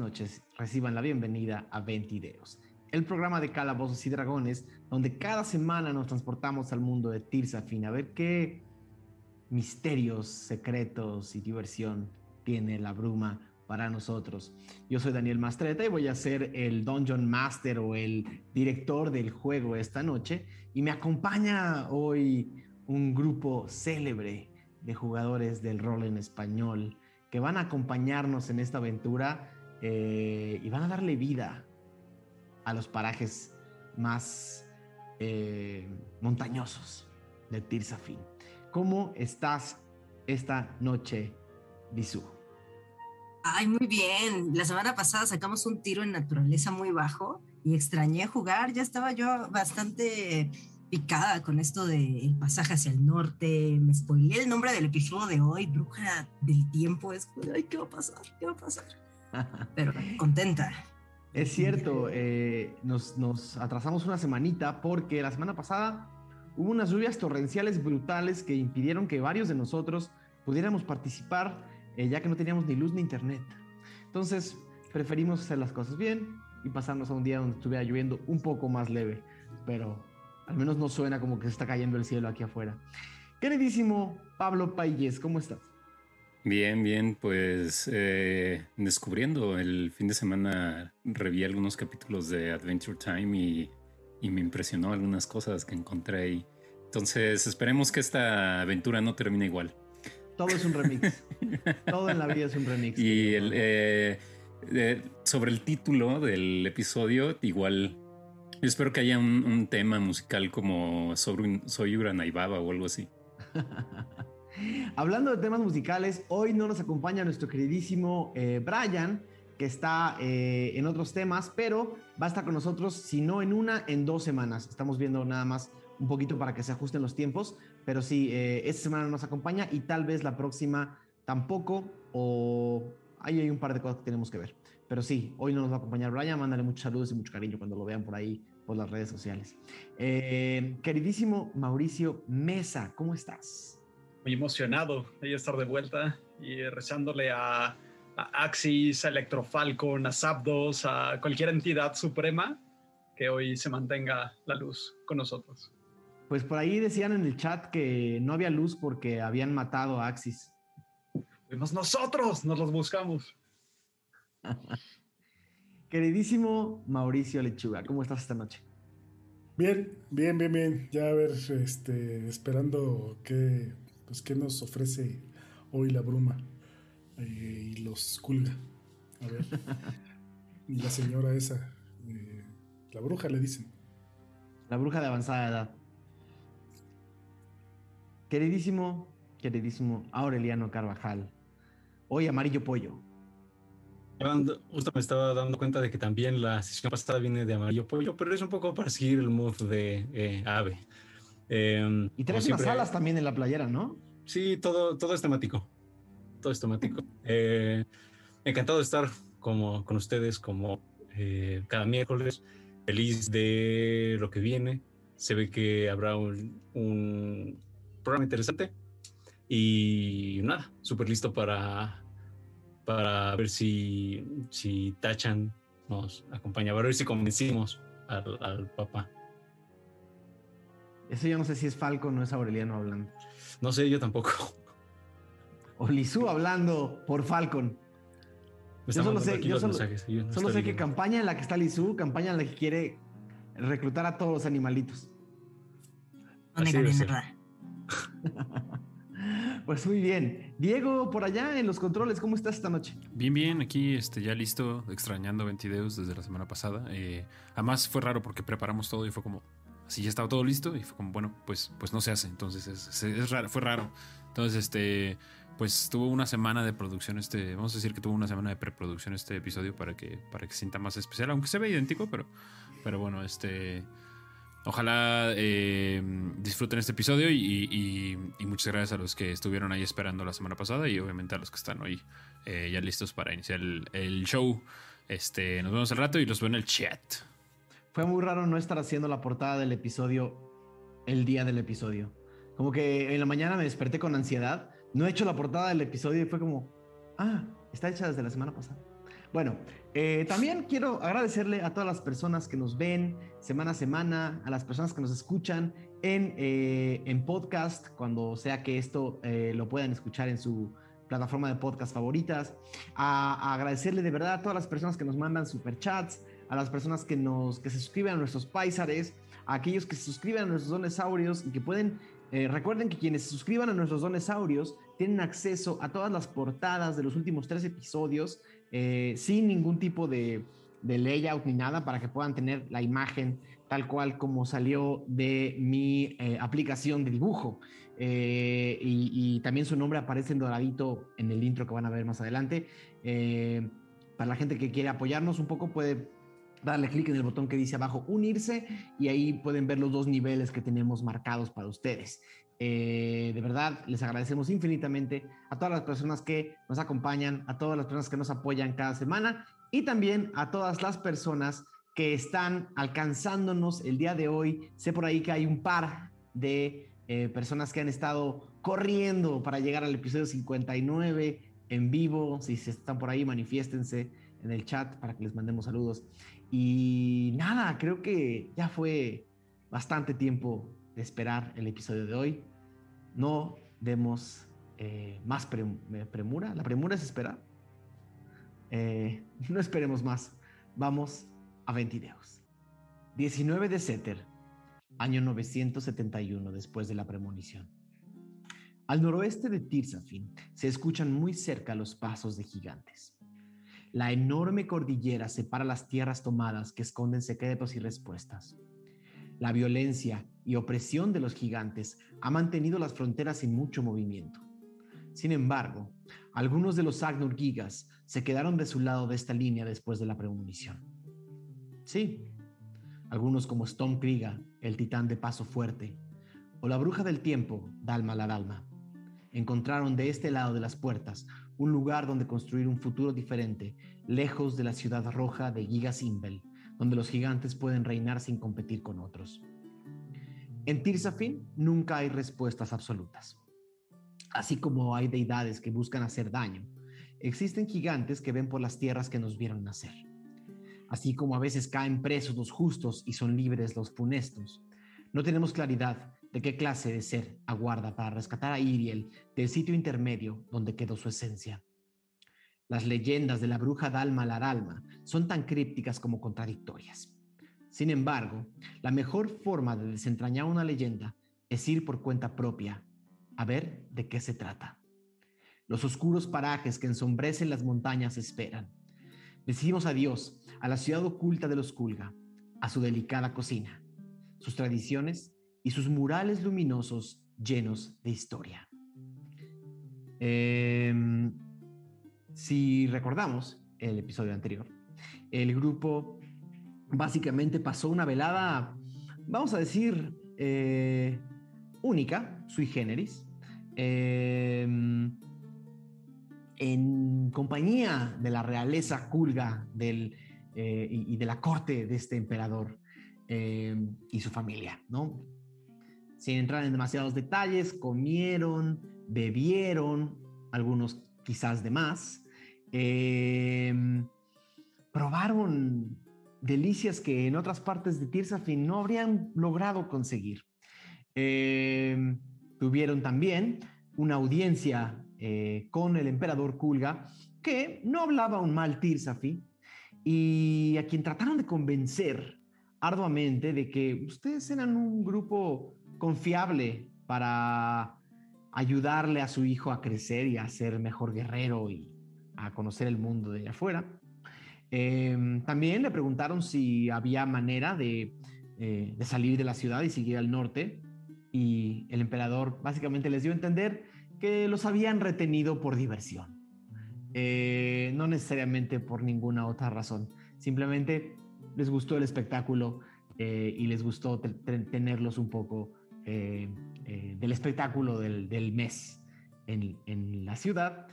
Noches, reciban la bienvenida a Ventideos, el programa de Calabozos y Dragones, donde cada semana nos transportamos al mundo de Tirsafin a ver qué misterios, secretos y diversión tiene la bruma para nosotros. Yo soy Daniel Mastreta y voy a ser el Dungeon Master o el director del juego esta noche y me acompaña hoy un grupo célebre de jugadores del rol en español que van a acompañarnos en esta aventura eh, y van a darle vida a los parajes más eh, montañosos de Tirsafin. ¿Cómo estás esta noche, Bisu? Ay, muy bien. La semana pasada sacamos un tiro en naturaleza muy bajo y extrañé jugar. Ya estaba yo bastante picada con esto del pasaje hacia el norte. Me spoileé el nombre del episodio de hoy, Bruja del Tiempo. Ay, ¿qué va a pasar? ¿Qué va a pasar? Pero contenta. Es cierto, eh, nos, atrasamos una semanita porque la semana pasada hubo unas lluvias torrenciales brutales que impidieron que varios de nosotros pudiéramos participar, eh, ya que no teníamos ni luz ni internet. Entonces, preferimos hacer las cosas bien y pasarnos a un día donde estuviera lloviendo un poco más leve, pero al menos no suena como que se está cayendo el cielo aquí afuera. Queridísimo Pablo Payes, ¿cómo estás? Bien, bien, pues eh, descubriendo el fin de semana reví algunos capítulos de Adventure Time y, y, me impresionó algunas cosas que encontré ahí. Entonces esperemos que esta aventura no termine igual. Todo es un remix. Todo en la vida es un remix. Y el, eh, sobre el título del episodio, igual yo espero que haya un, tema musical como sobre Soy Uranaibaba o algo así. Hablando de temas musicales, hoy no nos acompaña nuestro queridísimo eh, Brian, que está eh, en otros temas, pero va a estar con nosotros, si no en una, en dos semanas. Estamos viendo nada más un poquito para que se ajusten los tiempos, pero sí, eh, esta semana nos acompaña y tal vez la próxima tampoco, o ahí hay un par de cosas que tenemos que ver. Pero sí, hoy no nos va a acompañar Brian. Mándale muchos saludos y mucho cariño cuando lo vean por ahí, por las redes sociales. Eh, queridísimo Mauricio Mesa, ¿cómo estás? Muy emocionado de estar de vuelta y rezándole a, a Axis, a Electrofalcon, a Zapdos, a cualquier entidad suprema que hoy se mantenga la luz con nosotros. Pues por ahí decían en el chat que no había luz porque habían matado a Axis. Fuimos nosotros, nos los buscamos. Queridísimo Mauricio Lechuga, ¿cómo estás esta noche? Bien, bien, bien, bien. Ya a ver, este, esperando qué, pues, qué nos ofrece hoy la bruma eh, y los culga. A ver. y la señora esa, eh, la bruja le dicen. La bruja de avanzada edad. Queridísimo, queridísimo Aureliano Carvajal, hoy amarillo pollo Justo me estaba dando cuenta de que también la sesión pasada viene de amarillo pollo, pero es un poco para seguir el mood de eh, ave. Em, y tres unas alas también en la playera, ¿no? Sí, todo, todo es temático. Todo es temático. Eh, encantado de estar como, con ustedes como eh, cada miércoles. Feliz de lo que viene. Se ve que habrá un, un programa interesante. Y nada, súper listo para para ver si, si Tachan nos acompaña, a ver si convencimos al, al papá. Eso yo no sé si es Falco o no es Aureliano hablando. No sé, yo tampoco. O Lizu hablando por Falcon. Yo solo sé, yo solo, solo sé que campaña en la que está Lizu, campaña en la que quiere reclutar a todos los animalitos. No nada. Pues muy bien. Diego, por allá en los controles, ¿cómo estás esta noche? Bien, bien, aquí este, ya listo, extrañando Ventideus desde la semana pasada. Eh, además fue raro porque preparamos todo y fue como, así ya estaba todo listo y fue como, bueno, pues, pues no se hace. Entonces es, raro, fue raro. Entonces, este, pues tuvo una semana de producción este, vamos a decir que tuvo una semana de preproducción este episodio para que, para que sienta más especial, aunque se ve idéntico, pero, pero bueno, este... Ojalá eh, disfruten este episodio y, muchas gracias a los que estuvieron ahí esperando la semana pasada y obviamente a los que están hoy eh, ya listos para iniciar el, show. Este, nos vemos al rato y los veo en el chat. Fue muy raro no estar haciendo la portada del episodio el día del episodio. Como que en la mañana me desperté con ansiedad, no he hecho la portada del episodio y fue como, ah, está hecha desde la semana pasada. Bueno, eh, también quiero agradecerle a todas las personas que nos ven semana a semana, a las personas que nos escuchan en, eh, en podcast, cuando sea que esto eh, lo puedan escuchar en su plataforma de podcast favoritas. A, agradecerle de verdad a todas las personas que nos mandan superchats, a las personas que, nos, que se suscriben a nuestros paisares, a aquellos que se suscriben a nuestros donesaurios y que pueden eh, recuerden que quienes se suscriban a nuestros donesaurios tienen acceso a todas las portadas de los últimos tres episodios eh, sin ningún tipo de, de, layout ni nada para que puedan tener la imagen tal cual como salió de mi eh, aplicación de dibujo. Y, y, también su nombre aparece en doradito en el intro que van a ver más adelante. para la gente que quiere apoyarnos un poco puede darle clic en el botón que dice abajo unirse y ahí pueden ver los dos niveles que tenemos marcados para ustedes. Eh, de verdad, les agradecemos infinitamente a todas las personas que nos acompañan, a todas las personas que nos apoyan cada semana y también a todas las personas que están alcanzándonos el día de hoy. Sé por ahí que hay un par de eh, personas que han estado corriendo para llegar al episodio 59 en vivo. Si están por ahí, manifiéstense en el chat para que les mandemos saludos. Y nada, creo que ya fue bastante tiempo de esperar el episodio de hoy. No demos eh, más premura. La premura es esperar. Eh, no esperemos más. Vamos a Ventideos. 19 de Seter, año 971 después de la premonición. Al noroeste de Tirsafin se escuchan muy cerca los pasos de gigantes. La enorme cordillera separa las tierras tomadas que esconden secretos y respuestas. La violencia y opresión de los gigantes ha mantenido las fronteras en mucho movimiento. Sin embargo, algunos de los Agnur Gigas se quedaron de su lado de esta línea después de la premonición. Sí, algunos como Storm Kriga, el titán de paso fuerte, o la bruja del tiempo, Dalma la Dalma, encontraron de este lado de las puertas un lugar donde construir un futuro diferente, lejos de la ciudad roja de Giga Simbel, donde los gigantes pueden reinar sin competir con otros. En Tirsafin nunca hay respuestas absolutas. Así como hay deidades que buscan hacer daño, existen gigantes que ven por las tierras que nos vieron nacer. Así como a veces caen presos los justos y son libres los funestos, no tenemos claridad de qué clase de ser aguarda para rescatar a Iriel del sitio intermedio donde quedó su esencia. Las leyendas de la bruja Dalma Laralma son tan crípticas como contradictorias. Sin embargo, la mejor forma de desentrañar una leyenda es ir por cuenta propia a ver de qué se trata. Los oscuros parajes que ensombrecen las montañas esperan. Decimos adiós a la ciudad oculta de los Kulga, a su delicada cocina, sus tradiciones y sus murales luminosos llenos de historia. Em, si recordamos el episodio anterior, el grupo básicamente pasó una velada, vamos a decir, eh, única, sui generis, em, en compañía de la realeza culga del, eh, y, de la corte de este emperador em, y su familia, ¿no? Sin entrar en demasiados detalles, comieron, bebieron, algunos quizás de más, em, probaron delicias que en otras partes de Tirsafin no habrían logrado conseguir. Em, tuvieron también una audiencia eh, con el emperador Kulga, que no hablaba un mal Tirsafi y a quien trataron de convencer arduamente de que ustedes eran un grupo confiable para ayudarle a su hijo a crecer y a ser mejor guerrero y a conocer el mundo de afuera. Em, también le preguntaron si había manera de, eh, de, salir de la ciudad y seguir al norte. Y el emperador básicamente les dio a entender que los habían retenido por diversión. Eh, no necesariamente por ninguna otra razón. Simplemente les gustó el espectáculo eh, y les gustó tenerlos un poco eh, eh, del espectáculo del, mes en, la ciudad.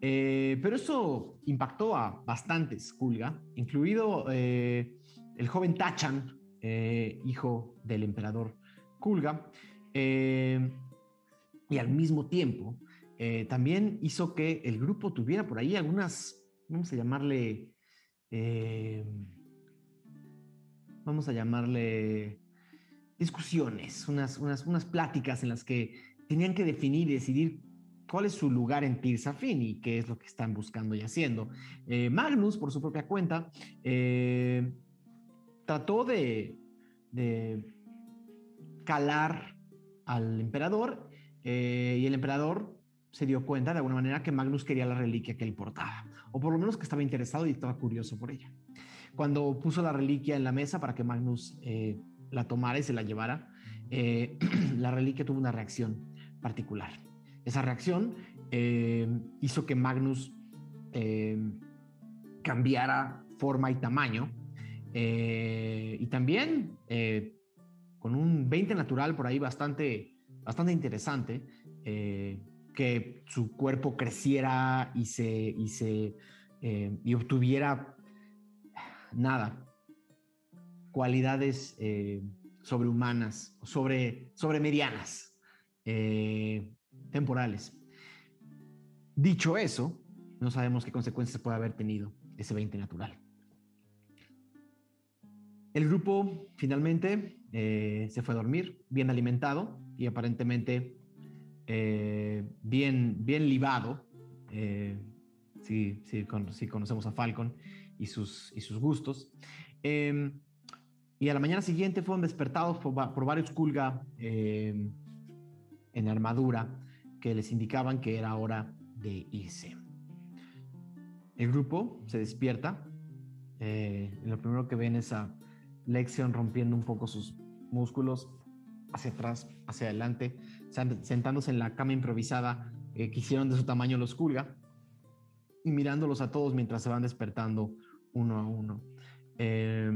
Eh, pero eso impactó a bastantes Kulga, incluido el joven Tachan, hijo del emperador Kulga, y al mismo tiempo también hizo que el grupo tuviera por ahí algunas, vamos a llamarle, vamos a llamarle discusiones, unas, unas, unas pláticas en las que tenían que definir y decidir cuál es su lugar en Tirsafin y qué es lo que están buscando y haciendo. Eh, Magnus, por su propia cuenta, eh, trató de, de, calar al emperador eh, y el emperador se dio cuenta de alguna manera que Magnus quería la reliquia que él portaba, o por lo menos que estaba interesado y estaba curioso por ella. Cuando puso la reliquia en la mesa para que Magnus la tomara y se la llevara, eh, la reliquia tuvo una reacción particular. Esa reacción eh, hizo que Magnus eh, cambiara forma y tamaño. y también con un 20 natural por ahí bastante, bastante interesante, que su cuerpo creciera y se, y se y obtuviera nada, cualidades eh, sobrehumanas, sobre, sobre medianas, eh, temporales. Dicho eso, no sabemos qué consecuencias puede haber tenido ese 20 natural. El grupo finalmente eh, se fue a dormir, bien alimentado y aparentemente bien, bien libado. si, si, conocemos a Falcon y sus, y sus gustos. Em, y a la mañana siguiente fueron despertados por, varios Kulga eh, en armadura que les indicaban que era hora de irse. El grupo se despierta. Eh, lo primero que ven es a Lexion rompiendo un poco sus músculos hacia atrás, hacia adelante, sentándose en la cama improvisada que hicieron de su tamaño los Kulga y mirándolos a todos mientras se van despertando uno a uno. Eh,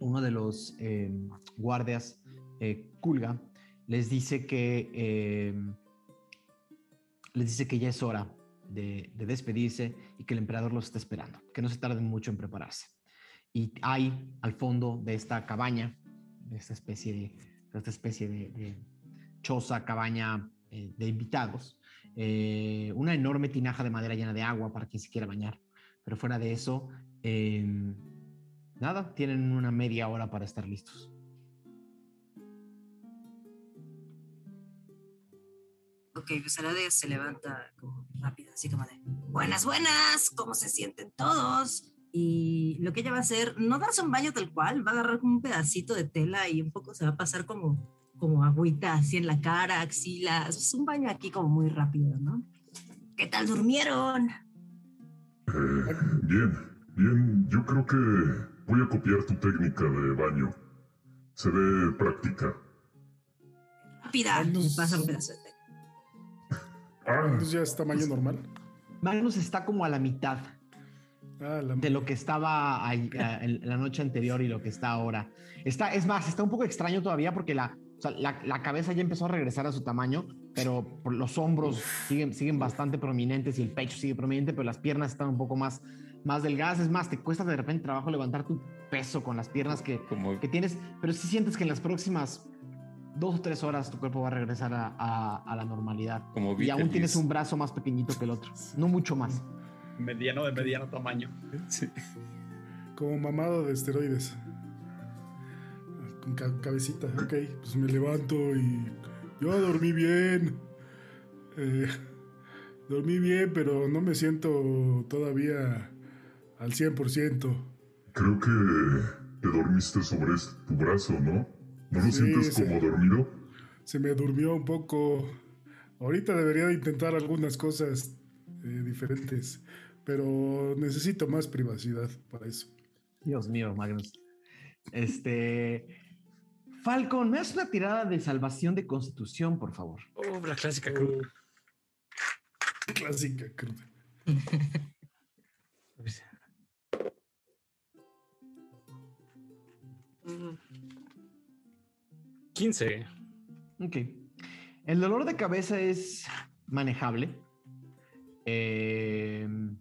uno de los eh, guardias, eh, les dice que eh, les dice que ya es hora de, despedirse y que el emperador los está esperando, que no se tarden mucho en prepararse. Y hay al fondo de esta cabaña, de esta especie de, esta especie de, choza, cabaña de invitados, una enorme tinaja de madera llena de agua para quien se quiera bañar. Pero fuera de eso, Nada, tienen una media hora para estar listos. Ok, pues Arade se levanta como rápido, así como de buenas, buenas, ¿cómo se sienten todos? Y lo que ella va a hacer, no darse un baño tal cual, va a agarrar como un pedacito de tela y un poco se va a pasar como, como agüita así en la cara, axilas. Es un baño aquí como muy rápido, ¿no? ¿Qué tal durmieron? Eh, bien, bien, yo creo que Voy a copiar tu técnica de baño. Se ve práctica. Un pedazo de Ah. Entonces ya es tamaño normal. Magnus está como a la mitad ah, de lo que estaba ahí, eh, la noche anterior y lo que está ahora. Está, es más, está un poco extraño todavía porque la, la, la, cabeza ya empezó a regresar a su tamaño, pero los hombros siguen, siguen bastante prominentes y el pecho sigue prominente, pero las piernas están un poco más más delgadas. Es más, te cuesta de repente trabajo levantar tu peso con las piernas que, que tienes, pero si sientes que en las próximas dos o tres horas tu cuerpo va a regresar a, a, la normalidad. Como y aún tienes un brazo más pequeñito que el otro, no mucho más. Mediano de mediano tamaño. Sí. Como mamado de esteroides. Con cabecita. Ok, pues me levanto y yo dormí bien. Eh, dormí bien, pero no me siento todavía al 100%. Creo que te dormiste sobre tu brazo, ¿no? ¿No lo sientes como dormido? Se me durmió un poco. Ahorita debería intentar algunas cosas eh, diferentes, pero necesito más privacidad para eso. Dios mío, Magnus. Este. Falcon, ¿me das una tirada de salvación de constitución, por favor? Oh, la clásica cruda. Clásica cruda. 15. Ok. El dolor de cabeza es manejable. Em,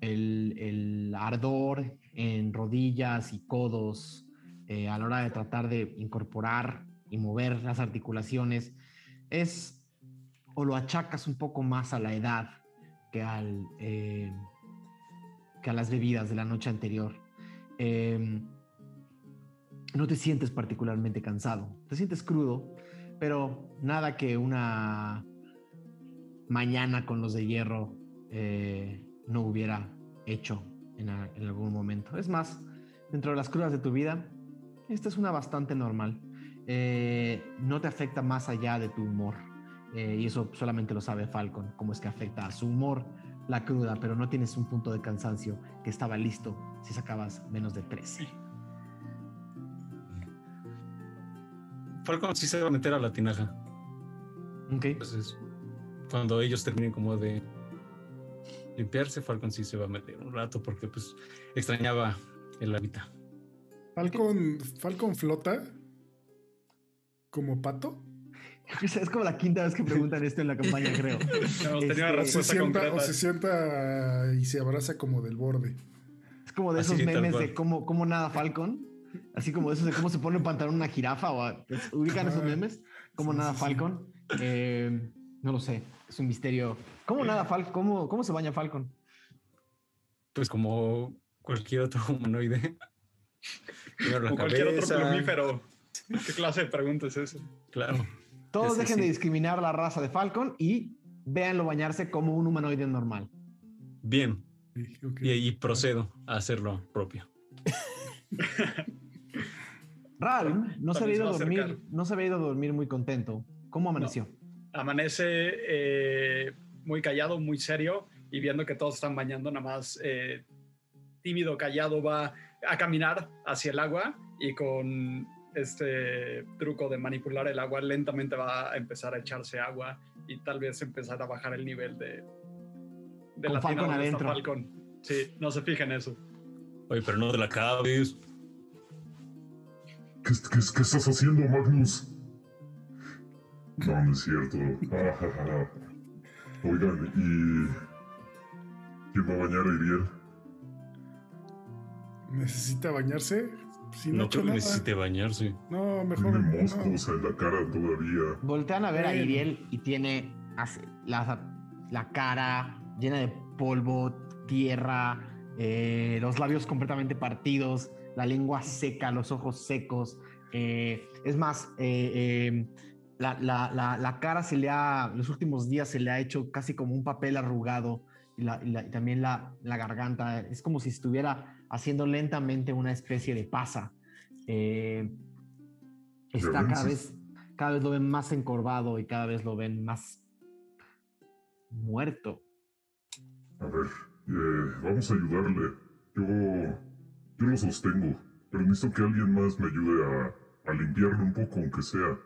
el, ardor en rodillas y codos eh, a la hora de tratar de incorporar y mover las articulaciones es o lo achacas un poco más a la edad que al, eh, que a las bebidas de la noche anterior. No te sientes particularmente cansado, te sientes crudo, pero nada que una mañana con los de hierro eh, no hubiera hecho en, algún momento. Es más, dentro de las crudas de tu vida, esta es una bastante normal. Eh, no te afecta más allá de tu humor. Eh, y eso solamente lo sabe Falcon, cómo es que afecta a su humor la cruda, pero no tienes un punto de cansancio que estaba listo si sacabas menos de 13. Falcon sí se va a meter a la tinaja. Ok. Entonces, cuando ellos terminen como de limpiarse, Falcon sí se va a meter un rato porque pues extrañaba el hábitat. Falcon, Falcon flota como pato. Es como la quinta vez que preguntan esto en la campaña, creo. No, tenía una Este, O se, respuesta sienta, o se sienta y se abraza como del borde. Es como de Así esos memes de cómo, cómo nada Falcon. Así como de esos de cómo se pone un pantalón una jirafa o a- pues, ubican esos memes. Cómo Sí, nada sí, sí. Falcon. Eh, no lo sé. Es un misterio. ¿Cómo nada Falcon? ¿Cómo, ¿Cómo se baña Falcon? Pues como cualquier otro humanoide. O cualquier otro cabeza, plumífero. ¿Qué clase de pregunta es esa? Claro. Todos dejen de discriminar la raza de Falcon y véanlo bañarse como un humanoide normal. Bien. Y ahí procedo a hacerlo propio. Ralm no se había ido a dormir, acercar. no se había ido a dormir muy contento. ¿Cómo amaneció? Amanece eh, muy callado, muy serio y viendo que todos están bañando, nada más eh, tímido, callado, va a caminar hacia el agua y con este truco de manipular el agua lentamente va a empezar a echarse agua y tal vez empezar a bajar el nivel de, de Con la Falcon adentro. Falcon. Sí, no se fijen en eso. Oye, pero no de la cabeza. ¿Qué, qué, qué estás haciendo, Magnus? No, no es cierto. Ah. Oigan, ¿y quién va a bañar a Iriel? ¿Necesita bañarse? Si no, No creo que nada. necesite bañarse. No, mejor. Tiene no. moscos en la cara todavía. Voltean a ver a. Iriel y tiene la cara llena de polvo, tierra, eh, los labios completamente partidos, la lengua seca, los ojos secos. eh, es más, eh, eh, la, la- la- la cara se le ha, los últimos días se le ha hecho casi como un papel arrugado y, también la, la garganta. Es como si estuviera haciendo lentamente una especie de pasa. Está cada vez, cada vez lo ven más encorvado y cada vez lo ven más muerto. A ver, eh, vamos a ayudarle. Yo, yo lo sostengo, pero necesito que alguien más me ayude a, a limpiarlo un poco, aunque sea.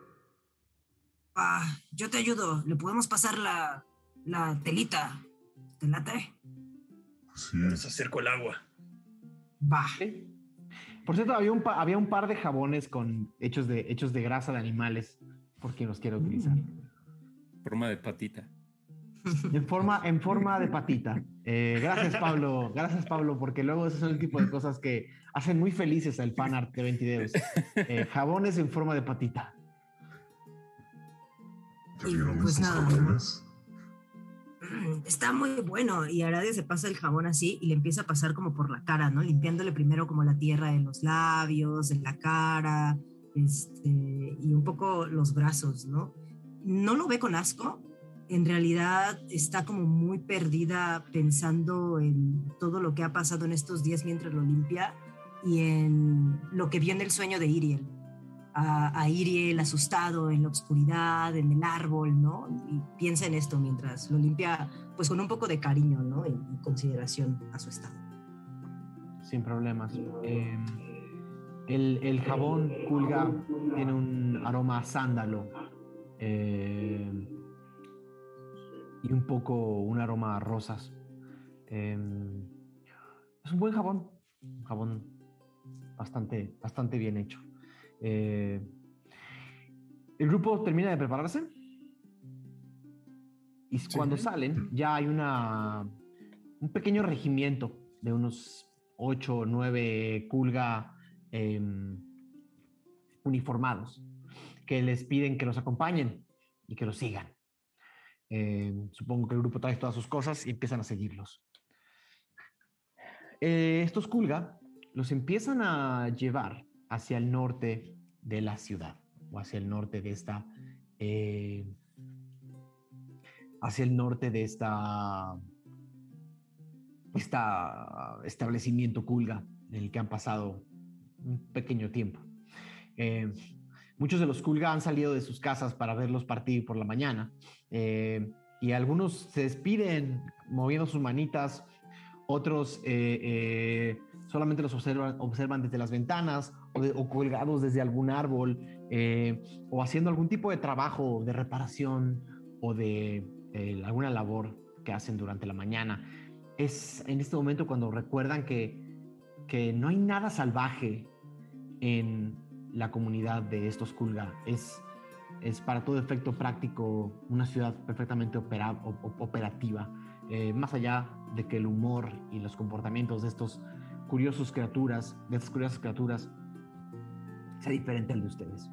Ah, yo te ayudo. Le podemos pasar la, la telita. ¿Te late? Sí, Les acerco el agua. Va. Por cierto, había un, pa- había un par de jabones con hechos de, hechos de grasa de animales, por quien los quiera utilizar. Forma de patita. En forma, en forma de patita. Eh, gracias, Pablo. Gracias, Pablo, porque luego esos son el tipo de cosas que hacen muy felices al fanart de 20 dedos. Eh, jabones en forma de patita. ¿ya Y vieron pues nada. Está muy bueno. Y Aradia se pasa el jabón así y le empieza a pasar como por la cara, ¿no? Limpiándole primero como la tierra de los labios, de la cara, este, y un poco los brazos, ¿no? No lo ve con asco. En realidad está como muy perdida pensando en todo lo que ha pasado en estos días mientras lo limpia y en lo que vio en el sueño de Iriel. A, a Iriel asustado en la oscuridad, en el árbol, ¿no? Y piensa en esto mientras lo limpia, pues con un poco de cariño, ¿no? Y, y consideración a su estado. Sin problemas. Eh, el, el jabón Kulga tiene un aroma a sándalo. eh, y un poco un aroma a rosas. Eh, es un buen jabón. Un jabón bastante, bastante bien hecho. Eh, el grupo termina de prepararse. Y cuando salen, ya hay una, un pequeño regimiento de unos 8 o 9 Kulga em, uniformados que les piden que los acompañen y que los sigan. Em, supongo que el grupo trae todas sus cosas y empiezan a seguirlos. Eh, estos Kulga los empiezan a llevar hacia el norte de la ciudad o hacia el norte de esta eh, hacia el norte de esta, esta establecimiento Kulga en el que han pasado un pequeño tiempo. Eh, muchos de los Kulga han salido de sus casas para verlos partir por la mañana eh, y algunos se despiden moviendo sus manitas, otros eh, solamente los observan, desde las ventanas o, o colgados desde algún árbol o haciendo algún tipo de trabajo de reparación o de eh, alguna labor que hacen durante la mañana. Es en este momento cuando recuerdan que, que no hay nada salvaje en la comunidad de estos Kulga. Es, es para todo efecto práctico una ciudad perfectamente opera, operativa. Eh, más allá de que el humor y los comportamientos de estos curiosos criaturas, de estas curiosas criaturas, sea diferente al de ustedes.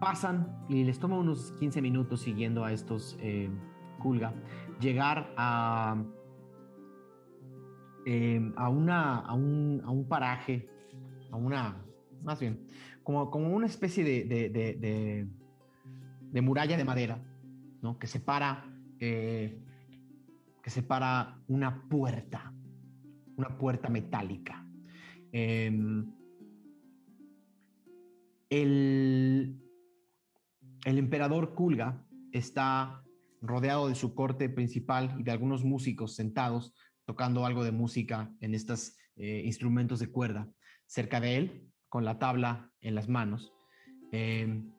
Pasan y les toma unos 15 minutos siguiendo a estos eh, llegar a, em, a, una, a, un, a un paraje, a una, más bien, como, como una especie de, de, de, muralla de madera, ¿no? Que separa, eh, que separa una puerta, una puerta metálica. Em, el, el emperador Kulga está rodeado de su corte principal y de algunos músicos sentados tocando algo de música en estos eh, instrumentos de cuerda. Cerca de él, con la tabla en las manos, em,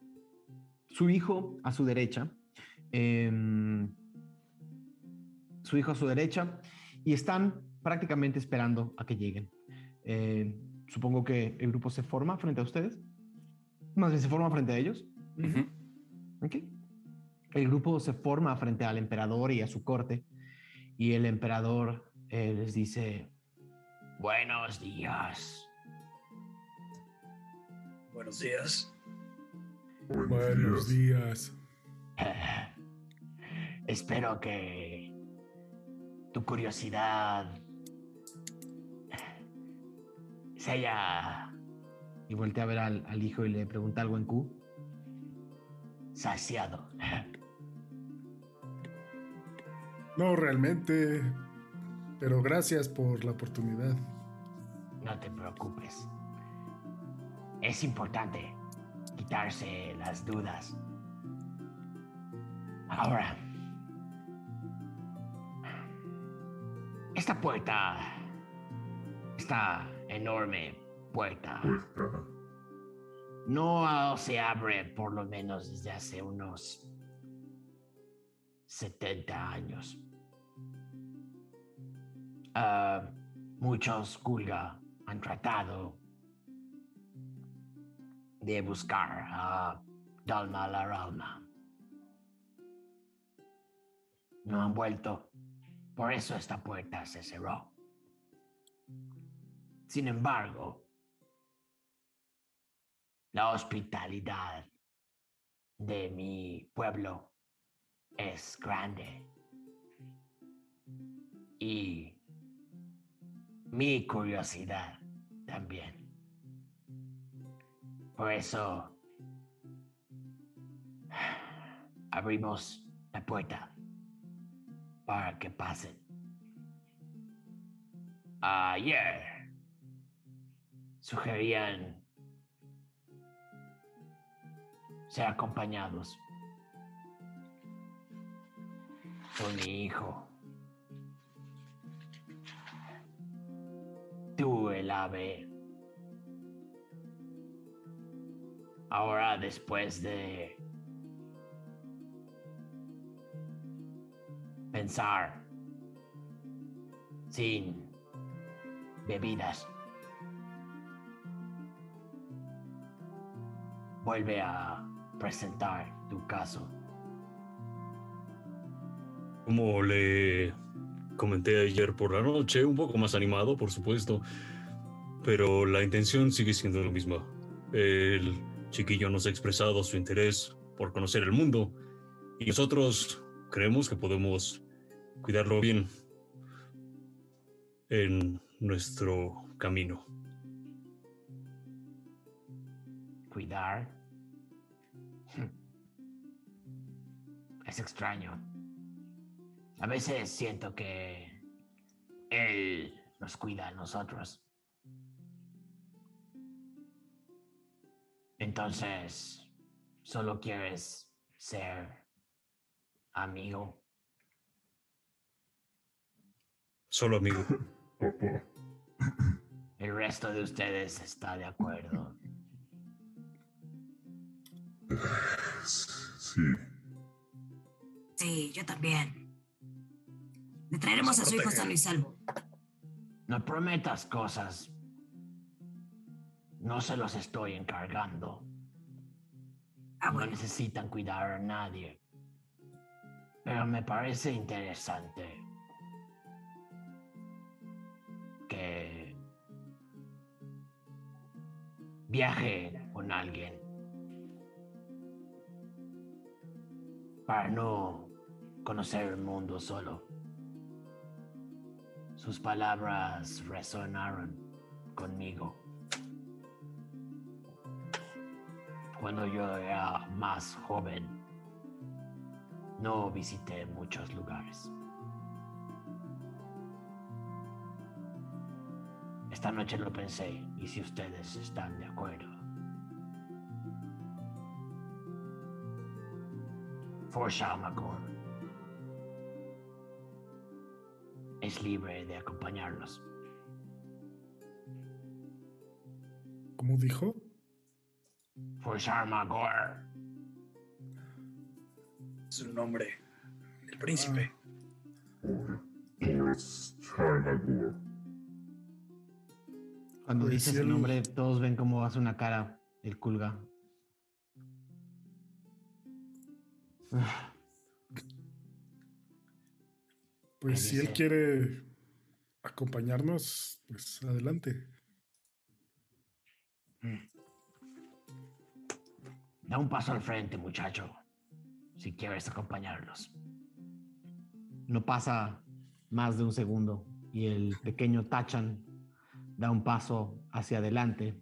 su hijo a su derecha, em, su hijo a su derecha, y están prácticamente esperando a que lleguen. Em, supongo que el grupo se forma frente a ustedes. Más bien se forma frente a ellos. El grupo se forma frente al emperador y a su corte y el emperador eh, les dice, buenos días. Buenos días. Buenos, días. espero que tu curiosidad se haya... Y voltea a ver al, al hijo y le pregunta algo en Q. Saciado. No, realmente. Pero gracias por la oportunidad. No te preocupes. Es importante quitarse las dudas. Ahora, esta puerta, esta enorme puerta, no se abre por lo menos desde hace unos 70 años. Ah, muchos Kulga han tratado de buscar a Dalma la Ralma. No han vuelto. Por eso esta puerta se cerró. Sin embargo, la hospitalidad de mi pueblo es grande. Y mi curiosidad también. Por eso abrimos la puerta para que pasen. Ayer sugerían ser acompañados por mi hijo. Tú, el ave. Ahora, después de pensar sin bebidas, vuelve a presentar tu caso. Como le comenté ayer por la noche, un poco más animado, por supuesto, pero la intención sigue siendo la misma. El chiquillo nos ha expresado su interés por conocer el mundo y nosotros creemos que podemos cuidarlo bien en nuestro camino. Cuidar. Es extraño. A veces siento que él nos cuida a nosotros. Entonces, solo quieres ser amigo. Solo amigo. El resto de ustedes está de acuerdo. Sí. Sí, yo también. Le traeremos a su hijo sano y salvo. No prometas cosas. No se los estoy encargando. Ah, No necesitan cuidar a nadie. Pero me parece interesante que viaje con alguien para no conocer el mundo solo. Sus palabras resonaron conmigo. Cuando yo era más joven, no visité muchos lugares. Esta noche lo pensé y si ustedes están de acuerdo. For Shalmagor es libre de acompañarlos. ¿Cómo dijo? For Sharmagor. Su nombre. El príncipe. Cuando Pues dice sí, ese el- nombre, todos ven cómo hace una cara el culga. Pues ¿Qué si él quiere acompañarnos, pues adelante. Da un paso al frente, muchacho, si quieres acompañarlos. No pasa más de un segundo y el pequeño Tachan da un paso hacia adelante.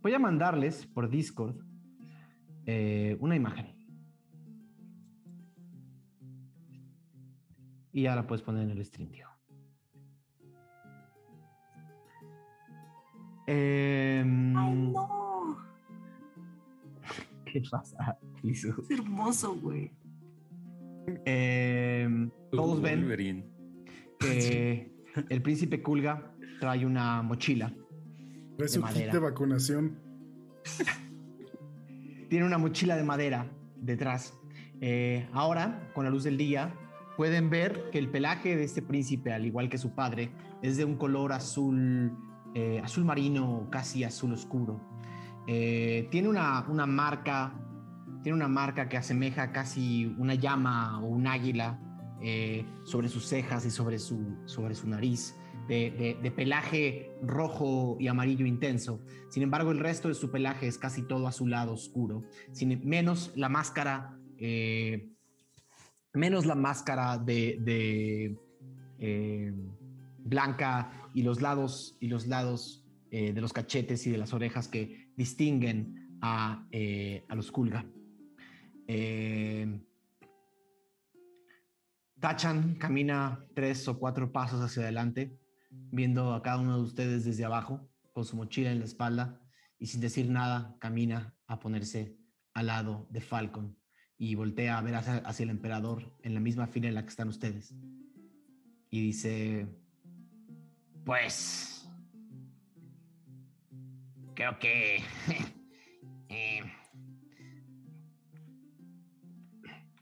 Voy a mandarles por Discord eh, una imagen. Y ya la puedes poner en el stream, tío. Em, Ay, no. ¿Qué pasa, Lizu? Es hermoso, güey. Em, todos Uh, ven Wolverine. que el príncipe Kulga trae una mochila. Es De un kit madera. de vacunación. Tiene una mochila de madera detrás. Eh, ahora, con la luz del día, pueden ver que el pelaje de este príncipe, al igual que su padre, es de un color azul, eh, azul marino, casi azul oscuro. Eh, tiene una, una marca, tiene una marca que asemeja casi una llama o un águila eh, sobre sus cejas y sobre su, sobre su nariz, de, de- de pelaje rojo y amarillo intenso. Sin embargo, el resto de su pelaje es casi todo azulado oscuro, sin, menos la máscara, eh, menos la máscara de, de, eh, blanca y los lados y los lados eh, de los cachetes y de las orejas que distinguen a, eh, a los Kulga. Eh, Tachan camina tres o cuatro pasos hacia adelante, viendo a cada uno de ustedes desde abajo, con su mochila en la espalda, y sin decir nada camina a ponerse al lado de Falcon y voltea a ver hacia, hacia el emperador en la misma fila en la que están ustedes. Y dice, pues, creo que eh,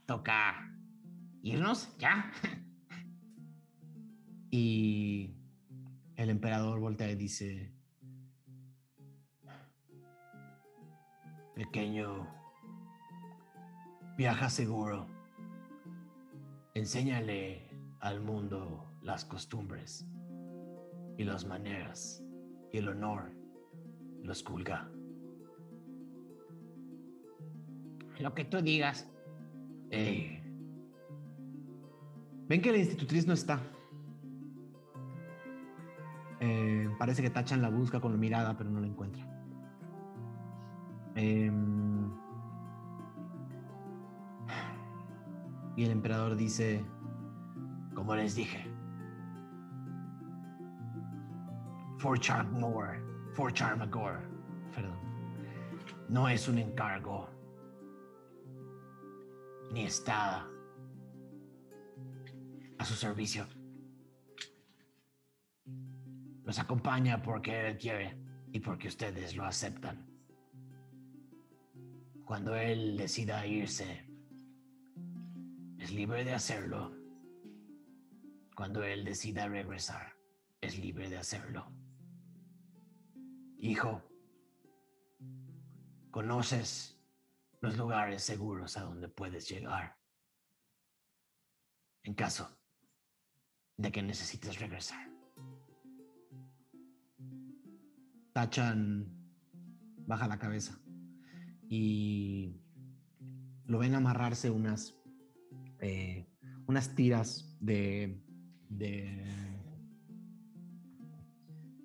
toca irnos ya. y el emperador voltea y dice, pequeño, viaja seguro. Enséñale al mundo las costumbres y las maneras y el honor, los culga. Lo que tú digas. Ey. Ven que la institutriz no está. Eh, parece que Tachan la busca con la mirada, pero no la encuentra. Em, y el emperador dice, como les dije, For Charmore, For Charmagor, perdón, no es un encargo, ni está a su servicio. Los acompaña porque él quiere y porque ustedes lo aceptan. Cuando él decida irse, es libre de hacerlo. Cuando él decida regresar, es libre de hacerlo. Hijo, conoces los lugares seguros a donde puedes llegar en caso de que necesites regresar. Tachan baja la cabeza y lo ven amarrarse unas, eh, unas tiras de, de,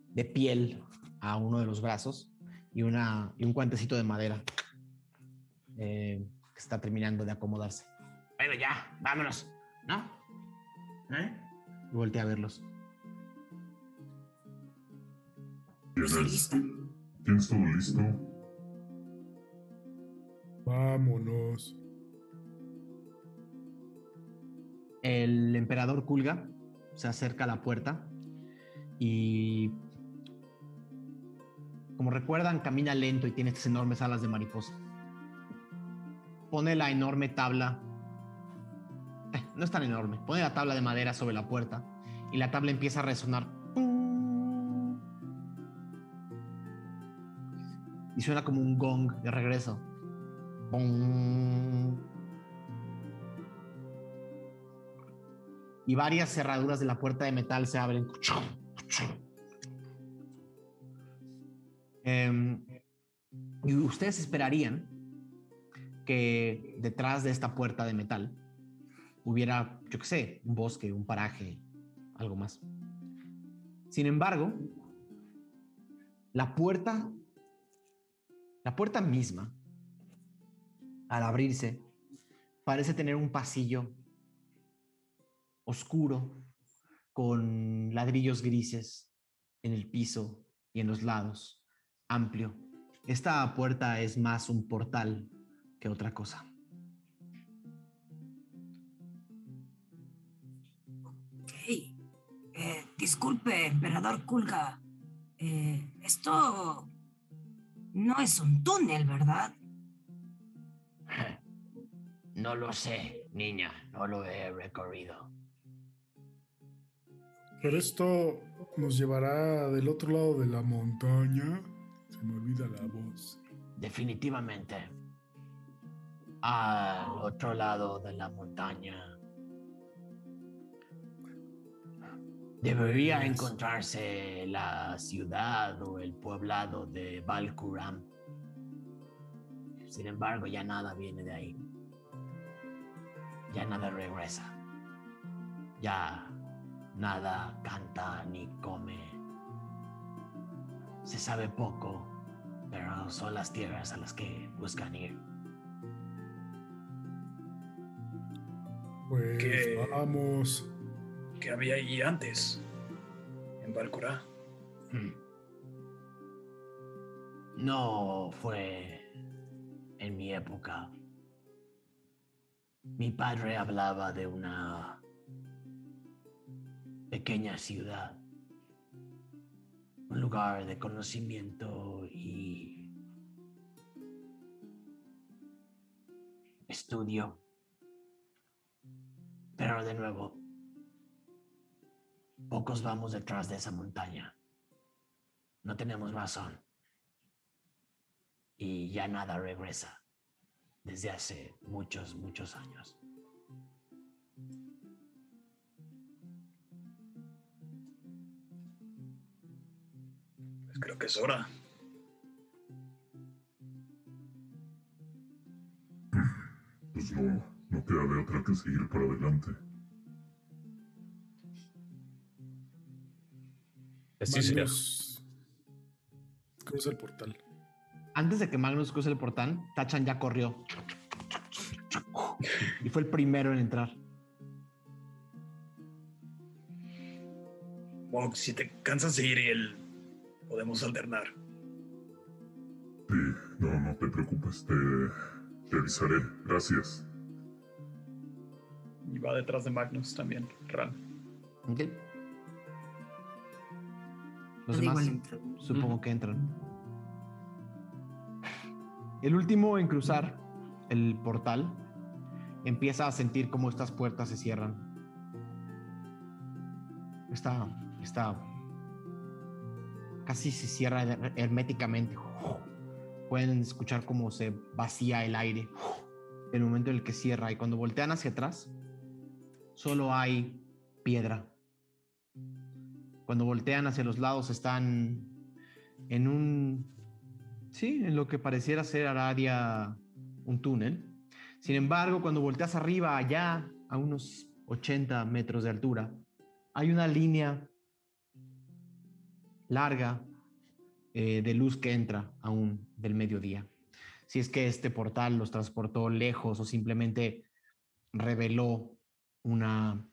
de piel a uno de los brazos y, una, y un cuantecito de madera eh, que está terminando de acomodarse. Bueno, ya, vámonos, ¿no? ¿Eh? Y volteé a verlos. Lista. ¿Tienes todo listo? Vámonos. El emperador Kulga se acerca a la puerta y, como recuerdan, camina lento y tiene estas enormes alas de mariposa. Pone la enorme tabla, eh, no es tan enorme, pone la tabla de madera sobre la puerta y la tabla empieza a resonar. Y suena como un gong de regreso. Y varias cerraduras de la puerta de metal se abren. Em, y ustedes esperarían que detrás de esta puerta de metal hubiera, yo qué sé, un bosque, un paraje, algo más. Sin embargo, la puerta, la puerta misma, al abrirse, parece tener un pasillo oscuro, con ladrillos grises en el piso y en los lados, amplio. Esta puerta es más un portal que otra cosa. Ok. Eh, disculpe, emperador Kulga. Eh, esto no es un túnel, ¿verdad? No lo sé, niña, no lo he recorrido. Pero esto nos llevará del otro lado de la montaña. Se me olvida la voz. Definitivamente. Al otro lado de la montaña. Debería encontrarse la ciudad o el poblado de Valkuram. Sin embargo, ya nada viene de ahí. Ya nada regresa. Ya nada canta ni come. Se sabe poco, pero son las tierras a las que buscan ir. Pues ¿Qué? vamos. ¿Qué había ahí antes? En Valcurá. Hmm. No fue en mi época. Mi padre hablaba de una pequeña ciudad, un lugar de conocimiento y estudio. Pero de nuevo, pocos vamos detrás de esa montaña. No tenemos razón. Y ya nada regresa desde hace muchos, muchos años. Creo que es hora. Pues no, no queda de otra que seguir para adelante. Así será. Magnus cruza el portal. Antes de que Magnus cruce el portal, Tachan ya corrió. Y fue el primero en entrar. Mog, si te cansas de ir, podemos alternar. Sí, no, no te preocupes, te, te avisaré. Gracias. Y va detrás de Magnus también, Ran. ¿Ok? Los demás supongo que entran. El último en cruzar el portal empieza a sentir cómo estas puertas se cierran. Está, está, casi se cierra her- herméticamente. Pueden escuchar cómo se vacía el aire. El momento en el que cierra y cuando voltean hacia atrás, solo hay piedra. Cuando voltean hacia los lados están en un, sí, en lo que pareciera ser Aradia un túnel. Sin embargo, cuando volteas arriba, allá, a unos 80 metros de altura, hay una línea larga eh, de luz que entra aún del mediodía. Si es que este portal los transportó lejos o simplemente reveló una,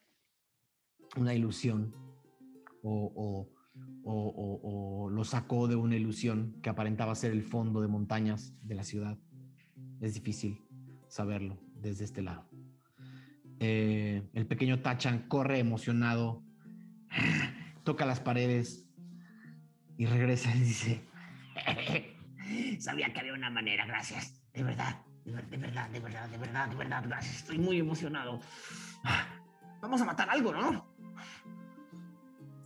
una ilusión o, o- o- o- lo sacó de una ilusión que aparentaba ser el fondo de montañas de la ciudad. Es difícil saberlo desde este lado. Eh, el pequeño Tachan corre emocionado, toca las paredes y regresa y dice, Sabía que había una manera, gracias. De verdad, de, ver- de verdad, de verdad, de verdad, de verdad, gracias. Estoy muy emocionado. Vamos a matar algo, ¿no?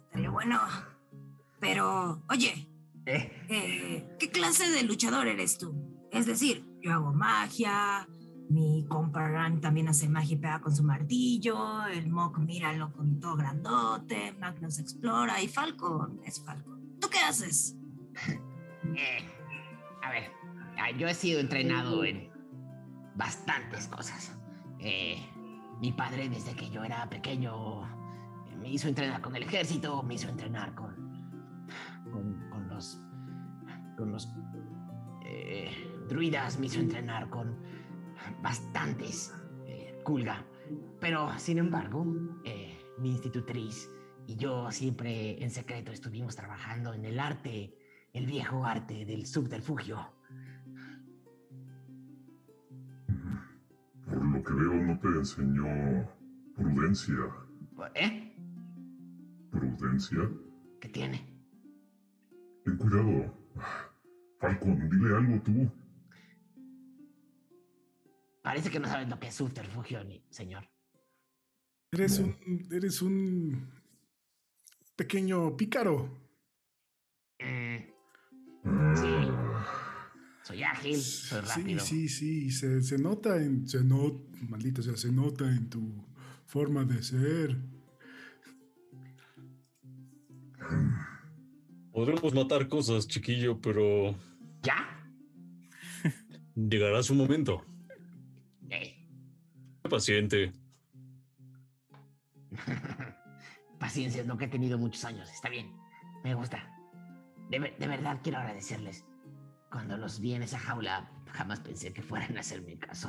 Estaría bueno. Pero, oye, Eh, eh, ¿qué clase de luchador eres tú? Es decir, yo hago magia, mi compa Ran también hace magia y pega con su martillo, el Mock míralo con todo grandote, Magnus explora y Falcon es Falcon. ¿Tú qué haces? eh, a ver, ah, yo he sido entrenado en bastantes cosas. Eh, mi padre, desde que yo era pequeño, me hizo entrenar con el ejército, me hizo entrenar con, con, con los, con los eh, druidas, me hizo entrenar con bastantes culga. Pero, sin embargo, mi institutriz y yo siempre en secreto estuvimos trabajando en el arte, el viejo arte del subterfugio. Por lo que veo, no te enseñó prudencia. ¿Eh? ¿Prudencia? ¿Qué tiene? Ten cuidado. Falcon, dile algo tú. Parece que no sabes lo que es subterfugio, ni, señor. Eres un, eres un pequeño pícaro. Mm, Ah, soy ágil, soy rápido. Sí, sí, sí. Se, se nota en. Se not, maldito sea, se nota en tu forma de ser. Podremos matar cosas, chiquillo, pero ¿Ya? llegará su momento. Sé Paciente. Paciencia es lo que he tenido muchos años. Está bien. Me gusta. De, ver- de verdad quiero agradecerles. Cuando los vi en esa jaula, jamás pensé que fueran a hacerme caso.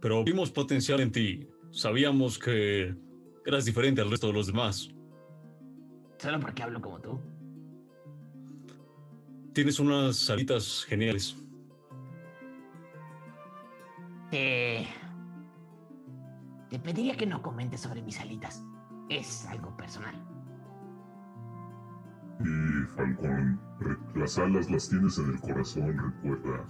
Pero vimos potencial en ti. Sabíamos que eras diferente al resto de los demás. Solo porque hablo como tú. Tienes unas alitas geniales. Te. Te pediría que no comentes sobre mis alitas. Es algo personal. y Falcon, re- las alas las tienes en el corazón, recuerda.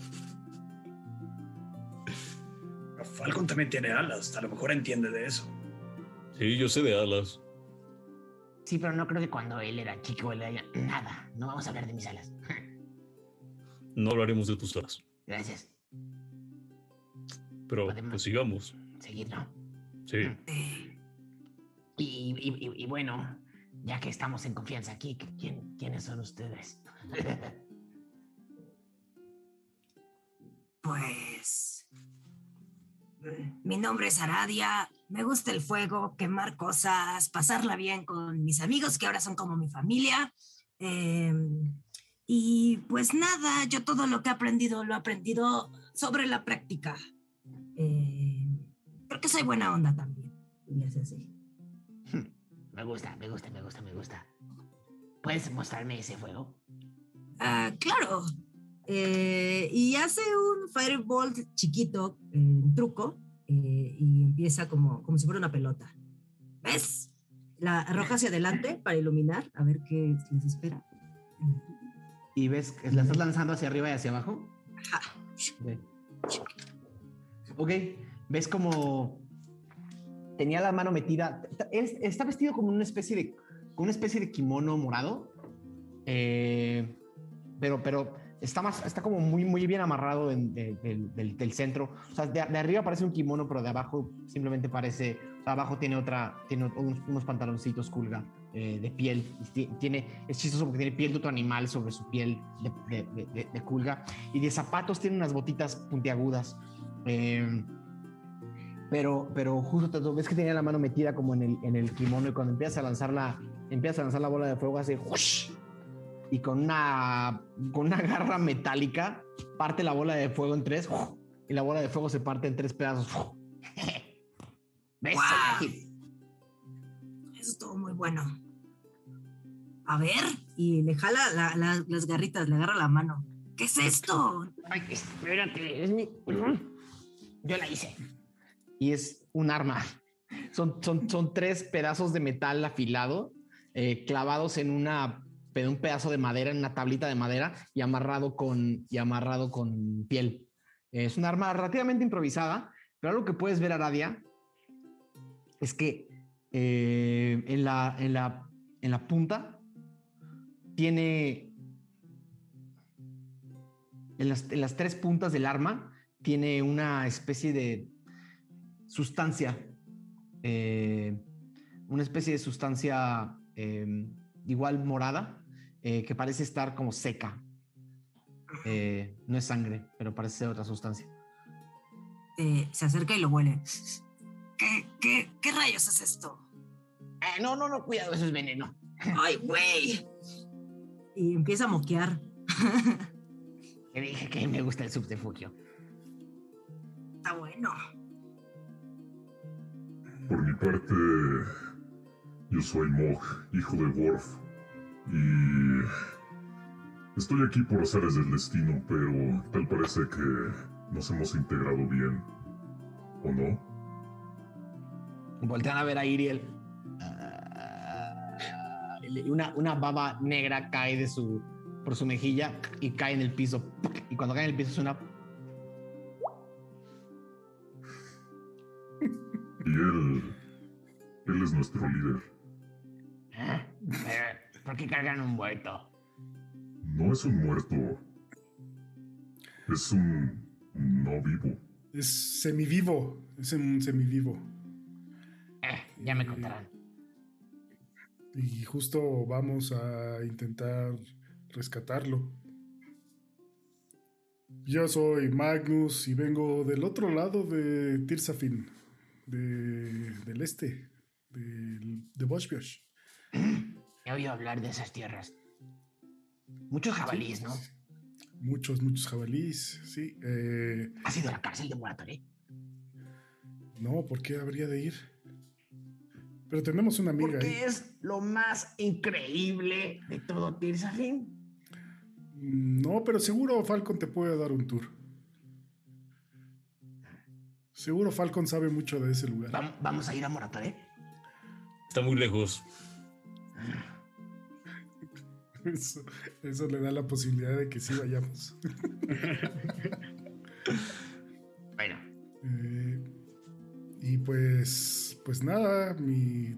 Falcon también tiene alas, a lo mejor entiende de eso. Sí, yo sé de alas. Sí, pero no creo que cuando él era chico él haya. Nada. No vamos a hablar de mis alas. No hablaremos de tus alas. Gracias. Pero pues sigamos. Seguir, ¿no? Sí. Eh, Y, y- y- y bueno, ya que estamos en confianza aquí, ¿quién, ¿quiénes son ustedes? pues. Mi nombre es Aradia. Me gusta el fuego, quemar cosas, pasarla bien con mis amigos que ahora son como mi familia. Em, y pues nada, yo todo lo que he aprendido lo he aprendido sobre la práctica. Eh, porque soy buena onda también. Y es así. Me gusta, me gusta, me gusta, me gusta. ¿Puedes mostrarme ese fuego? Ah, claro. Eh, y hace un firebolt chiquito, en truco, eh, y empieza como, como si fuera una pelota. ¿Ves? La arroja hacia adelante para iluminar, a ver qué les espera. ¿Y ves la estás lanzando hacia arriba y hacia abajo? Ajá. Ok, ves como tenía la mano metida. Está vestido como una especie de, una especie de kimono morado, eh, pero, pero está más, está como muy, muy bien amarrado en- de- del- centro. O sea, de, arriba parece un kimono, pero de abajo simplemente parece, o abajo tiene otra, tiene unos, pantaloncitos culga eh, de piel. Tiene, es chistoso porque tiene piel de otro animal sobre su piel de culga. Y de zapatos tiene unas botitas puntiagudas. Eh, pero, pero justo te ves que tenía la mano metida como en el, en el kimono y cuando empiezas a lanzar la, empiezas a lanzar la bola de fuego hace y con una, con una garra metálica parte la bola de fuego en tres ¡whoosh! y la bola de fuego se parte en tres pedazos. ¿Ves? Ágil. Eso estuvo muy bueno. A ver, y le jala la- la- las garritas, le agarra la mano. ¿Qué es esto? Ay, espérate, es mi. Yo la hice. Y es un arma. Son, son, son tres pedazos de metal afilado eh, clavados en una un pedazo de madera, en una tablita de madera y amarrado con, y amarrado con piel. Es un arma relativamente improvisada, pero algo que puedes ver, Aradia, es que eh, en, la, en, la, en la punta tiene en las, en las tres puntas del arma tiene una especie de sustancia, eh, una especie de sustancia eh, igual morada, eh, que parece estar como seca. No es sangre, pero parece ser otra sustancia. Se acerca y lo huele. ¿Qué, qué, qué rayos es esto? No, no, no, cuidado, eso es veneno. ¡Ay, güey! Y empieza a moquear. Te dije que me gusta el subterfugio. Está bueno. Por mi parte, yo soy Mog, hijo de Worf. Y estoy aquí por azares del destino, pero tal parece que nos hemos integrado bien. ¿O no? Voltean a ver a Iriel. Ah, una, una baba negra cae de su, por su mejilla y cae en el piso. Y cuando cae en el piso suena. Y él... Él es nuestro líder. ¿Eh? Eh, ¿Por qué cargan un muerto? No es un muerto. Es un... no vivo. Es semivivo. Es un semivivo. Eh, ya me contarán. Y justo vamos a intentar rescatarlo. Yo soy Magnus y vengo del otro lado de Tirsafin, de, del este, del- de Boschbiosh. He oído hablar de esas tierras. Muchos jabalíes, ¿no? Muchos, muchos jabalíes, sí. eh, ¿Ha sido la cárcel de Moratoré? no, ¿por qué habría de ir? Pero tenemos una amiga ahí. Porque es lo más increíble de todo Tirsafin. Mm, No, pero seguro Falcon te puede dar un tour. Seguro Falcon sabe mucho de ese lugar. Vam- ¿Vamos a ir a Moratoré? Está muy lejos. Eso, eso le da la posibilidad de que sí vayamos. Bueno, Eh, y pues, pues nada, mi,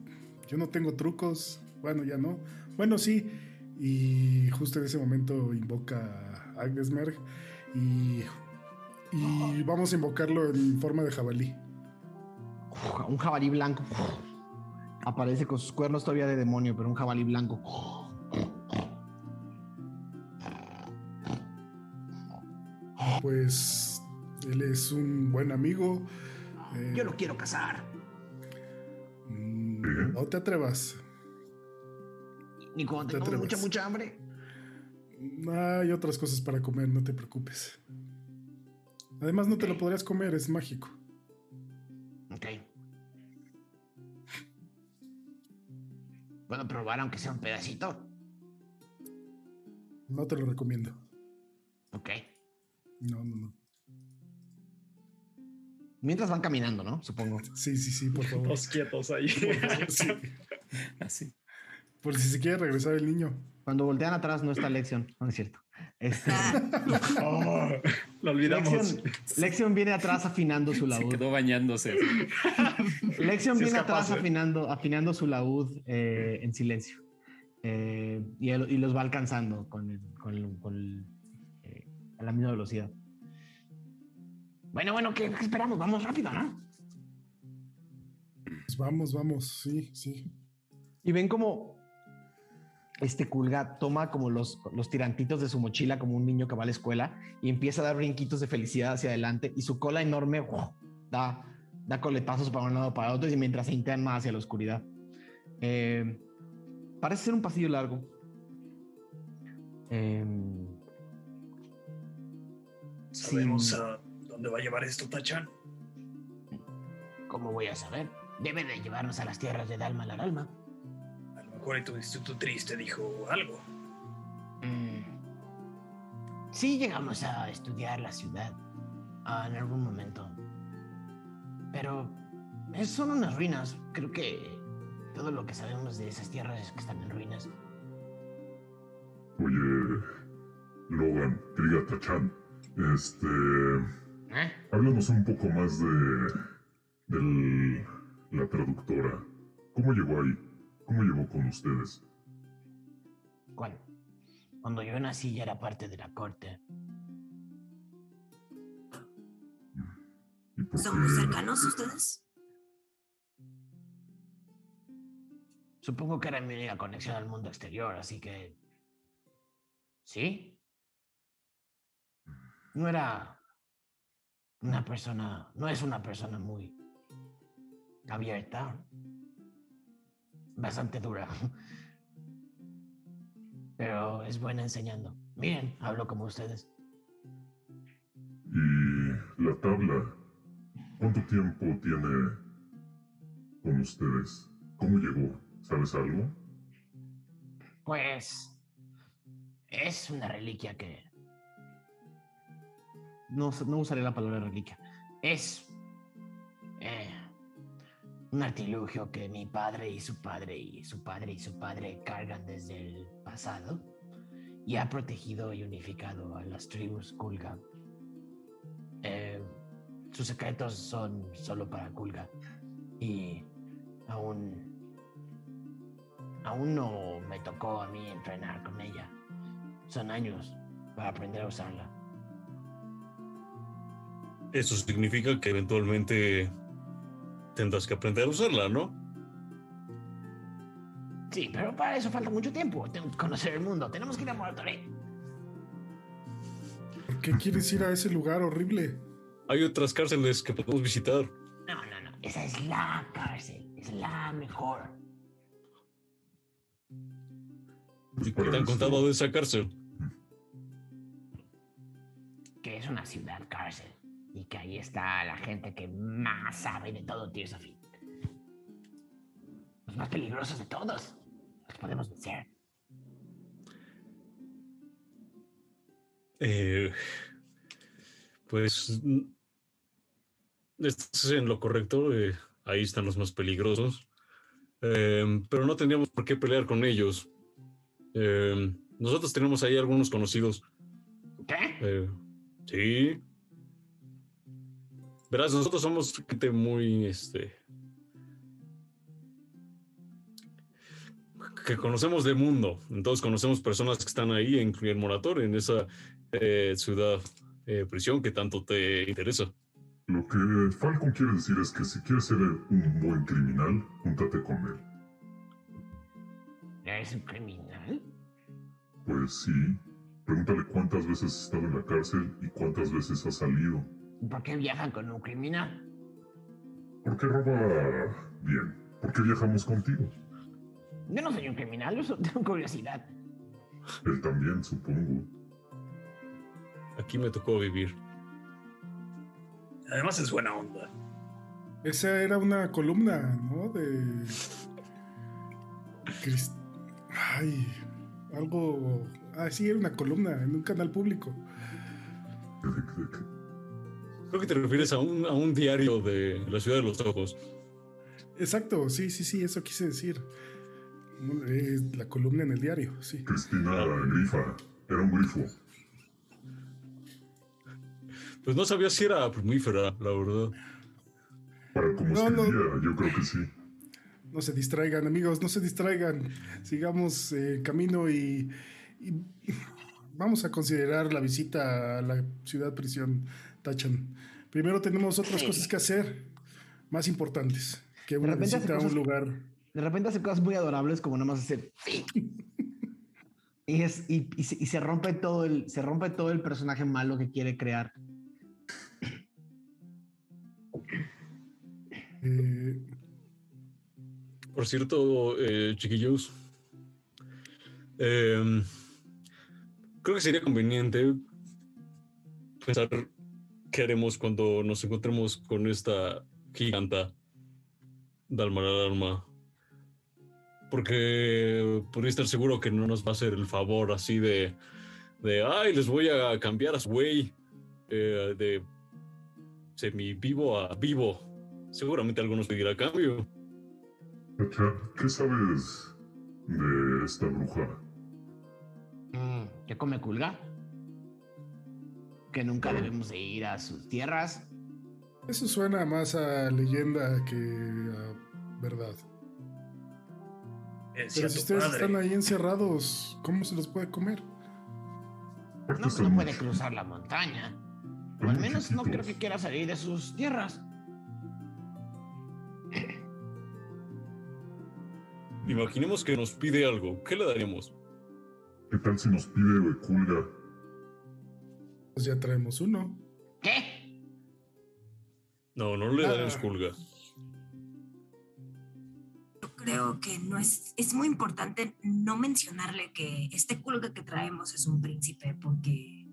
yo no tengo trucos. Bueno, ya no. Bueno, sí. Y justo en ese momento invoca a Agnesmerg y, y vamos a invocarlo en forma de jabalí. Uf, Un jabalí blanco. Aparece con sus cuernos todavía de demonio, pero un jabalí blanco. Pues él es un buen amigo Eh, Yo lo quiero casar. mm. No te atrevas. Ni cuando Te tengo mucha, mucha hambre. Hay otras cosas para comer, no te preocupes. Además, no te lo podrías comer, es mágico. Ok. ¿Puedo probar aunque sea un pedacito? No te lo recomiendo. Ok. No, no, no. Mientras van caminando, ¿no? Supongo. Sí, sí, sí, por favor. Todos quietos ahí. Por favor, sí. Así. Por si se quiere regresar el niño. Cuando voltean atrás no está Lexion. No es cierto. Este, Oh, lo olvidamos. Lexion, Lexion viene atrás afinando su Se laúd. quedó bañándose. Lexion Sí viene capaz, atrás ¿eh? afinando, afinando su laúd eh, en silencio. Eh, y, él- y los va alcanzando con, el- con, el- con el, eh, a la misma velocidad. Bueno, bueno, ¿qué, qué esperamos? Vamos rápido, ¿no? Pues vamos, vamos, sí, sí. Y ven como este culga toma como los, los tirantitos de su mochila como un niño que va a la escuela y empieza a dar brinquitos de felicidad hacia adelante y su cola enorme da, da coletazos para un lado para otro y mientras se interna más hacia la oscuridad. Eh, parece ser un pasillo largo. Em, ¿Sabemos a dónde va a llevar esto, Tachan? ¿Cómo voy a saber? Debe de llevarnos a las tierras de Dalma la Alma. Mejor tu instituto triste dijo algo. Mm. Sí llegamos a estudiar la ciudad ah, en algún momento. Pero es- son unas ruinas. Creo que todo lo que sabemos de esas tierras es que están en ruinas. Oye, Logan, diga Tachan, este, ¿Eh? háblanos un poco más de, de la traductora. ¿Cómo llegó ahí? ¿Cómo llegó con ustedes? ¿Cuál? Cuando yo nací ya era parte de la corte. ¿Y por ¿Son qué? muy cercanos ustedes? Supongo que era mi única conexión al mundo exterior, así que... ¿Sí? No era una persona, no es una persona muy abierta, bastante dura, pero es buena enseñando. Miren, hablo como ustedes. ¿Y la tabla? ¿Cuánto tiempo tiene con ustedes? ¿Cómo llegó? ¿Sabes algo? Pues es una reliquia que no, no usaré la palabra reliquia. es eh, un artilugio que mi padre y su padre y su padre y su padre cargan desde el pasado y ha protegido y unificado a las tribus Kulga. Eh, sus secretos son solo para Kulga y aún aún no me tocó a mí entrenar con ella. Son años para aprender a usarla. Eso significa que eventualmente tendrás que aprender a usarla, ¿no? Sí, pero para eso falta mucho tiempo. Tengo que conocer el mundo. Tenemos que ir a Moratoré. ¿Por qué quieres ir a ese lugar horrible? Hay otras cárceles que podemos visitar. No, no, no. Esa es la cárcel. Es la mejor. ¿Y qué te han contado de esa cárcel? Que es una ciudad cárcel. Y que ahí está la gente que más sabe de todo Tears of. Los más peligrosos de todos. Los podemos vencer. Eh, pues mm, estás en lo correcto. eh, ahí están los más peligrosos. Eh, pero no tendríamos por qué pelear con ellos. Eh, nosotros tenemos ahí algunos conocidos. ¿Qué? Eh, sí. Verás, nosotros somos gente muy, este, que conocemos del mundo. Entonces conocemos personas que están ahí, incluyen Morator, en esa eh, ciudad eh, prisión que tanto te interesa. Lo que Falcon quiere decir es que si quieres ser un buen criminal, júntate con él. ¿Eres un criminal? Pues sí. Pregúntale cuántas veces has estado en la cárcel y cuántas veces has salido. ¿Por qué viajan con un criminal? ¿Por qué roba bien? ¿Por qué viajamos contigo? Yo no soy un criminal, yo solo tengo curiosidad. Él también, supongo. Aquí me tocó vivir. Además es buena onda. Esa era una columna, ¿no? De. Crist- Ay, algo. Ah, sí, era una columna en un canal público. Creo que te refieres a un, a un diario de la ciudad de los ojos. Exacto, sí, sí, sí, eso quise decir. Es la columna en el diario, sí. Cristina Grifa. Era un grifo. Pues no sabía si era plumífera, la verdad. Para como No, yo creo que sí. No se distraigan, amigos, no se distraigan. Sigamos eh, camino y, y vamos a considerar la visita a la ciudad prisión Tachan. Primero tenemos otras Sí. cosas que hacer, más importantes, que una visita a un cosas- lugar. De repente hace cosas muy adorables como nada más hacer. Y, es, y, y se, y se rompe todo el se rompe todo el personaje malo que quiere crear. Eh, Por cierto, eh, chiquillos, em, creo que sería conveniente pensar qué haremos cuando nos encontremos con esta giganta Dalma la Dalma. Porque podría estar seguro que no nos va a hacer el favor así de, de ay, les voy a cambiar a su güey eh, de semi vivo a vivo. Seguramente algunos pedirá cambio. ¿qué sabes de esta bruja? Mm, ¿Que come culga? Que nunca debemos de ir a sus tierras. eso suena más a leyenda que a verdad. Decía Pero si ustedes padre. están ahí encerrados, ¿cómo se los puede comer? No, no puede cruzar la montaña. O al menos no creo que quiera salir de sus tierras. Imaginemos que nos pide algo. ¿Qué le daríamos? ¿Qué tal si nos pide de culga? Pues ya traemos uno. ¿Qué? No, no le Ah. daremos pulga. Yo creo que no es, es muy importante no mencionarle que este culga que traemos es un príncipe, porque,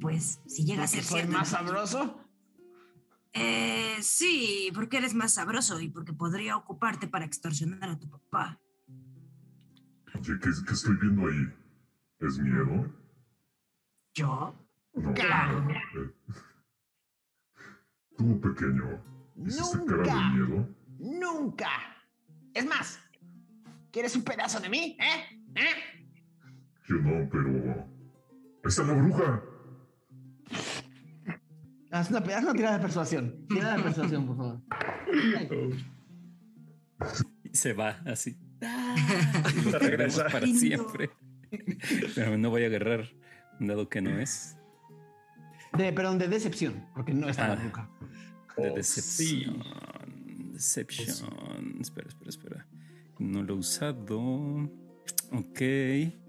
pues, si llega a ¿Porque ser soy cierto. más sabroso? Eh, sí, porque eres más sabroso y porque podría ocuparte para extorsionar a tu papá. Oye, ¿qué, qué estoy viendo ahí? ¿Es miedo? ¿Yo? Eh, Tú, pequeño, ¿hiciste cara de Nunca. miedo? Nunca. Es más, ¿quieres un pedazo de mí? ¿Eh? ¿Eh? Yo no, pero... ¡Ahí está la bruja! Haz una, haz una tirada de persuasión. Tirada de persuasión, por favor. Y se va así. Y lo perdemos regresa. para siempre. Pero no voy a agarrar un dado que no es. De, perdón, de decepción, porque no está Ah. la bruja. De Oh, decepción. Deception. Espera, espera, espera. No lo he usado. Ok.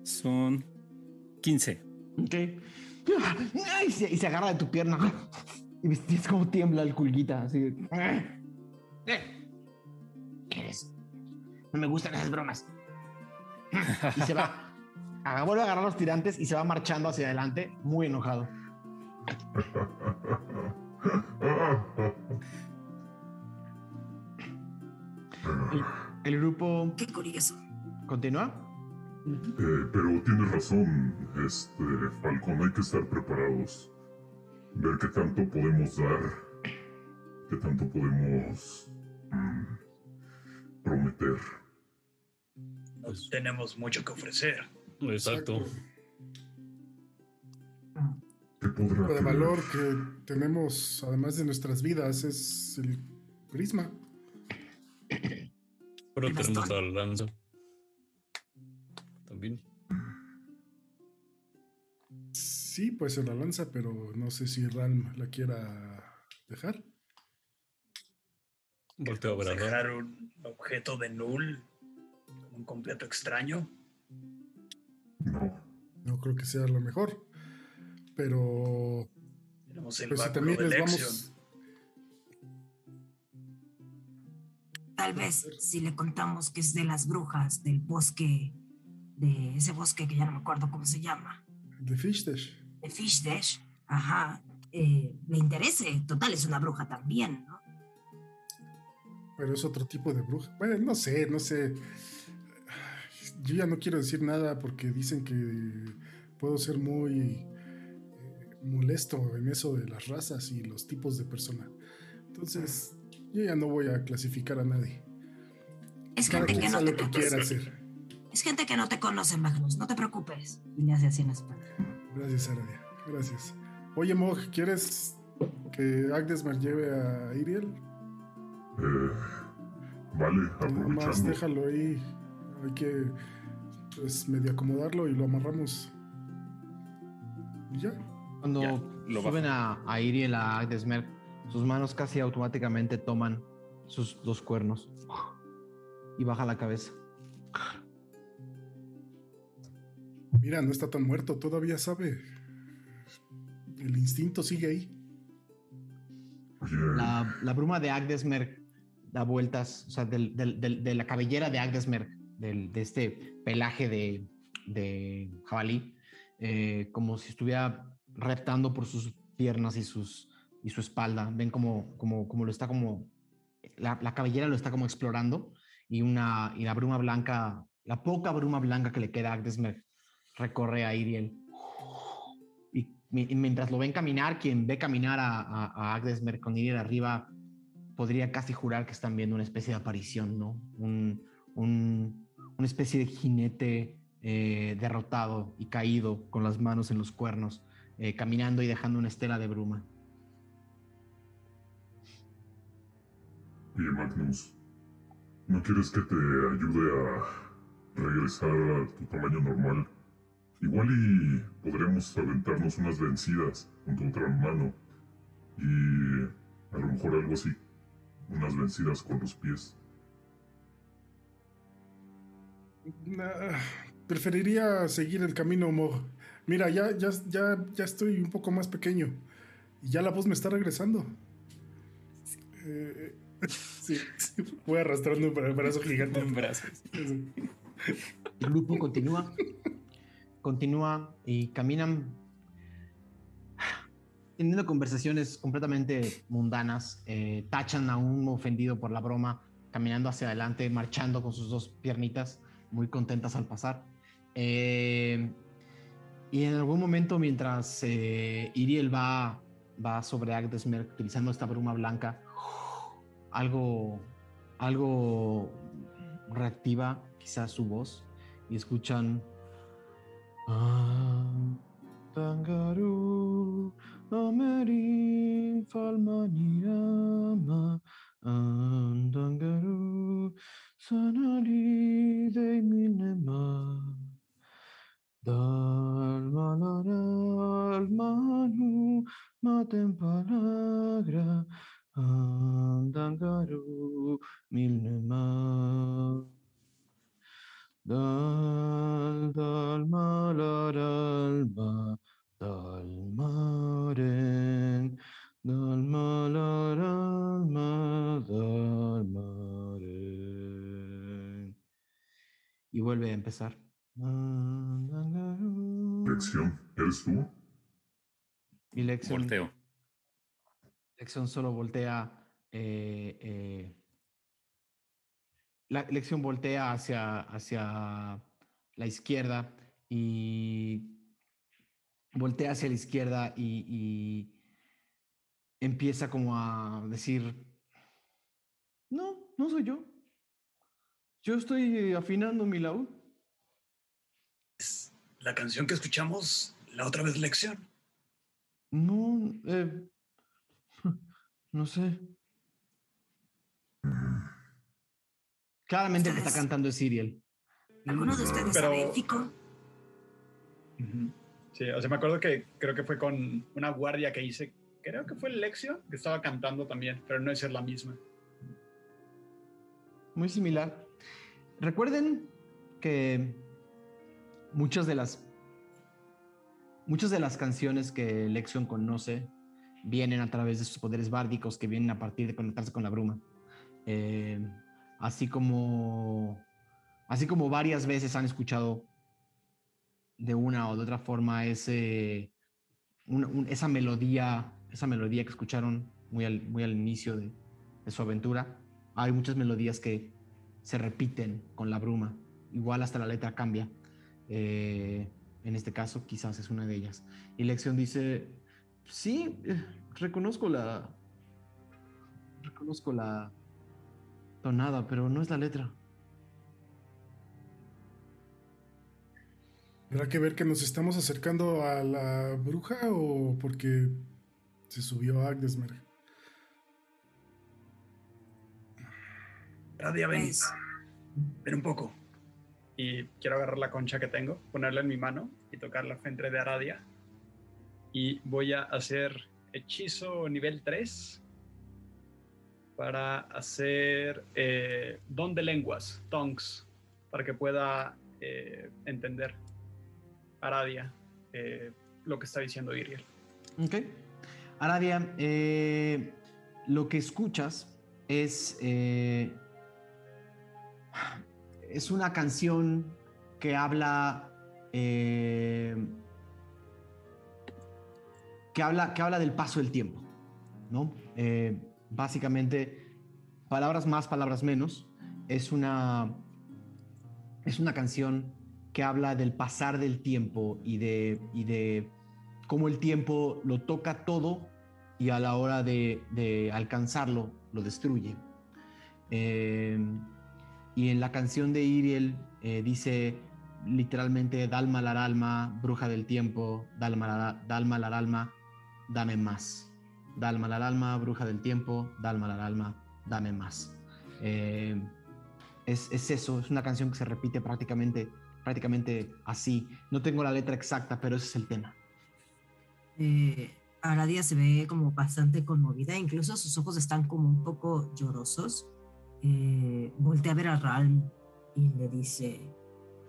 Son 15. Ok. Y se, y se agarra de tu pierna. Y ves como tiembla el culguita. Así. de- ¿Eh? Eres. No me gustan esas bromas. Y se va. Aga- Vuelve a agarrar los tirantes y se va marchando hacia adelante, muy enojado. El, el grupo Qué curioso. continúa. Eh, pero tienes razón, este, Falcón, hay que estar preparados. Ver qué tanto podemos dar, qué tanto podemos mm, prometer. Nos tenemos mucho que ofrecer. Exacto. ¿Qué podrá de tener? valor que tenemos, además de nuestras vidas, es el prisma. Pero tenemos la lanza. También. Sí, puede ser la lanza, pero no sé si Ralm la quiera dejar. Volteo a ver a Ram. Dejar un objeto de null, un completo extraño. No, No creo que sea lo mejor. Pero Tenemos el pues si también les vamos. tal vez si le contamos que es de las brujas del bosque, de ese bosque que ya no me acuerdo cómo se llama, De Fish Dash. de Fish Dash, ajá, eh, le interese. Total, es una bruja también, ¿no? Pero es otro tipo de bruja. Bueno, no sé, no sé. Yo ya no quiero decir nada porque dicen que puedo ser muy eh, molesto en eso de las razas y los tipos de persona. Entonces, yo ya no voy a clasificar a nadie. Es Cada gente que no te lo que conoce. quiera hacer. Es gente que no te conoce, Magnus, no te preocupes. Y le hace así en la espalda. Gracias, Aradia. Gracias. Oye, Mog, ¿quieres que Agdesmar lleve a Iriel? Eh, vale, Nada más aprovechando. déjalo ahí. Hay que pues medio acomodarlo y lo amarramos. Y ya. Cuando Ya, lo suben a, a Iriel a Agdesmer, sus manos casi automáticamente toman sus dos cuernos y baja la cabeza. Mira, no está tan muerto, todavía sabe. El instinto sigue ahí. La, la bruma de Agdesmer da vueltas, o sea, del- del- del- de la cabellera de Agdesmer, del- de este pelaje de, de jabalí, eh, como si estuviera reptando por sus piernas y, sus, y su espalda. Ven como, como, como lo está como, la, la cabellera lo está como explorando y, una, y la bruma blanca, la poca bruma blanca que le queda a Agdesmer recorre a Iriel. Y, mi- y mientras lo ven caminar, quien ve caminar a, a, a Agdesmer con Iriel arriba, podría casi jurar que están viendo una especie de aparición, ¿no? Un, un- una especie de jinete eh, derrotado y caído con las manos en los cuernos, eh, caminando y dejando una estela de bruma. oye, Magnus, ¿no quieres que te ayude a regresar a tu tamaño normal? Igual y podremos aventarnos unas vencidas con tu otra mano. Y a lo mejor algo así. Unas vencidas con los pies. Nah, preferiría seguir el camino, Mog. Mira, ya, ya, ya, ya estoy un poco más pequeño. Y ya la voz me está regresando. Eh, sí, sí, voy arrastrando un bra- brazo gigante. En brazos. Sí. El grupo continúa, continúa y caminan teniendo conversaciones completamente mundanas. eh, tachan a un ofendido por la broma, caminando hacia adelante, marchando con sus dos piernitas, muy contentas al pasar. Eh, y en algún momento, mientras eh, Iriel va, va sobre Agdesmer utilizando esta bruma blanca, algo, algo reactiva quizás su voz y escuchan "Ah, Tangaru Amerin Falmanirama Andangaru Sanali de Minema Dalmalaral Manu Matempalagra Andangaru Milnema Dal dal malar alma dal maren dal malar alma dal maren y vuelve a empezar. Lección, ¿eres tú? Lexion, Volteo. Lexion solo voltea. eh, eh, la Lexion voltea hacia, hacia la izquierda y voltea hacia la izquierda y, y empieza como a decir, no, no soy yo. Yo estoy afinando mi laúd. La canción que escuchamos la otra vez lección. No, eh, no sé. Claramente el que está cantando es Siriel. ¿Alguno de ustedes Pero- sabe élfico? Sí, o sea, me acuerdo que creo que fue con una guardia que hice, creo que fue Lexio, que estaba cantando también, pero no es ser la misma. Muy similar. Recuerden que muchas de las muchas de las canciones que Lexion conoce vienen a través de sus poderes bárdicos que vienen a partir de conectarse con la bruma. Eh, así como, así como varias veces han escuchado de una o de otra forma ese, esa melodía, esa melodía que escucharon muy al, muy al inicio de su aventura. Hay muchas melodías que se repiten con la bruma, igual hasta la letra cambia. Eh, en este caso, quizás es una de ellas. Y Lexion dice, sí, eh, reconozco la, reconozco la tonada, pero no es la letra. ¿Habrá que ver que nos estamos acercando a la bruja o porque se subió a Agdesmer? Radia, ven. Pues, Ven un poco. Y quiero agarrar la concha que tengo, ponerla en mi mano y tocarla frente de Aradia. Y voy a hacer hechizo nivel 3 para hacer eh, don de lenguas, tongues, para que pueda eh, entender Aradia eh, lo que está diciendo Iriel. Ok. Aradia, eh, lo que escuchas es, eh, es una canción que habla, eh, que habla, que habla del paso del tiempo, ¿no? Eh, básicamente, palabras más, palabras menos, es una, es una canción que habla del pasar del tiempo y de, y de cómo el tiempo lo toca todo y a la hora de, alcanzarlo lo destruye. Eh, y en la canción de Iriel eh, dice literalmente, Dalma la alma, bruja del tiempo, Dalma la, Dalma la alma, dame más. Dalma la alma, bruja del tiempo, Dalma la alma, dame más. Eh, es, es eso, es una canción que se repite prácticamente, prácticamente así. No tengo la letra exacta, pero ese es el tema. eh, Aradia se ve como bastante conmovida, incluso sus ojos están como un poco llorosos. Eh, voltea a ver a Ralm y le dice,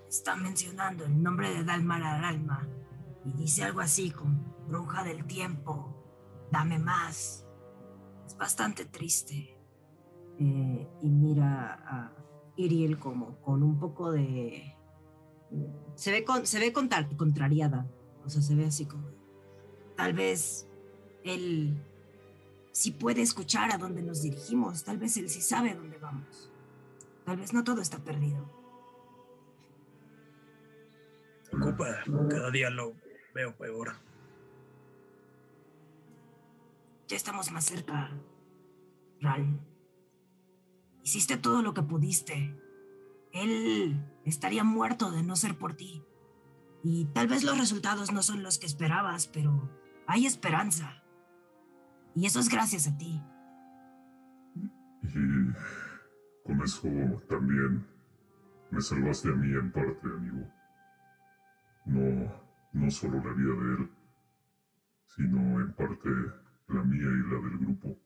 está mencionando el nombre de Dalmar al alma y dice algo así como, bruja del tiempo, dame más. Es bastante triste. Eh, y mira a Iriel como con un poco de... Se ve, con, se ve contra- contrariada, o sea, se ve así como... Tal vez él sí puede escuchar a dónde nos dirigimos, tal vez él sí sabe a dónde vamos. Tal vez no todo está perdido. Cada día lo veo peor. Ya estamos más cerca, Ral. Hiciste todo lo que pudiste. Él estaría muerto de no ser por ti. Y tal vez los resultados no son los que esperabas, pero hay esperanza. Y eso es gracias a ti. Y con eso también me salvaste a mí en parte, amigo. No, no solo la vida de él, sino en parte la mía y la del grupo.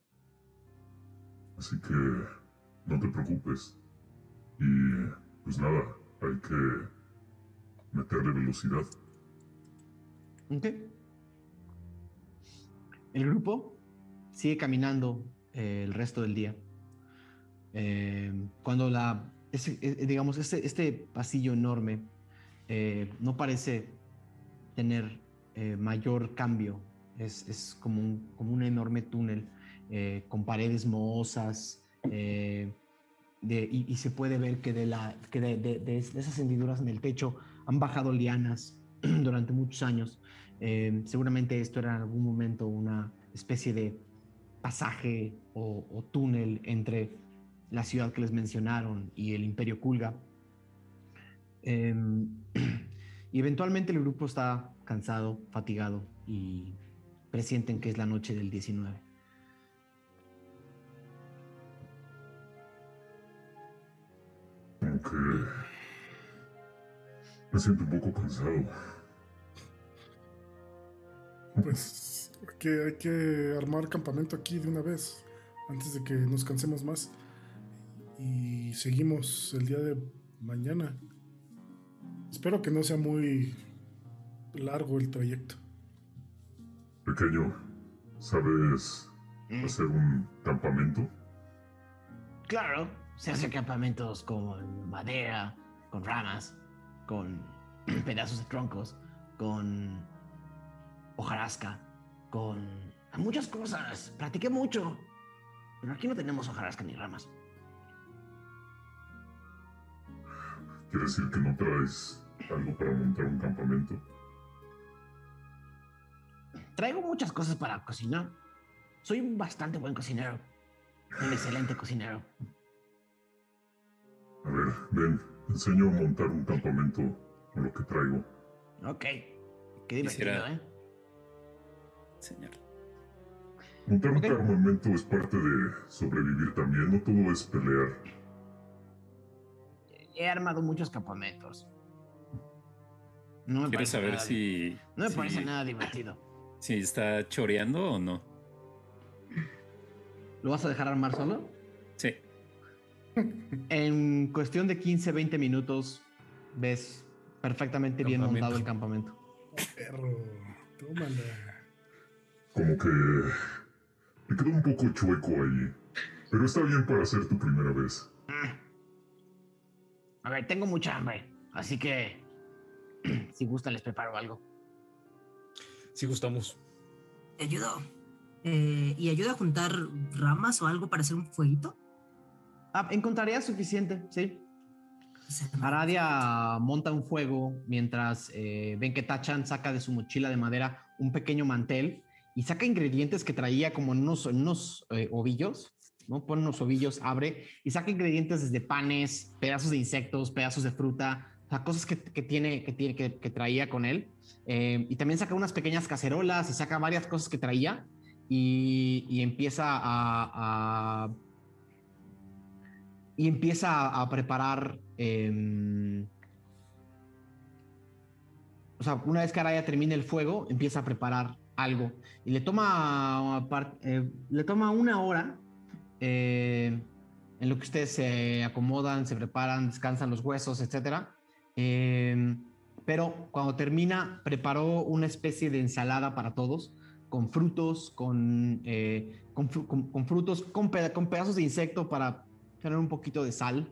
Así que no te preocupes. Y pues nada, hay que meterle velocidad. Ok. El grupo sigue caminando eh, el resto del día. Eh, cuando la, ese, eh, digamos, este, este pasillo enorme eh, no parece tener eh, mayor cambio, es, es como, un, como un enorme túnel eh, con paredes mohosas eh, de- y, y se puede ver que, de, la, que de, de- de esas hendiduras en el techo han bajado lianas durante muchos años. Eh, seguramente esto era en algún momento una especie de pasaje o, o túnel entre la ciudad que les mencionaron y el imperio Kulga. Eh, y eventualmente el grupo está cansado, fatigado y presienten que es la noche del 19. Aunque me siento un poco cansado. Pues que, hay que armar campamento aquí de una vez, antes de que nos cansemos más. Y seguimos el día de mañana. Espero que no sea muy largo el trayecto. Pequeño, ¿sabes hacer un campamento? Claro, se hace campamentos con madera, con ramas, con pedazos de troncos, con hojarasca, con muchas cosas. Practiqué mucho. Pero aquí no tenemos hojarasca ni ramas. ¿Quiere decir que no traes algo para montar un campamento? Traigo muchas cosas para cocinar. Soy un bastante buen cocinero. Un excelente cocinero. A ver, ven, te enseño a montar un campamento con lo que traigo. Ok. Qué divertido, Quisiera- ¿eh? Señor. Montar un Ok. campamento es parte de sobrevivir también, no todo es pelear. He armado muchos campamentos. No me ¿Quieres parece saber nada- si, No me si- parece nada divertido. si está choreando o no? ¿Lo vas a dejar armar solo? Sí. En cuestión de 15, 20 minutos, ves perfectamente bien montado el campamento. Perro, tómala. Como que me quedó un poco chueco ahí. Pero está bien para ser tu primera vez. A ver, tengo mucha hambre. Así que. si gustan, les preparo algo. Si gustamos. Te ayudo. Eh, ¿Y ayuda a juntar ramas o algo para hacer un fueguito? Ah, encontraría suficiente, sí. Aradia monta un fuego mientras eh, ven que Tachan saca de su mochila de madera un pequeño mantel y saca ingredientes que traía como unos, unos eh, ovillos, ¿no? Pone unos ovillos, abre y saca ingredientes desde panes, pedazos de insectos, pedazos de fruta, o sea, cosas que, que tiene, que, tiene que, que traía con él. Eh, y también saca unas pequeñas cacerolas y saca varias cosas que traía y, y empieza a, y empieza a, preparar. em, o sea, una vez que Araya termine el fuego, empieza a preparar algo. Y le toma, par- eh, le toma una hora eh, en lo que ustedes se acomodan, se preparan, descansan los huesos, etc. pero cuando termina, preparó una especie de ensalada para todos, con frutos, con, eh, con, con- con frutos, con, peda- con pedazos de insecto para tener un poquito de sal.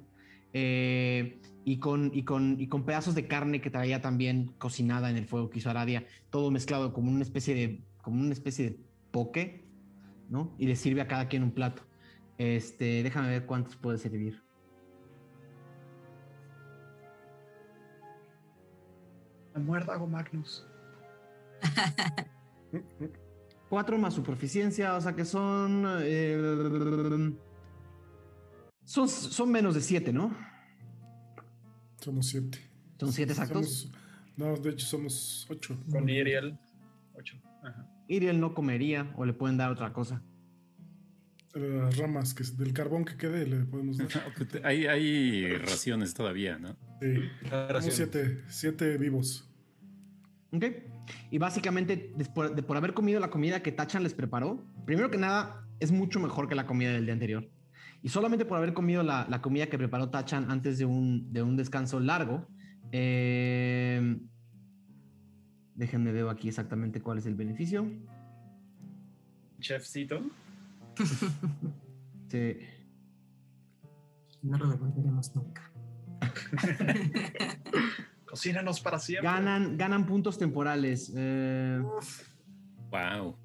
Y, con, y, con, y con pedazos de carne que traía también cocinada en el fuego que hizo Aradia, todo mezclado como una especie de, como una especie de poke, ¿no? Y le sirve a cada quien un plato. Este, déjame ver cuántos puede servir. La muérdago Magnus. Cuatro más su proficiencia, o sea que son. eh, son, son menos de siete, ¿no? Somos siete. Son siete exactos. Somos- no, de hecho somos ocho. Con Iriel. Ocho. Ajá. Iriel no comería o le pueden dar otra cosa. Las ramas que, del carbón que quede le podemos dar. Hay, hay raciones todavía, ¿no? Sí. Somos siete, siete vivos. ¿Ok? Y básicamente, después de por haber comido la comida que Tachan les preparó, primero que nada, es mucho mejor que la comida del día anterior. Y solamente por haber comido la, la comida que preparó Tachan antes de un, de un descanso largo, eh, déjenme ver aquí exactamente cuál es el beneficio. Chefcito. Sí. No lo devolveremos nunca. Cocínanos para siempre. Ganan, ganan puntos temporales. eh, Wow.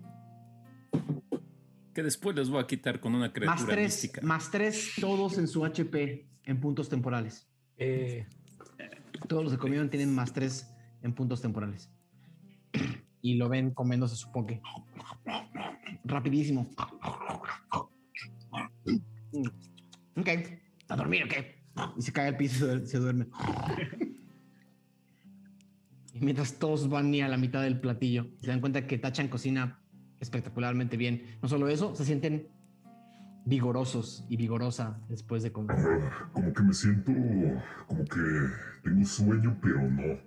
Que después les voy a quitar con una criatura más tres, mística. más tres todos en su HP en puntos temporales. Eh, Todos los que comieron tienen más tres en puntos temporales. Y lo ven comiéndose su poke. Rapidísimo. Ok. ¿A dormir o qué? Y se cae al piso y se duerme. Y mientras todos van ni a la mitad del platillo, se dan cuenta que Tachan cocina espectacularmente bien. No solo eso, se sienten vigorosos y vigorosa después de comer. Ah, Como que me siento como que tengo sueño, pero no.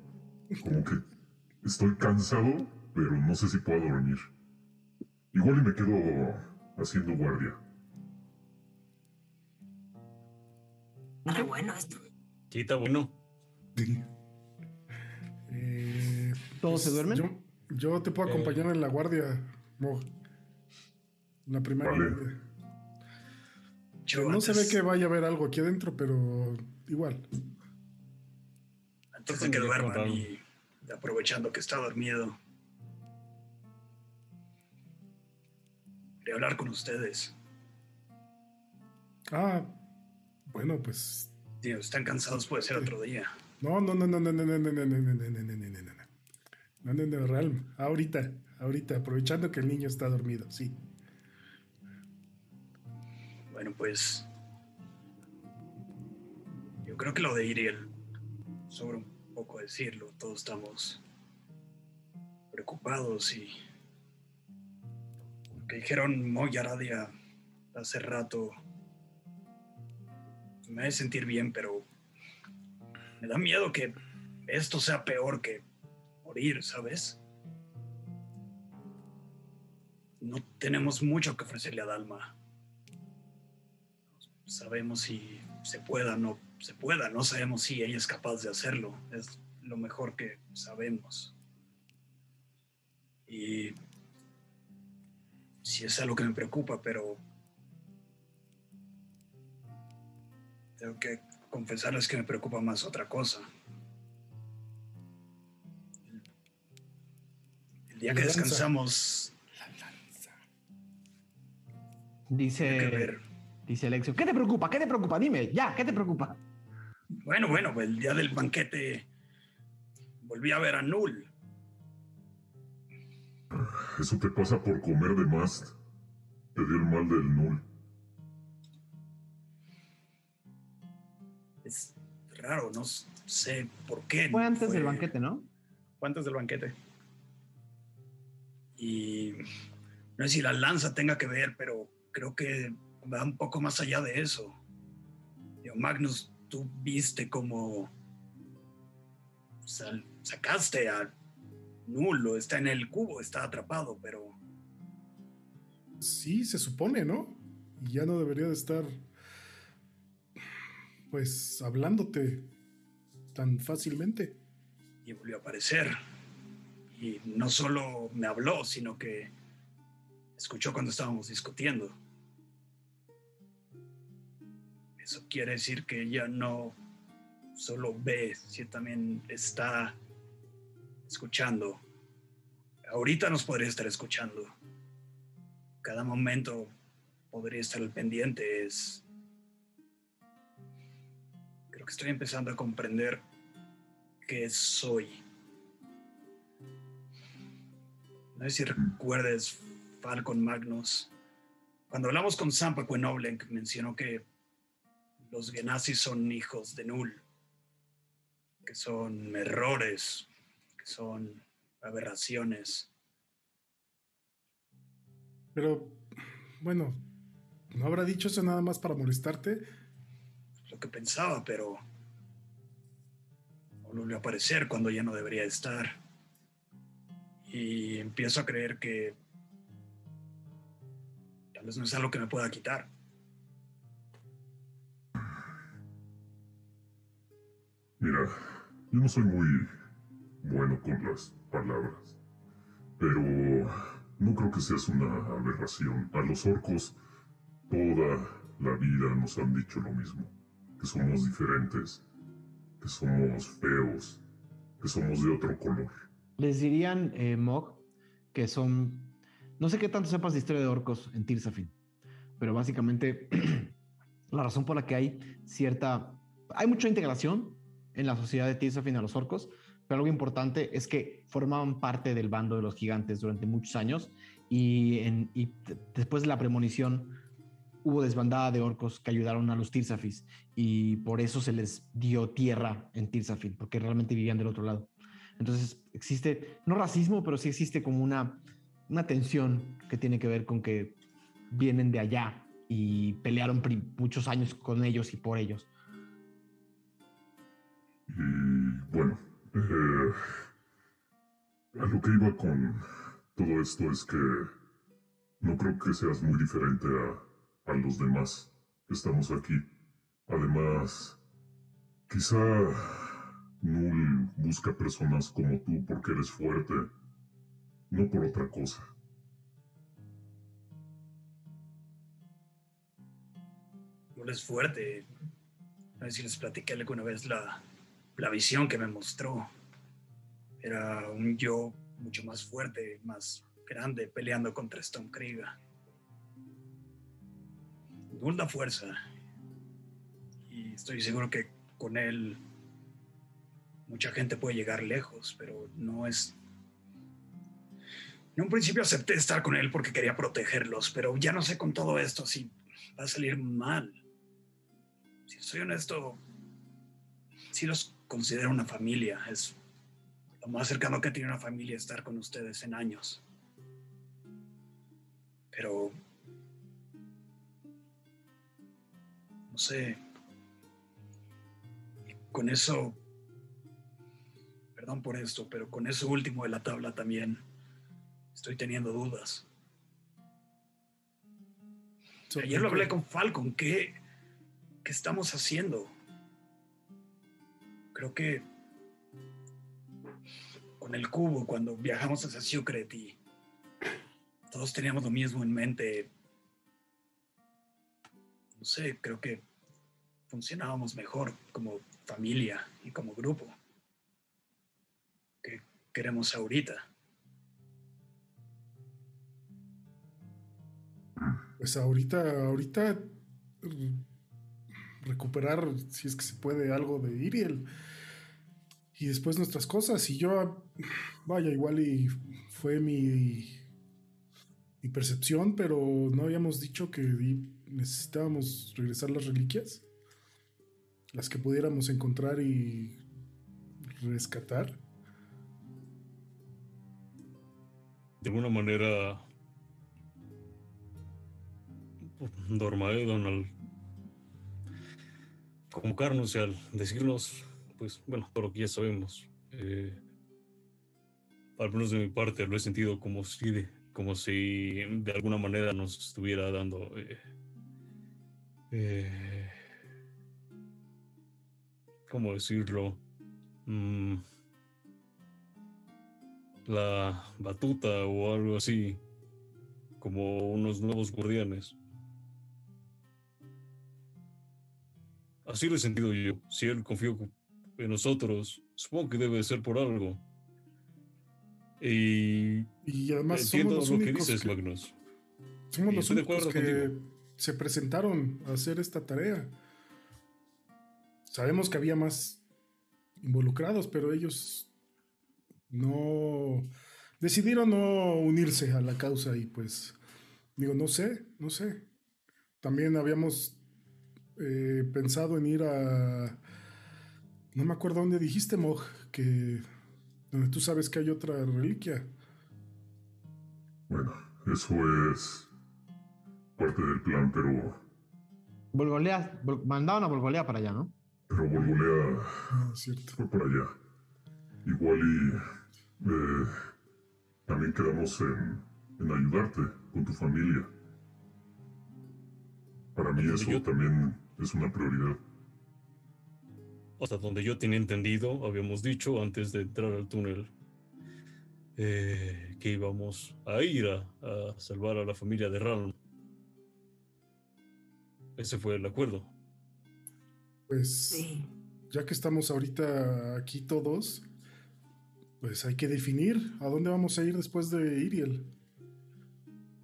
Como que estoy cansado, pero no sé si puedo dormir. Igual y me quedo haciendo guardia. Está bueno esto. sí, está bueno. Eh, ¿Todos se duermen? Yo, yo te puedo acompañar en la guardia, En la primera Vale. guardia. Yo no se ve que vaya a haber algo aquí adentro, pero igual. Antes de que duerman contarlo. y aprovechando que está dormido. Quería hablar con ustedes. Ah, bueno, pues. Digo, están cansados, puede ser otro día. No, no, no, no, no, no, no, no, no, no, no, no, no, no, no, no, no. No, no, no, Realm. Ahorita, ahorita, aprovechando que el niño está dormido, sí. Bueno, pues. Yo creo que lo de Iriel. Sobre un poco decirlo. Todos estamos preocupados y. Lo que dijeron Moy Aradia hace rato. Me hace sentir bien, pero. Me da miedo que esto sea peor que morir, ¿sabes? No tenemos mucho que ofrecerle a Dalma sabemos si se pueda o no se pueda, no sabemos si ella es capaz de hacerlo, es lo mejor que sabemos. Y sí es algo que me preocupa, pero tengo que confesarles que me preocupa más otra cosa. El día que descansamos, Dice, dice Alexio. ¿Qué te preocupa? ¿Qué te preocupa? Dime, ya, ¿qué te preocupa? Bueno, bueno, pues, el día del banquete volví a ver a Null. Eso te pasa por comer de más. Te dio el mal del null. Es raro, no sé por qué. Fue antes del banquete, ¿no? Fue antes del banquete. Y no sé si la lanza tenga que ver, pero creo que va un poco más allá de eso. Magnus, tú viste como sal- sacaste a Nulo, está en el cubo, está atrapado, pero Sí, se supone, ¿no? Y ya no debería de estar, pues, hablándote tan fácilmente. y volvió a aparecer. Y no solo me habló, sino que escuchó cuando estábamos discutiendo. Eso quiere decir que ella no solo ve, si también está escuchando. Ahorita nos podría estar escuchando. Cada momento podría estar al pendiente. Es. Creo que estoy empezando a comprender qué soy. No sé si recuerdes Falcon Magnus. Cuando hablamos con Sampa Quenoblenk, mencionó que los Genasi son hijos de Null, que son errores, que son aberraciones. Pero, bueno, ¿no habrá dicho eso nada más para molestarte? Lo que pensaba, pero volvió a aparecer cuando ya no debería estar. Y empiezo a creer que tal vez no es algo que me pueda quitar. Mira, yo no soy muy bueno con las palabras, pero no creo que seas una aberración. A los orcos toda la vida nos han dicho lo mismo, que somos diferentes, que somos feos, que somos de otro color. Les dirían, eh, Mog, que son. No sé qué tanto sepas de historia de orcos en Tirsafin, pero básicamente la razón por la que hay cierta. Hay mucha integración en la sociedad de Tirsafin a los orcos, pero algo importante es que formaban parte del bando de los gigantes durante muchos años y, después de la premonición hubo desbandada de orcos que ayudaron a los Tirsafis y por eso se les dio tierra en Tirsafin, porque realmente vivían del otro lado. Entonces existe, no racismo, pero sí existe como una, una tensión que tiene que ver con que vienen de allá y pelearon muchos años con ellos y por ellos. Y bueno, eh, a lo que iba con todo esto es que no creo que seas muy diferente a, a los demás estamos aquí. Además, quizá Null busca personas como tú porque eres fuerte, no por otra cosa. Igual es fuerte. A ver si les platiqué alguna vez la, la visión que me mostró. Era un yo mucho más fuerte, más grande, peleando contra Stone Krieger. Una fuerza. Y estoy seguro que con él mucha gente puede llegar lejos, pero no es... En un principio acepté estar con él porque quería protegerlos, pero ya no sé con todo esto si va a salir mal. Si soy honesto, sí los considero una familia. Es lo más cercano que tiene una familia estar con ustedes en años. Pero... No sé. Con eso... Perdón por esto, pero con eso último de la tabla también estoy teniendo dudas. Ayer lo hablé con Falcon. ¿Qué, ¿Qué estamos haciendo? Creo que con el cubo, cuando viajamos hacia Secret y todos teníamos lo mismo en mente. No sé, creo que funcionábamos mejor como familia y como grupo. ¿Qué queremos ahorita? Pues ahorita, ahorita recuperar, si es que se puede, algo de Iriel. Y después nuestras cosas. Y yo, vaya, igual y fue mi, mi percepción, pero no habíamos dicho que necesitábamos regresar las reliquias. Las que pudiéramos encontrar y rescatar. De alguna manera, Dormaedon al convocarnos y al decirnos, pues bueno, todo lo que ya sabemos. Eh, al menos de mi parte lo he sentido como si de, como si de alguna manera nos estuviera dando eh, eh, ¿cómo decirlo? Mm, la batuta o algo así, como unos nuevos guardianes. Así lo he sentido yo. Si él confió en nosotros, supongo que debe ser por algo. Y, y además entiendo somos lo los que únicos dices, que- Magnus. Somos Y los únicos que contigo. se presentaron a hacer esta tarea. Sabemos que había más involucrados, pero ellos no decidieron no unirse a la causa y pues digo, no sé, no sé. También habíamos eh, pensado en ir a... No me acuerdo dónde dijiste, Moj, que... Donde tú sabes que hay otra reliquia. Bueno, eso es parte del plan, pero, Volgolea, vol- mandaban a Volgolea para allá, ¿no? pero Volgolea Ah, cierto. fue para allá. Igual y eh, también quedamos en, en ayudarte con tu familia. Para mí eso Yo- también es una prioridad. Hasta donde yo tenía entendido, habíamos dicho antes de entrar al túnel eh, que íbamos a ir a, a salvar a la familia de Ralm. Ese fue el acuerdo. Pues Sí. ya que estamos ahorita aquí todos, pues hay que definir a dónde vamos a ir después de Iriel.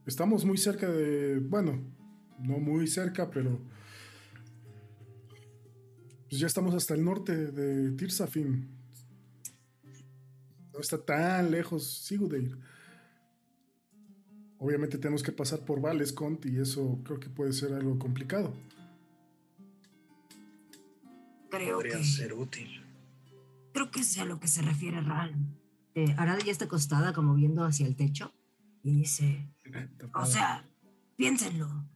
Estamos muy cerca de, bueno, no muy cerca, pero pues ya estamos hasta el norte de Tirsafin. No está tan lejos Sigudeir. Obviamente tenemos que pasar por Valescont y eso creo que puede ser algo complicado. Creo Podría que, ser útil. creo que es a lo que se refiere Ralm. Eh, Arada ya está acostada como viendo hacia el techo y dice, o sea, piénsenlo.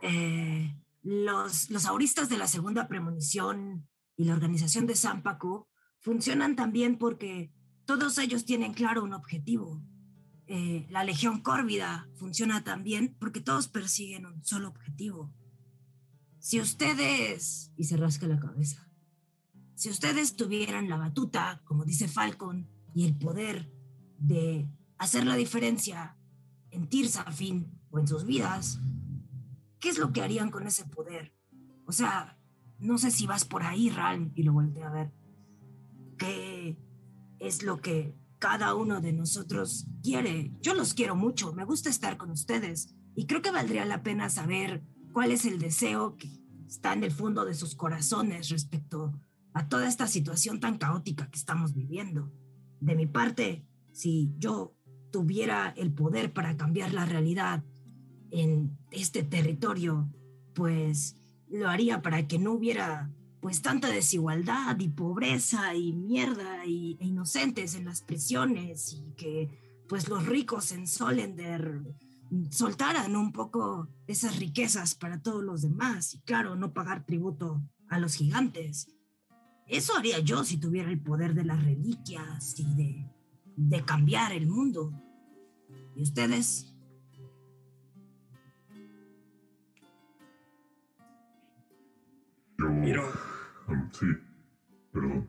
Eh, los, los auristas de la segunda premonición y la organización de Sampaku funcionan también porque todos ellos tienen claro un objetivo. Eh, la Legión Córvida funciona también porque todos persiguen un solo objetivo. Si ustedes, y se rasca la cabeza, si ustedes tuvieran la batuta, como dice Falcon, y el poder de hacer la diferencia en Tirsafin o en sus vidas, ¿qué es lo que harían con ese poder? O sea, no sé si vas por ahí, Ralm, y lo volteé a ver. ¿Qué es lo que cada uno de nosotros quiere? Yo los quiero mucho, me gusta estar con ustedes y creo que valdría la pena saber cuál es el deseo que está en el fondo de sus corazones respecto a toda esta situación tan caótica que estamos viviendo. De mi parte, si yo tuviera el poder para cambiar la realidad en este territorio, pues lo haría para que no hubiera pues tanta desigualdad y pobreza y mierda y, e inocentes en las prisiones y que pues los ricos en Solender soltaran un poco esas riquezas para todos los demás y claro, no pagar tributo a los gigantes. Eso haría yo si tuviera el poder de las reliquias y de, de cambiar el mundo. ¿Y ustedes? Yo... Miro. Sí, perdón.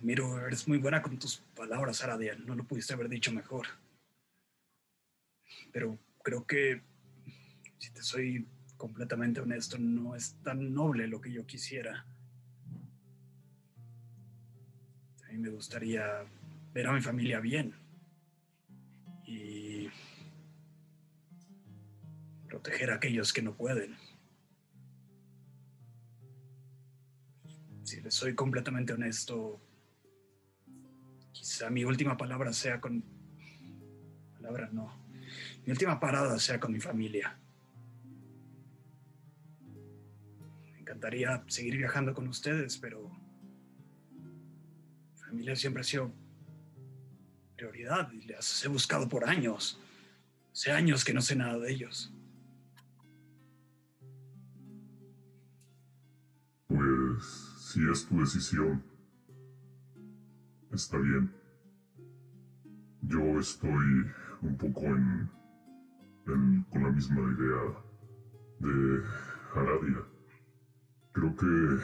Miro, eres muy buena con tus palabras, Aradiel. No lo pudiste haber dicho mejor. Pero creo que, si te soy completamente honesto, no es tan noble lo que yo quisiera. A mí me gustaría ver a mi familia bien. Y proteger a aquellos que no pueden. Si les soy completamente honesto, quizá mi última palabra sea con... Palabra no. Mi última parada sea con mi familia. Me encantaría seguir viajando con ustedes, pero... Mi familia siempre ha sido prioridad y les he buscado por años. Hace años que no sé nada de ellos. Si es tu decisión, está bien. Yo estoy un poco en, en- con la misma idea de Aradia. Creo que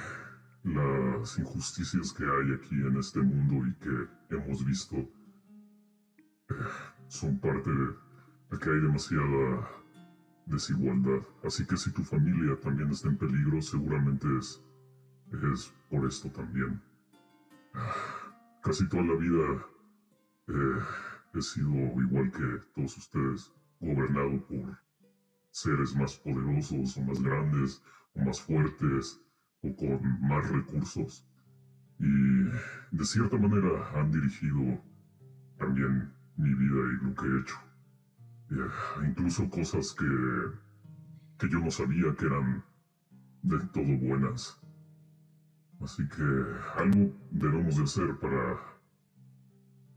las injusticias que hay aquí en este mundo y que hemos visto eh, son parte de, de que hay demasiada desigualdad. Así que si tu familia también está en peligro, seguramente es es por esto también. Casi toda la vida eh, he sido, igual que todos ustedes, gobernado por seres más poderosos o más grandes o más fuertes o con más recursos. Y de cierta manera han dirigido también mi vida y lo que he hecho. Eh, incluso cosas que, que yo no sabía que eran del todo buenas. Así que algo debemos de hacer para,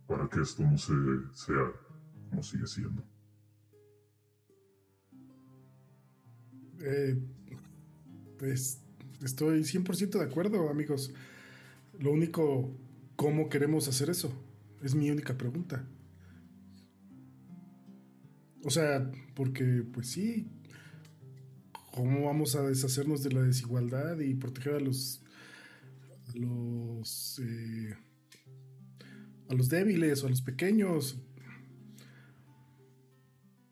para que esto no se, sea como sigue siendo. Eh, pues estoy 100% de acuerdo, amigos. Lo único, ¿cómo queremos hacer eso? Es mi única pregunta. O sea, porque pues sí, ¿cómo vamos a deshacernos de la desigualdad y proteger a los a los eh, a los débiles o a los pequeños?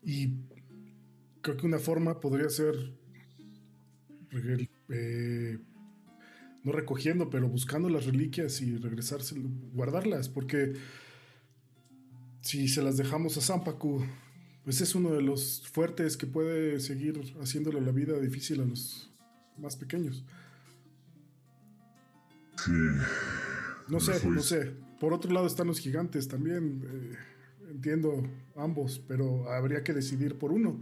Y creo que una forma podría ser eh, no recogiendo, pero buscando las reliquias y regresarse, guardarlas, porque si se las dejamos a Zampacu, pues es uno de los fuertes que puede seguir haciéndole la vida difícil a los más pequeños. Sí. No sé, no sé. Por otro lado están los gigantes también. eh, entiendo ambos, pero habría que decidir por uno.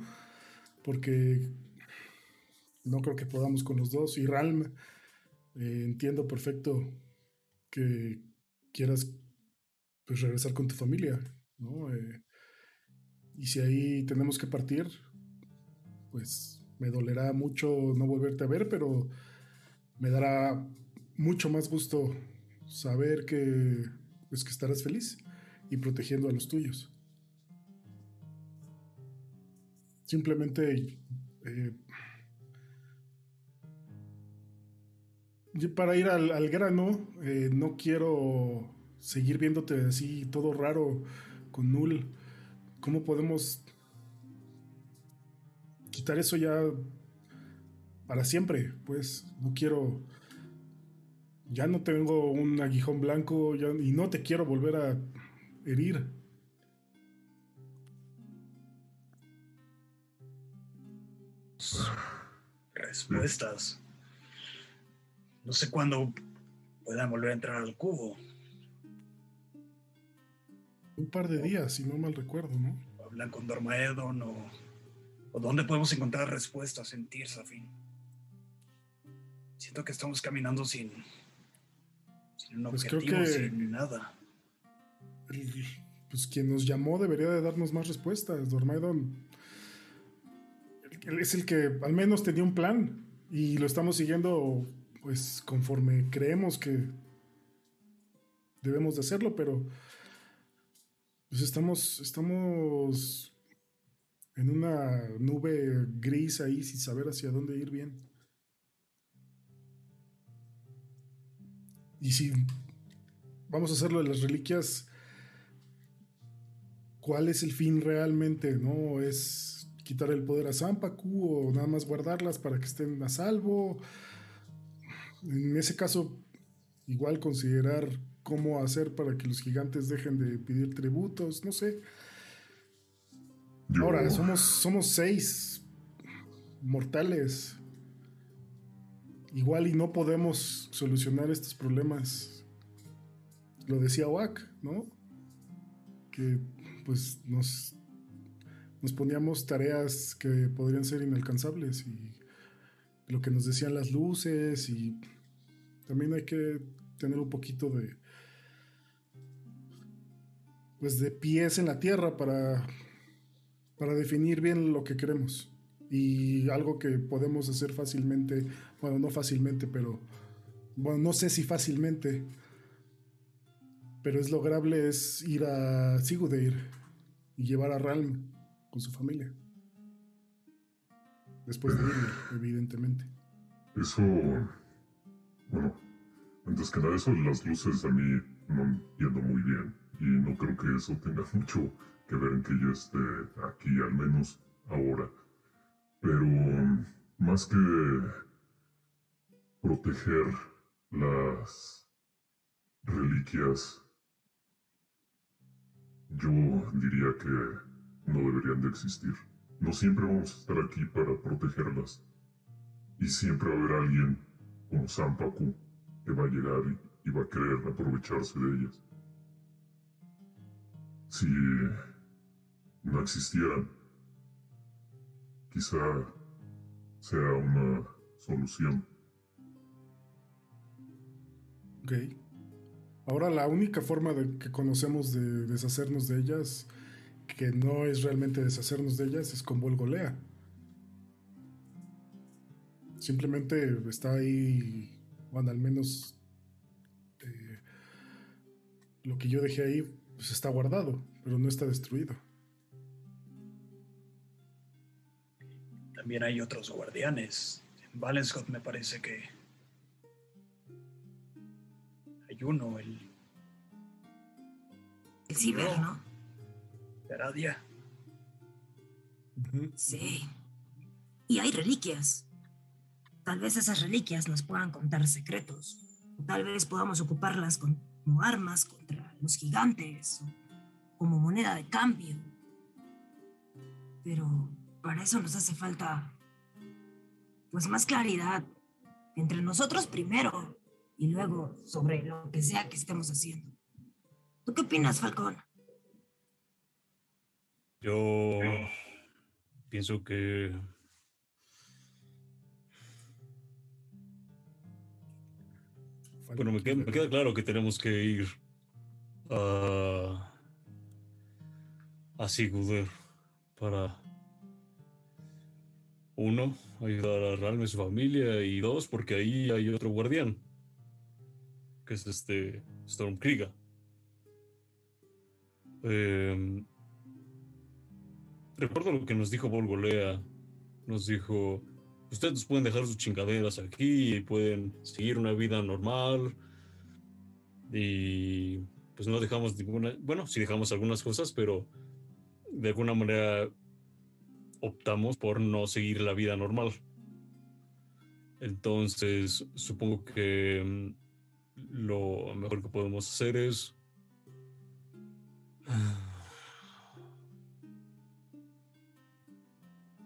Porque no creo que podamos con los dos. Y Ralm, eh, entiendo perfecto que quieras pues, regresar con tu familia, ¿no? Eh, y si ahí tenemos que partir, pues me dolerá mucho no volverte a ver, pero me dará mucho más gusto saber que, pues, que estarás feliz y protegiendo a los tuyos. Simplemente eh, para ir al, al grano, eh, no quiero seguir viéndote así todo raro con Null. ¿Cómo podemos quitar eso ya para siempre, pues no quiero, ya no tengo un aguijón blanco ya- y no te quiero volver a herir. Respuestas. No sé cuándo puedan volver a entrar al cubo. Un par de días, si no mal recuerdo, ¿no? Hablan con Dormaedon o, o dónde podemos encontrar respuestas en Tirsafin. Siento que estamos caminando sin, sin un Pues creo objetivo, que- sin nada. El- pues quien nos llamó debería de darnos más respuestas. Dormaidon es el que al menos tenía un plan y lo estamos siguiendo pues conforme creemos que debemos de hacerlo, pero pues estamos estamos en una nube gris ahí sin saber hacia dónde ir bien. Y si vamos a hacerlo de las reliquias, ¿cuál es el fin realmente? ¿No? ¿Es quitar el poder a Zampacu o nada más guardarlas para que estén a salvo? En ese caso, igual considerar cómo hacer para que los gigantes dejen de pedir tributos, no sé. Yo, Ahora, somos, somos seis mortales. Igual y no podemos solucionar estos problemas. Lo decía Oak, ¿no? Que pues nos, nos poníamos tareas que podrían ser inalcanzables y lo que nos decían las luces y también hay que tener un poquito de pues de pies en la tierra para para definir bien lo que queremos. Y algo que podemos hacer fácilmente, bueno, no fácilmente, pero bueno, no sé si fácilmente, pero es lograble es ir a Sigudeir y llevar a Ralm con su familia. Después de Irving, evidentemente. Eso. Bueno, antes que nada, eso las luces a mí no entiendo muy bien. Y no creo que eso tenga mucho que ver en que yo esté aquí, al menos ahora. Pero más que proteger las reliquias, yo diría que no deberían de existir. No siempre vamos a estar aquí para protegerlas. Y siempre va a haber alguien como Sampaku que va a llegar y, y va a querer aprovecharse de ellas. Si no existieran, quizá sea una solución. Ok. Ahora la única forma que conocemos de deshacernos de ellas, que no es realmente deshacernos de ellas, es con Volgolea. Simplemente está ahí, bueno, al menos eh, lo que yo dejé ahí pues está guardado, pero no está destruido. También hay otros guardianes. En Valenscott me parece que hay uno, el El ciber, ¿no? Aradia. Sí. Y hay reliquias. Tal vez esas reliquias nos puedan contar secretos. O tal vez podamos ocuparlas como armas contra los gigantes o como moneda de cambio. Pero para eso nos hace falta pues más claridad entre nosotros primero y luego sobre lo que sea que estemos haciendo. ¿Tú qué opinas, Falcón? Yo pienso que Bueno, me queda, me queda claro que tenemos que ir a, a Sigurder para, uno, ayudar a Ralm y su familia, y dos, porque ahí hay otro guardián, que es este Stormkrieger. Em, recuerdo lo que nos dijo Volgolea. Nos dijo, ustedes pueden dejar sus chingaderas aquí y pueden seguir una vida normal. Y pues no dejamos ninguna, bueno, sí dejamos algunas cosas, pero de alguna manera optamos por no seguir la vida normal. Entonces, supongo que mm, lo mejor que podemos hacer es...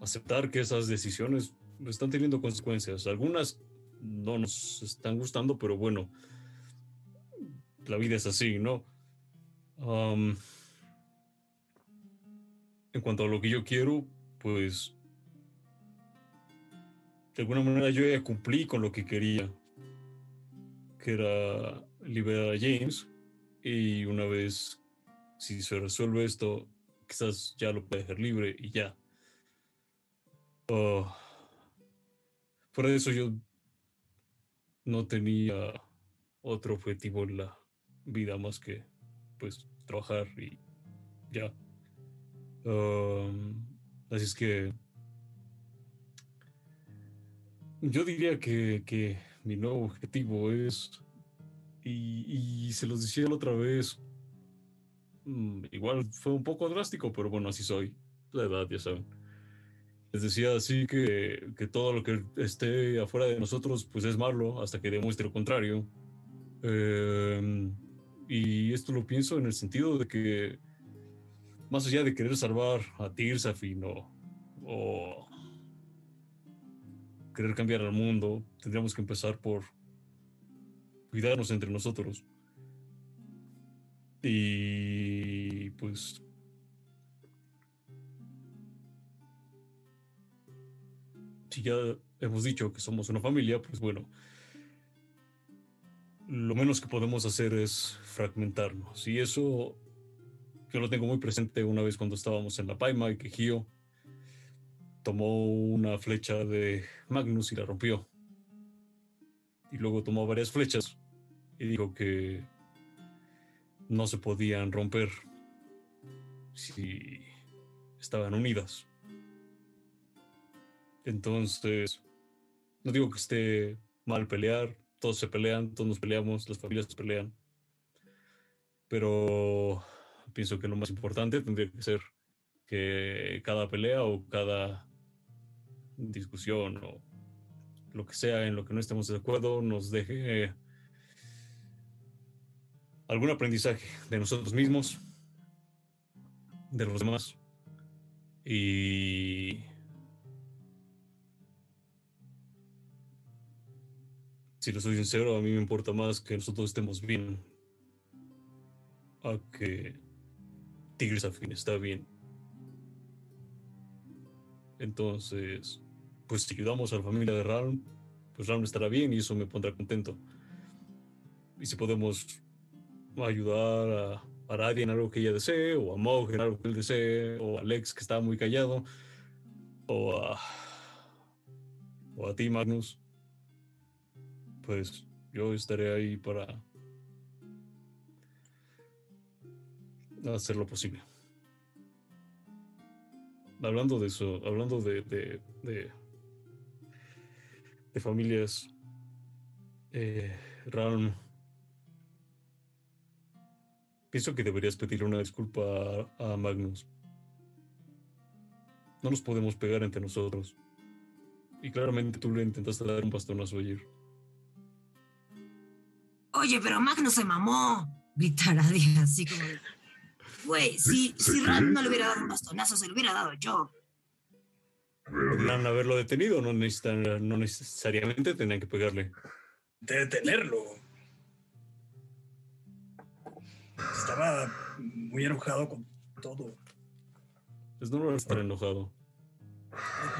aceptar que esas decisiones están teniendo consecuencias. Algunas no nos están gustando, pero bueno, la vida es así, ¿no? En cuanto a lo que yo quiero, pues de alguna manera yo ya cumplí con lo que quería, que era liberar a James. Y una vez, si se resuelve esto, quizás ya lo pueda dejar libre y ya. Ah, fuera de eso, yo no tenía otro objetivo en la vida más que, pues, trabajar y ya. Am, así es que yo diría que, que mi nuevo objetivo es, y, y se los decía la otra vez, mm, igual fue un poco drástico, pero bueno, así soy, la edad, ya saben. Les decía así que, que todo lo que esté afuera de nosotros, pues es malo, hasta que demuestre lo contrario. Em, y esto lo pienso en el sentido de que, más allá de querer salvar a Tirsafin o, o querer cambiar al mundo, tendríamos que empezar por cuidarnos entre nosotros. Y pues si ya hemos dicho que somos una familia, pues bueno, lo menos que podemos hacer es fragmentarnos. Y eso yo lo tengo muy presente una vez cuando estábamos en la Paima y que Gio tomó una flecha de Magnus y la rompió. Y luego tomó varias flechas y dijo que no se podían romper si estaban unidas. Entonces, no digo que esté mal pelear, todos se pelean, todos nos peleamos, las familias se pelean. Pero pienso que lo más importante tendría que ser que cada pelea o cada discusión o lo que sea en lo que no estemos de acuerdo nos deje algún aprendizaje de nosotros mismos, de los demás. Y si les soy sincero, a mí me importa más que nosotros estemos bien a que Tigres Afín está bien. Entonces, pues si ayudamos a la familia de Ram, pues Ram estará bien y eso me pondrá contento. Y si podemos ayudar a, a en algo que ella desee, o a Mog en algo que él desee, o a Alex que está muy callado, o a, o a ti, Magnus, pues yo estaré ahí para hacer lo posible. Hablando de eso, hablando de, de, de, familias, eh, Ram, pienso que deberías pedirle una disculpa a, a Magnus. No nos podemos pegar entre nosotros. Y claramente tú le intentaste dar un bastonazo ayer. Oye, pero Magnus se mamó. Gritará así como. Güey, si, ¿Se si? Ram no le hubiera dado un bastonazo, se lo hubiera dado yo. Podrían haberlo detenido, no, necesitan, no necesariamente tenían que pegarle. De detenerlo. Estaba muy enojado con todo. Es normal estar enojado.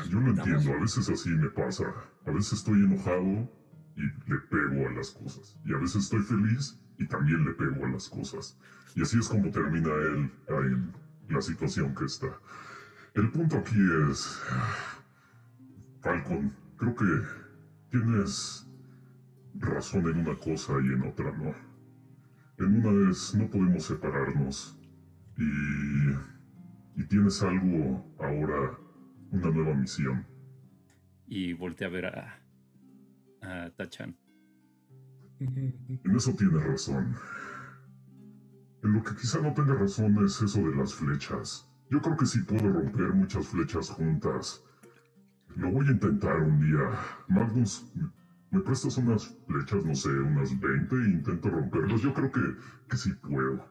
Yo lo entiendo, a veces así me pasa. A veces estoy enojado y le pego a las cosas. Y a veces estoy feliz y también le pego a las cosas. Y así es como termina él en la situación que está. El punto aquí es... Falcon, creo que tienes razón en una cosa y en otra no. En una es no podemos separarnos. Y... Y tienes algo ahora, una nueva misión. Y volteé a ver a, a Tachan. En eso tienes razón. En lo que quizá no tenga razón es eso de las flechas. Yo creo que sí puedo romper muchas flechas juntas. Lo voy a intentar un día. Magnus, ¿me prestas unas flechas, no sé, unas 20 e intento romperlos? Yo creo que, que sí puedo.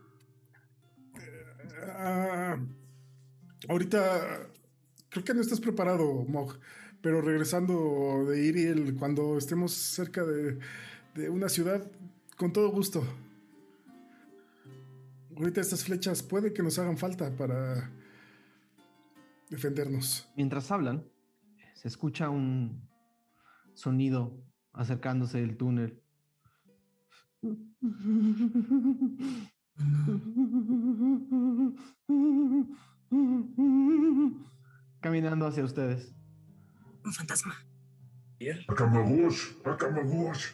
Ah, ahorita creo que no estás preparado, Mog. Pero regresando de Iriel, cuando estemos cerca de, de una ciudad, con todo gusto. Ahorita estas flechas puede que nos hagan falta para defendernos. Mientras hablan, se escucha un sonido acercándose del túnel. Caminando hacia ustedes. Un fantasma. Akamagosh, Akamagosh.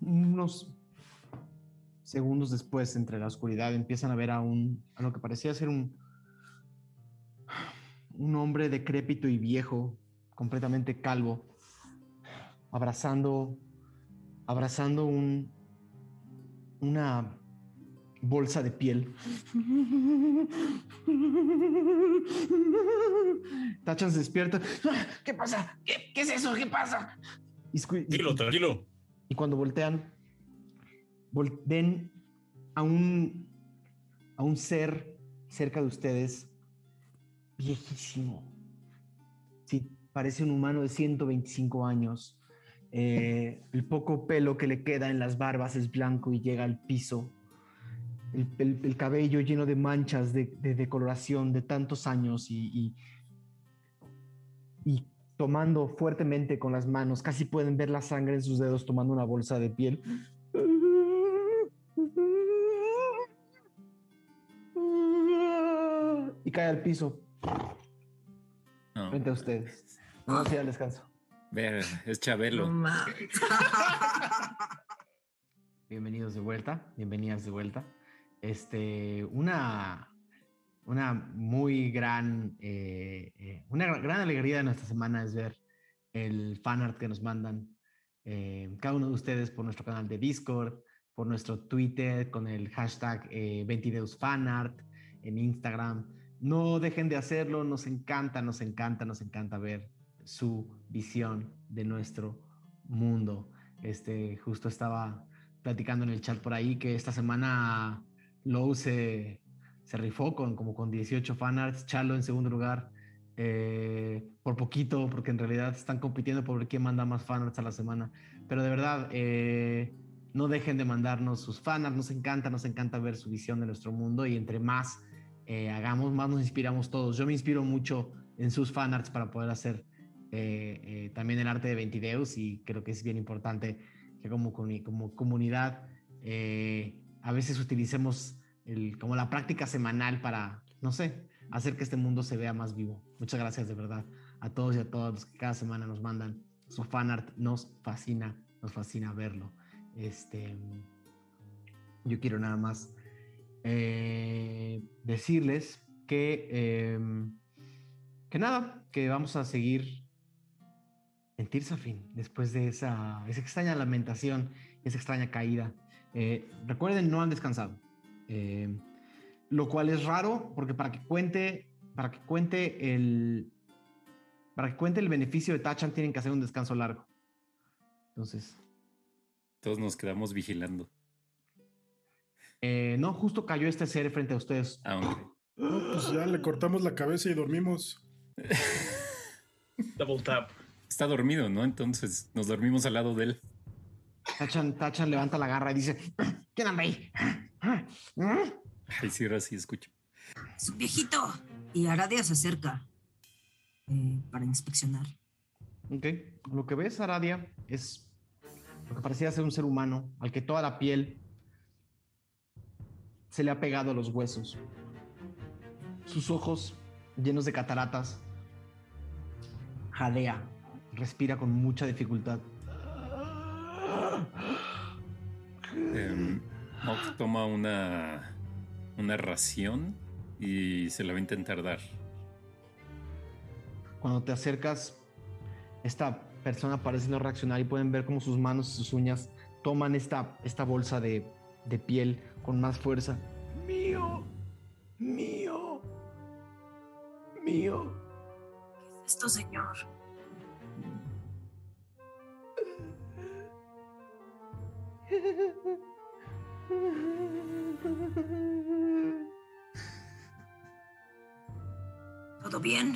Unos segundos después, entre la oscuridad, empiezan a ver a un a lo que parecía ser un un hombre decrépito y viejo, completamente calvo, abrazando abrazando un una bolsa de piel. Tachan se despierta. ¿Qué pasa? ¿Qué, qué es eso? ¿Qué pasa? Y, Tranquilo, tranquilo. y cuando voltean, vol- ven a un, a un ser cerca de ustedes, viejísimo. Sí, parece un humano de 125 años. Eh, el poco pelo que le queda en las barbas es blanco y llega al piso. El, el- el cabello lleno de manchas de, de decoloración de tantos años y, y, y tomando fuertemente con las manos, casi pueden ver la sangre en sus dedos tomando una bolsa de piel. Y cae al piso No, frente a ustedes. Vamos a ir al descanso. ver, es No Chabelo. mames. Bienvenidos de vuelta, bienvenidas de vuelta. Este, una, una muy gran, eh, eh, una gra- gran alegría de nuestra semana es ver el fanart que nos mandan eh, cada uno de ustedes por nuestro canal de Discord, por nuestro Twitter con el hashtag eh, 20deus fanart, en Instagram. No dejen de hacerlo, nos encanta, nos encanta, nos encanta ver su visión de nuestro mundo. Este, justo estaba platicando en el chat por ahí que esta semana Low se, se rifó con como con 18 fanarts, Chalo en segundo lugar, eh, por poquito, porque en realidad están compitiendo por ver quién manda más fanarts a la semana. Pero de verdad, eh, no dejen de mandarnos sus fanarts, nos encanta, nos encanta ver su visión de nuestro mundo y entre más eh, hagamos, más nos inspiramos todos. Yo me inspiro mucho en sus fanarts para poder hacer también el arte de Ventideus y creo que es bien importante que como, como comunidad a veces utilicemos como la práctica semanal para, no sé, hacer que este mundo se vea más vivo. Muchas gracias de verdad a todos y a todas los que cada semana nos mandan su fanart. Nos fascina, nos fascina verlo. Este, yo quiero nada más eh, decirles que, em, que nada, que vamos a seguir en Tirsafin después de esa, esa extraña lamentación, esa extraña caída. Eh, recuerden, no han descansado. Eh, lo cual es raro porque para que cuente, para que cuente el, para que cuente el beneficio de Tachan tienen que hacer un descanso largo. Entonces, Todos nos quedamos vigilando. eh, no, justo cayó este ser frente a ustedes. Aunque No, pues ya le cortamos la cabeza y dormimos. Double tap. está dormido, ¿no? Entonces nos dormimos al lado de él. Tachan, Tachan levanta la garra y dice, ¿quién anda ahí? Ay, sí, sí escucho. Es un viejito. Y Aradia se acerca eh, para inspeccionar. Ok, lo que ves, Aradia, es lo que parecía ser un ser humano al que toda la piel se le ha pegado a los huesos. Sus ojos llenos de cataratas. Jadea, respira con mucha dificultad. Mok toma una, una ración y se la va a intentar dar. Cuando te acercas, esta persona parece no reaccionar y pueden ver cómo sus manos y sus uñas toman esta, esta bolsa de, de piel con más fuerza. Mío, mío. mío. ¿Qué es esto, señor? ¿Todo bien?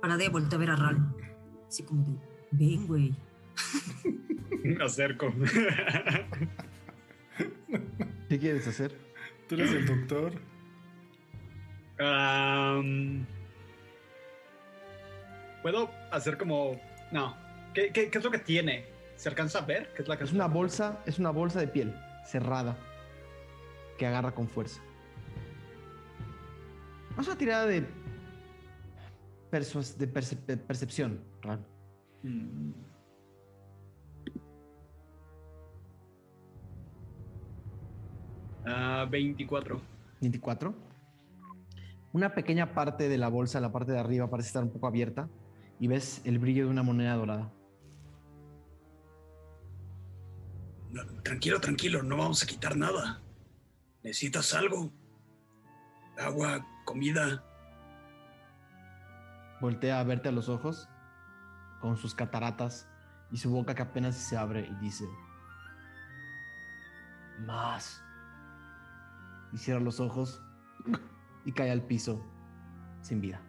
Para de voltear a ver a Ral. Así como de, ven, güey. Me acerco. ¿Qué quieres hacer? Tú eres el doctor. Am, ¿Puedo hacer como.? No. ¿Qué, qué, qué es lo que tiene? ¿Se alcanza a ver? ¿Qué es la que Es una bolsa, es una bolsa de piel cerrada que agarra con fuerza. Haz una tirada de, de perce- de percepción, Ran. Mm. Ah, 24. 24. Una pequeña parte de la bolsa, la parte de arriba, parece estar un poco abierta y ves el brillo de una moneda dorada. No, tranquilo, tranquilo, no vamos a quitar nada. ¿Necesitas algo? Agua, comida. Voltea a verte a los ojos con sus cataratas y su boca que apenas se abre y dice: Más. Y cierra los ojos y cae al piso sin vida.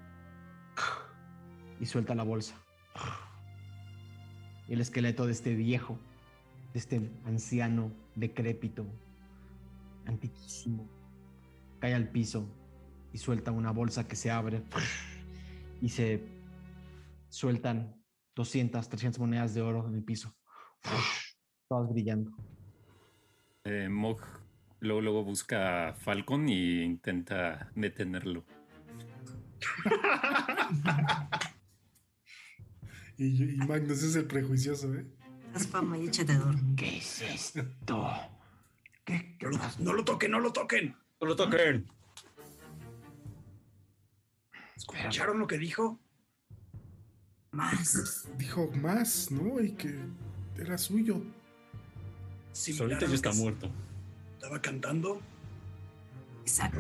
Y suelta la bolsa. Y el esqueleto de este viejo, de este anciano decrépito, antiquísimo, cae al piso y suelta una bolsa que se abre y se sueltan 200, 300 monedas de oro en el piso. Todas brillando. Eh, Mog luego, luego busca a Falcon y intenta detenerlo. Y, y Magnus es el prejuicioso, ¿eh? Haz fama y échate a dormir. ¿Qué es esto? ¿Qué, qué No lo, pasa? no lo toquen, no lo toquen. No lo toquen. ¿Escucharon lo que dijo? Más. Dijo más, ¿no? Y que era suyo. Similar Solito a ya está muerto. Estaba cantando. Exacto.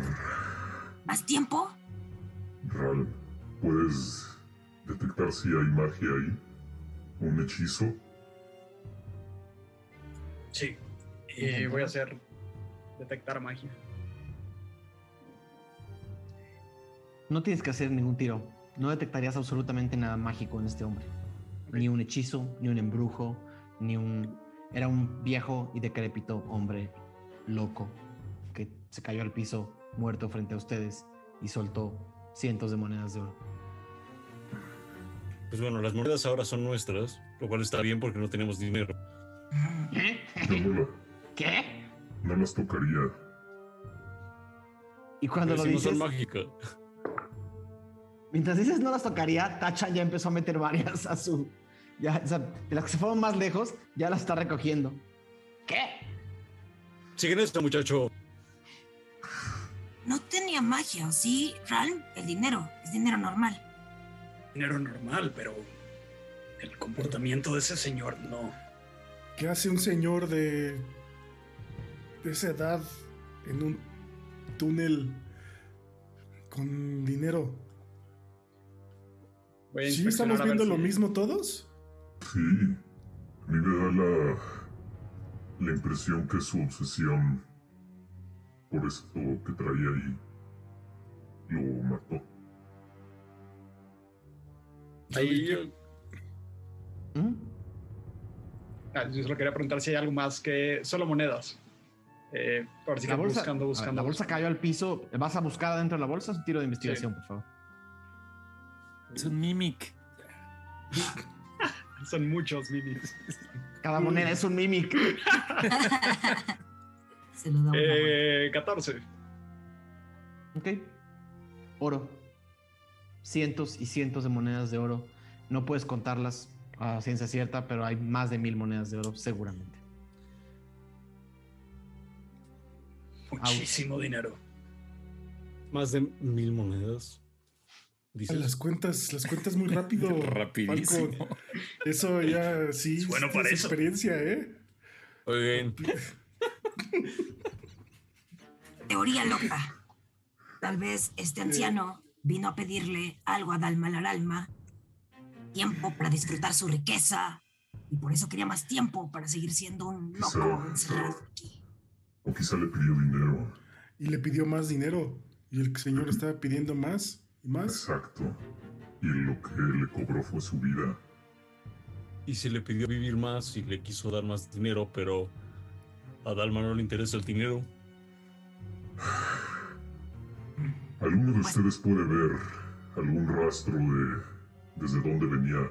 ¿Más tiempo? Ral, ¿puedes detectar si hay magia ahí? ¿Un hechizo? Sí. Y voy a hacer detectar magia. No tienes que hacer ningún tiro. No detectarías absolutamente nada mágico en este hombre. Ni un hechizo, ni un embrujo, ni un... Era un viejo y decrépito hombre loco que se cayó al piso muerto frente a ustedes y soltó cientos de monedas de oro. Pues bueno, las monedas ahora son nuestras, lo cual está bien porque no tenemos dinero. ¿Eh? No, ¿Qué? no las tocaría. Y cuando Pero lo si no dices, son mágicas. mientras dices no las tocaría, Tachan ya empezó a meter varias a su... Ya, o sea, de las que se fueron más lejos, ya las está recogiendo. ¿Qué? Siguen esto, muchacho. No tenía magia, ¿o sí, Ralm? El dinero, es dinero normal. Dinero normal, pero el comportamiento de ese señor no. ¿Qué hace un señor de, de esa edad en un túnel con dinero? ¿Sí estamos viendo lo mismo todos? Sí, a mí me da la, la impresión que su obsesión por esto que traía ahí lo mató. Ahí, ¿Mm? ah, yo solo quería preguntar si hay algo más que solo monedas. Eh, ahora sí La bolsa, buscando, a ver, buscando. la bolsa cayó al piso. ¿Vas a buscar adentro de la bolsa? Es un tiro de investigación, por favor. Es un mimic. Son muchos mimics. Cada moneda es un mimic. Se lo da Eh, 14. Ok. Oro. Cientos y cientos de monedas de oro. No puedes contarlas a ciencia cierta, pero hay más de mil monedas de oro, seguramente. Muchísimo dinero. Más de mil monedas. Dices. Las cuentas, las cuentas muy rápido. Rapidísimo. Eso ya sí. Es bueno para eso. experiencia, ¿eh? Oigan, teoría loca. Tal vez este anciano vino a pedirle algo a Dalma alma, tiempo para disfrutar su riqueza, y por eso quería más tiempo para seguir siendo un loco encerrado aquí. O quizá le pidió dinero. Y le pidió más dinero. Y el señor estaba pidiendo más y más. Exacto. Y lo que le cobró fue su vida. Y se le pidió vivir más y le quiso dar más dinero, pero a Dalma no le interesa el dinero. ¿Alguno de ustedes puede ver algún rastro de desde dónde venía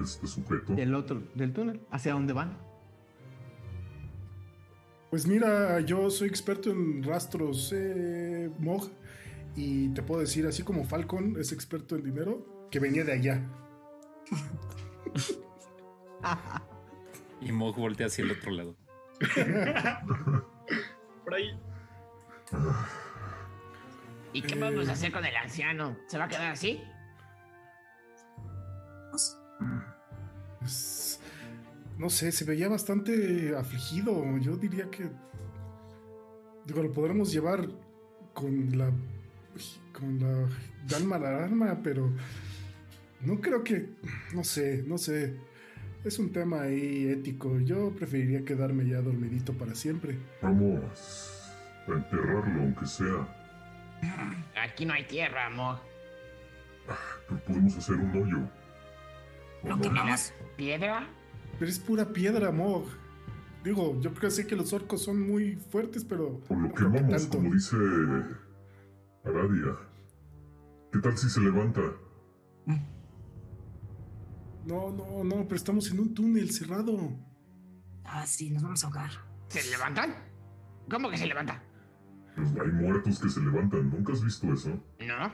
este sujeto? Del otro, del túnel. ¿Hacia dónde van? Pues mira, yo soy experto en rastros, eh, Mog, y te puedo decir, así como Falcon es experto en dinero, que venía de allá. y Mog voltea hacia el otro lado. Por ahí. ¿Y qué vamos a hacer con el anciano? ¿Se va a quedar así? Pues, no sé, se veía bastante afligido. Yo diría que. Digo, lo podremos llevar con la. con la Dalma la arma, pero. No creo que. No sé, no sé. Es un tema ahí ético. Yo preferiría quedarme ya dormidito para siempre. Vamos a enterrarlo, aunque sea. Aquí no hay tierra, amor. Pero podemos hacer un hoyo. ¿Lo quemamos? ¿Piedra? Pero es pura piedra, Mog. Digo, yo creo que sé que los orcos son muy fuertes, pero. O lo quemamos, como dice Aradia. ¿Qué tal si se levanta? No, no, no, pero estamos en un túnel cerrado. Ah, sí, nos vamos a ahogar. ¿Se levantan? ¿Cómo que se levanta? Pues hay muertos que se levantan. ¿Nunca has visto eso? No.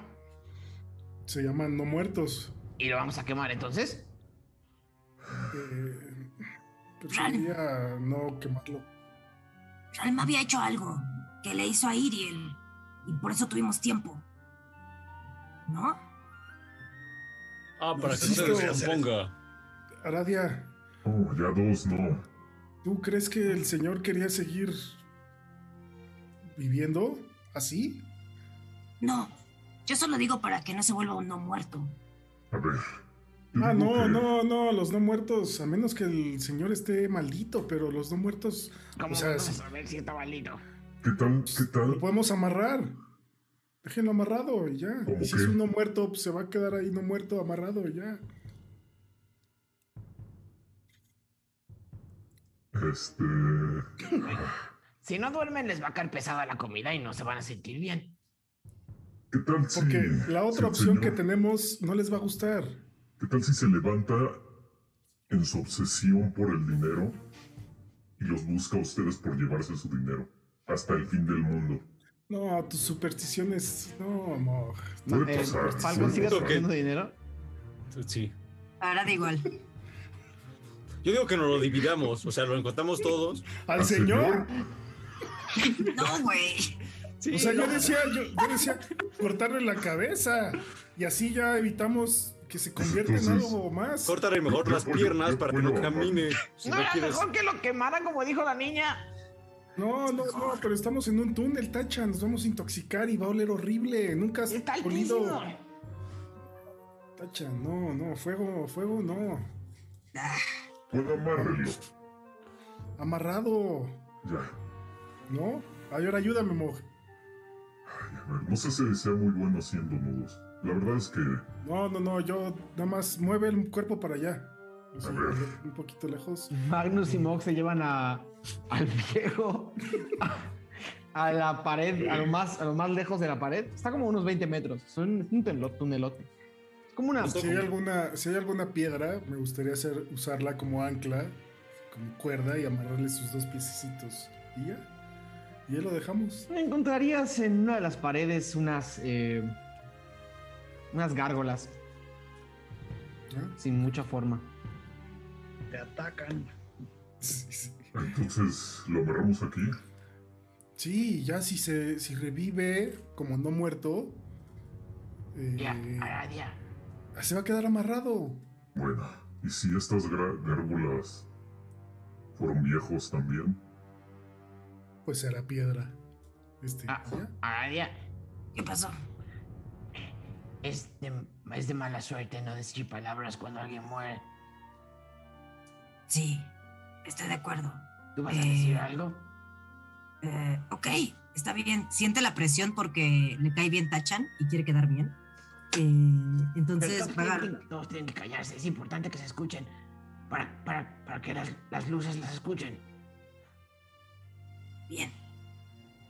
Se llaman no muertos. ¿Y lo vamos a quemar entonces? Eh, preferiría no quemarlo. Ralma había hecho algo que le hizo a Iriel y por eso tuvimos tiempo. ¿No? Ah, para que se descomponga. Aradia. Oh, ya dos, no. ¿Tú crees que el señor quería seguir viviendo así? No, yo solo digo para que no se vuelva un no muerto. A ver. Ah, no, no, no, los no muertos, a menos que el señor esté maldito, pero los no muertos. ¿Cómo o sea, vamos a saber si está maldito? ¿Qué tal? ¿Qué tal? Lo podemos amarrar. Déjenlo amarrado y ya. ¿Cómo Y si qué? es un no muerto, pues se va a quedar ahí no muerto, amarrado y ya. Este. Si no duermen, les va a caer pesada la comida y no se van a sentir bien. ¿Qué tal si. Porque la si otra el opción que señor- tenemos no les va a gustar. ¿Qué tal si se levanta en su obsesión por el dinero y los busca a ustedes por llevarse su dinero hasta el fin del mundo? No, tus supersticiones. No, amor. Puede Eh, pasar. ¿Falcon sigue que- recogiendo dinero? Sí. Ahora da igual. Yo digo que nos lo dividamos, o sea, lo encontramos todos. ¿Al señor? No, güey. O sea, yo decía, yo, yo decía cortarle la cabeza. Y así ya evitamos que se convierta en algo más. Córtale mejor las piernas para que no camine. Si no no era quieres. mejor que lo quemaran como dijo la niña. No, no, no, pero estamos en un túnel, tacha. Nos vamos a intoxicar y va a oler horrible. Nunca has Está olido. Tacha, no, no, fuego, fuego, no. Ah, Puedo amárrelo. Amarrado, Ya. ¿No? Ay, ahora ayúdame, Mog. A ver, no sé si sea muy bueno haciendo nudos. La verdad es que. No, no, no, yo nada más mueve el cuerpo para allá. O sea, A ver. un poquito lejos. Magnus y Mog se llevan a, al viejo a, a la pared, a lo, más, a lo más lejos de la pared. Está como unos 20 metros. Es un, un tunelo- tunelote. Es como una. Si hay alguna, si hay alguna piedra, me gustaría hacer, usarla como ancla, como cuerda y amarrarle sus dos piececitos. Y ya. Y ya lo dejamos. Encontrarías en una de las paredes unas. eh, unas gárgolas ¿no? sin mucha forma. Te atacan. Sí, sí. Entonces, ¿lo amarramos aquí? Sí, ya si se si revive como no muerto, eh, Ya, Aradia. se va a quedar amarrado. Bueno, ¿y si estas gárgolas fueron viejos también? Pues será piedra. Este, Ah, ¿ya? Aradia, ¿Qué pasó? es de, es de mala suerte no decir palabras cuando alguien muere. Sí, estoy de acuerdo. ¿Tú vas a Eh, decir algo? Eh, ok, está bien. Siente la presión porque le cae bien Tachan y quiere quedar bien. Eh, entonces todos, a tienen, que- todos tienen que callarse. Es importante que se escuchen. Para, para, para que las, las luces las escuchen. Bien.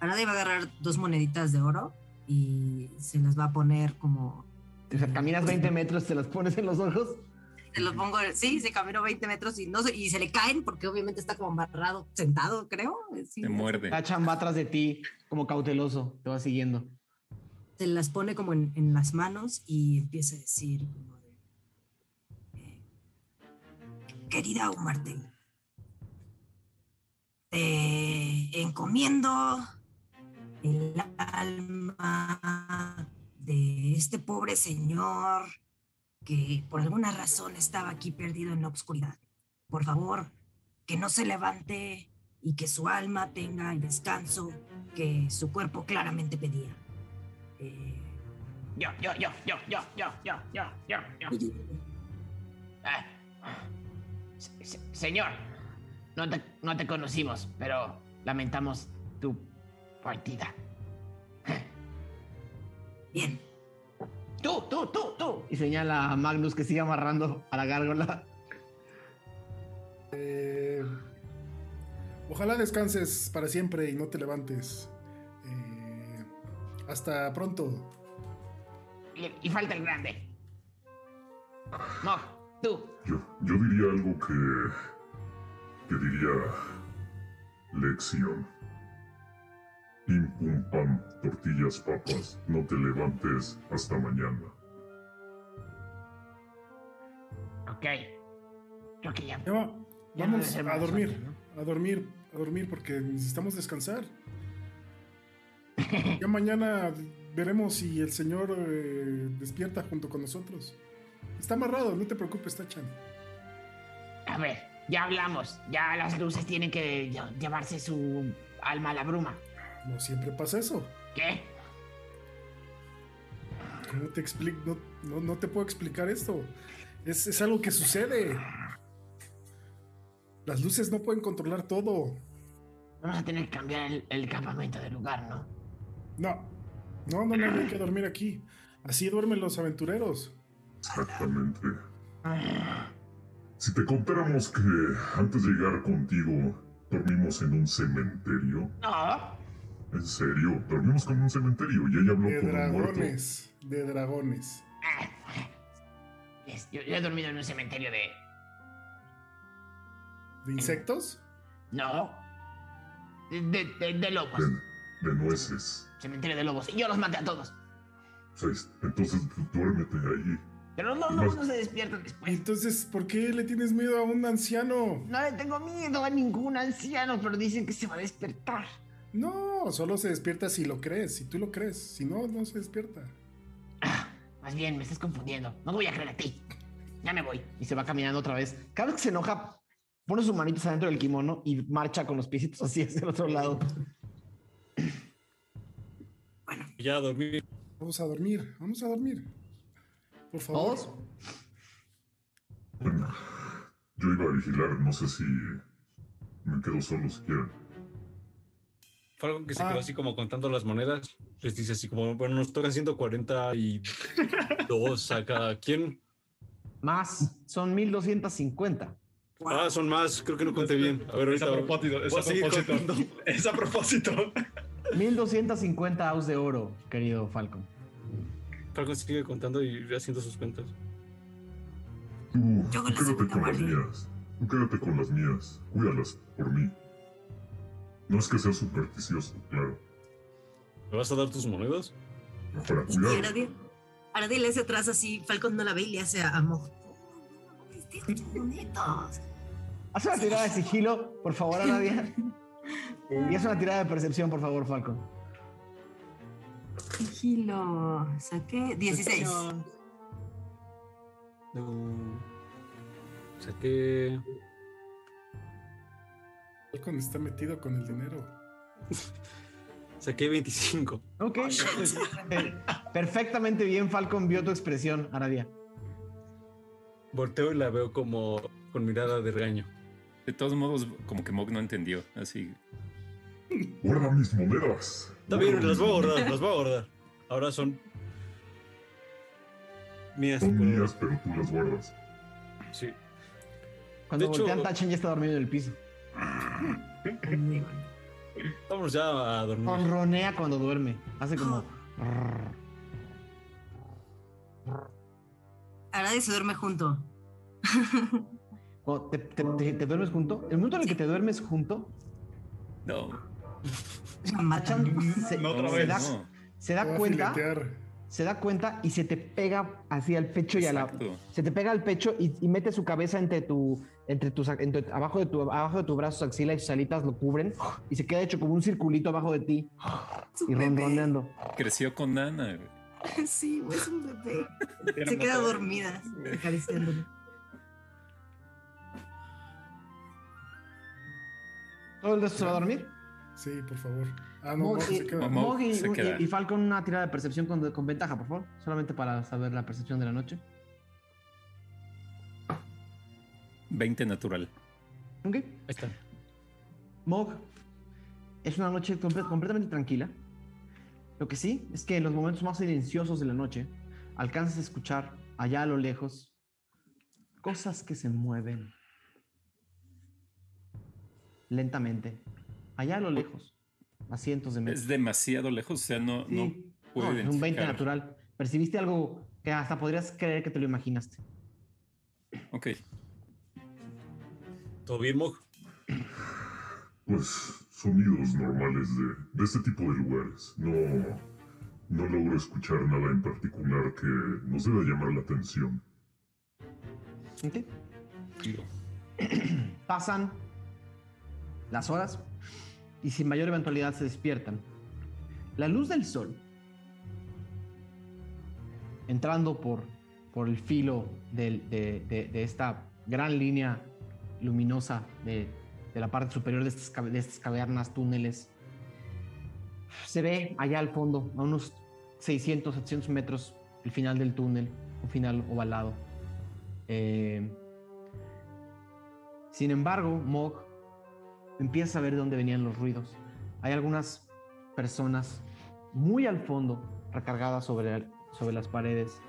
Aradia va a agarrar dos moneditas de oro y se las va a poner como. O sea, caminas 20 metros, te las pones en los ojos. Se los pongo, sí, se caminó 20 metros y, no se, y se le caen porque obviamente está como amarrado, sentado, creo. Sí, Te muerde. Tachan va atrás de ti, como cauteloso, te va siguiendo. se las pone como en, en las manos y empieza a decir como de, eh, querida Umarte, te encomiendo el alma de este pobre señor que por alguna razón estaba aquí perdido en la oscuridad. Por favor, que no se levante y que su alma tenga el descanso que su cuerpo claramente pedía. Eh, Yo, yo, yo, yo, yo, yo, yo, yo, yo, yo. Ah. Se- se- señor, no te, no te conocimos, pero lamentamos tu partida. Bien, Tú, tú, tú, tú. Y señala a Magnus que sigue amarrando a la gárgola. Eh, ojalá descanses para siempre y no te levantes. Eh, hasta pronto. Y, y falta el grande. No, tú. Yo, yo diría algo que. Que diría. Lección. Pim pum pam, tortillas papas, no te levantes hasta mañana. Ok. Creo que ya. Ya no vamos a dormir, a dormir, a dormir porque necesitamos descansar. Ya mañana veremos si el señor eh, despierta junto con nosotros. Está amarrado, no te preocupes, Tachan. A ver, ya hablamos. Ya las luces tienen que lle- llevarse su alma a la bruma. No siempre pasa eso. ¿Qué? ¿Cómo te explico? No, no, no te puedo explicar esto. Es, es algo que sucede. Las luces no pueden controlar todo. Vamos a tener que cambiar el, el campamento de lugar, ¿no? No, no, no, no, no hay que dormir aquí. Así duermen los aventureros. Exactamente. Si te contáramos que antes de llegar contigo dormimos en un cementerio. No. ¿En serio? Dormimos con un cementerio y ella habló De con un muerto. dragones, de dragones. Es- Yo, yo he dormido en un cementerio de. ¿De insectos? No. De, de, de- de lobos. De, de nueces. Cementerio de lobos. Y yo los maté a todos. Entonces du- duérmete ahí. Pero los lobos no se despiertan después. Entonces, ¿por qué le tienes miedo a un anciano? No le tengo miedo a ningún anciano, pero dicen que se va a despertar. No, solo se despierta si lo crees, si tú lo crees. Si no, no se despierta. Más bien, me estás confundiendo. No voy a creer a ti. Ya me voy. Y se va caminando otra vez. Cada vez que se enoja, pone sus manitos adentro del kimono y marcha con los piecitos así hacia el otro lado. Ya dormí. Vamos a dormir, vamos a dormir. Por favor. ¿Todos? Bueno, yo iba a vigilar, no sé si me quedo solo si quieren. Falcon que se Ah. quedó así como contando las monedas. Les dice así como, bueno, nos tocan 142 a cada quien. Más, son 1250. Ah, son más, creo que no conté bien. A ver, Es ahorita a propósito, es a propósito. Es a propósito. 1250 aus de oro, querido Falcon. Falcon sigue contando y haciendo sus cuentas. Tú, Yo tú quédate con las mías. Tú quédate con las mías. Cuídalas por mí. No es que sea supersticioso, claro. ¿Me vas a dar tus monedas? Para Y cuidar. Le hace atrás así, Falcon no la ve y le hace a, bonitos. Haz una tirada de sigilo, por favor, Aradia. Y haz una tirada de percepción, por favor, Falcon. Sigilo. Saqué 16. No. Saqué. Falcon está metido con el dinero. Saqué 25. Ok. Eh, Perfectamente bien, Falcon vio tu expresión, Aradia. Volteo y la veo como con mirada de regaño. De todos modos, como que Mog no entendió. Así. Guarda mis monedas. Está bien, las voy a guardar, las voy a guardar. Ahora son mías. Son pero- mías, pero tú las guardas. Sí. Cuando De hecho- voltean, Tachan ya está dormido en el piso. Vamos ya a dormir. Ronronea cuando duerme. Hace como. Arade se duerme junto. Cuando te, te- te- te duermes junto. El momento en el que te duermes junto, No. Se, No, otra se vez. da, No. se cuenta. filetear. Se da cuenta y se te pega así al pecho y a la. Se te pega al pecho y, y mete su cabeza entre tu. Entre tus, entre- abajo, de tu, abajo de tu brazo, su axila y sus alitas lo cubren y se queda hecho como un circulito abajo de ti y ronroneando. Creció con Nana. güey. Sí, güey, es un bebé. Se queda dormida, acariciándolo. ¿Todo el resto se va a dormir? Sí, por favor. Ah, no, Mog se queda. Mog Mog y- se queda. y- y Falcon una tirada de percepción con, con ventaja, por favor. Solamente para saber la percepción de la noche. 20 natural. ¿Ok? Ahí está. Mog, es una noche comple- completamente tranquila. Lo que sí es que en los momentos más silenciosos de la noche alcanzas a escuchar allá a lo lejos cosas que se mueven lentamente. Allá a lo lejos, a cientos de metros. Es demasiado lejos, o sea, no, no Sí. puedo No, es un 20 identificar. natural. Percibiste algo que hasta podrías creer que te lo imaginaste. Ok. ¿Todo bien, Mog? Pues sonidos normales de, de este tipo de lugares. No, no logro escuchar nada en particular que nos deba llamar la atención. ¿Ok? Pasan las horas y sin mayor eventualidad se despiertan. La luz del sol, entrando por, por el filo del- de, de- de esta gran línea luminosa de, de la parte superior de estas, de estas cavernas, túneles, se ve allá al fondo, a unos 600, 700 metros, el final del túnel, un final ovalado. Eh, sin embargo, Mog empieza a ver de dónde venían los ruidos. Hay algunas personas muy al fondo, recargadas sobre, sobre las paredes,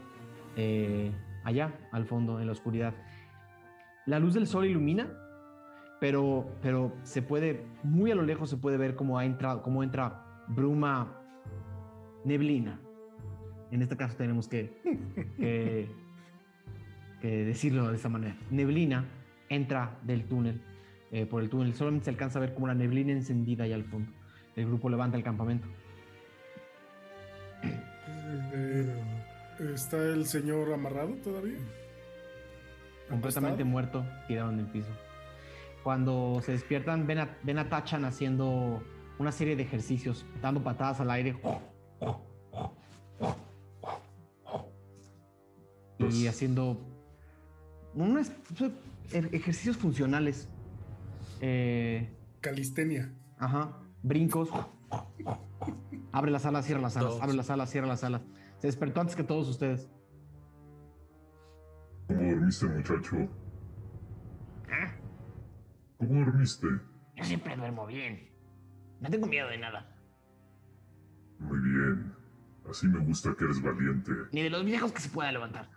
eh, allá al fondo, en la oscuridad. La luz del sol ilumina, pero, pero se puede, muy a lo lejos se puede ver cómo, ha entrado, cómo entra bruma, neblina. En este caso tenemos que, que, que decirlo de esta manera. Neblina entra del túnel, eh, por el túnel. Solamente se alcanza a ver como la neblina encendida allá al fondo. El grupo levanta el campamento. Eh, ¿Está el señor amarrado todavía? completamente muerto, tirado en el piso. Cuando se despiertan, ven a, ven a Tachan haciendo una serie de ejercicios, dando patadas al aire. Y haciendo unos ejercicios funcionales. Eh, Calistenia. Ajá. Brincos. Abre las alas, cierra las alas. Todos. Abre las alas, cierra las alas. Se despertó antes que todos ustedes. ¿Cómo dormiste, muchacho? ¿Cómo dormiste? Yo siempre duermo bien. No tengo miedo de nada. Muy bien. Así me gusta que eres valiente. Ni de los viejos que se pueda levantar.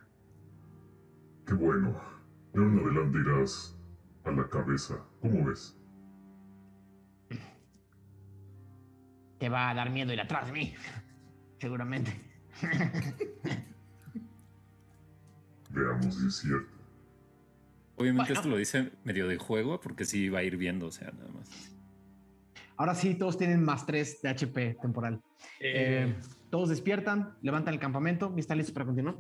Qué bueno. De ahora en adelante irás a la cabeza. ¿Cómo ves? Te va a dar miedo ir atrás de mí. Seguramente. Veamos si es cierto. Obviamente Bueno. esto lo dice medio de juego porque sí va a ir viendo, o sea, nada más. Ahora sí, todos tienen más 3 de HP temporal. Eh, Eh, todos despiertan, levantan el campamento y están listos para continuar.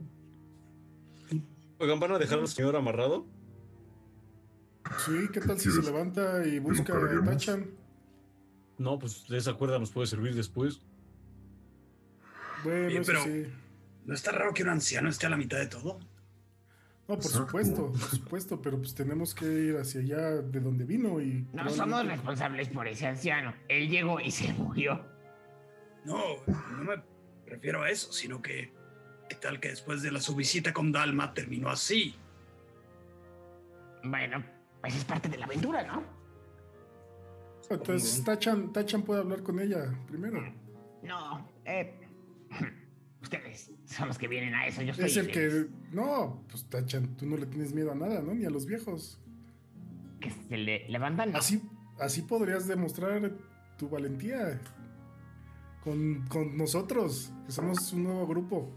Oigan, ¿van a dejar al señor amarrado? Sí, ¿qué tal si se ¿Quieres levanta y busca a? Tachan? No, pues de esa cuerda nos puede servir después. Bueno, eso pero- sí. ¿No está raro que un anciano esté a la mitad de todo? No, por Exacto. supuesto, por supuesto, pero pues tenemos que ir hacia allá de donde vino y... No somos responsables por ese anciano. Él llegó y se murió. No, no me refiero a eso, sino que qué tal que después de la su visita con Dalma terminó así. Bueno, pues es parte de la aventura, ¿no? Entonces Tachan, Tachan puede hablar con ella primero. No, eh. Ustedes son los que vienen a eso. Yo estoy. Es el que. No, pues Tachan, tú no le tienes miedo a nada, ¿no? Ni a los viejos. Que se le levantan. ¿no? Así, así podrías demostrar tu valentía con, con nosotros, que somos un nuevo grupo.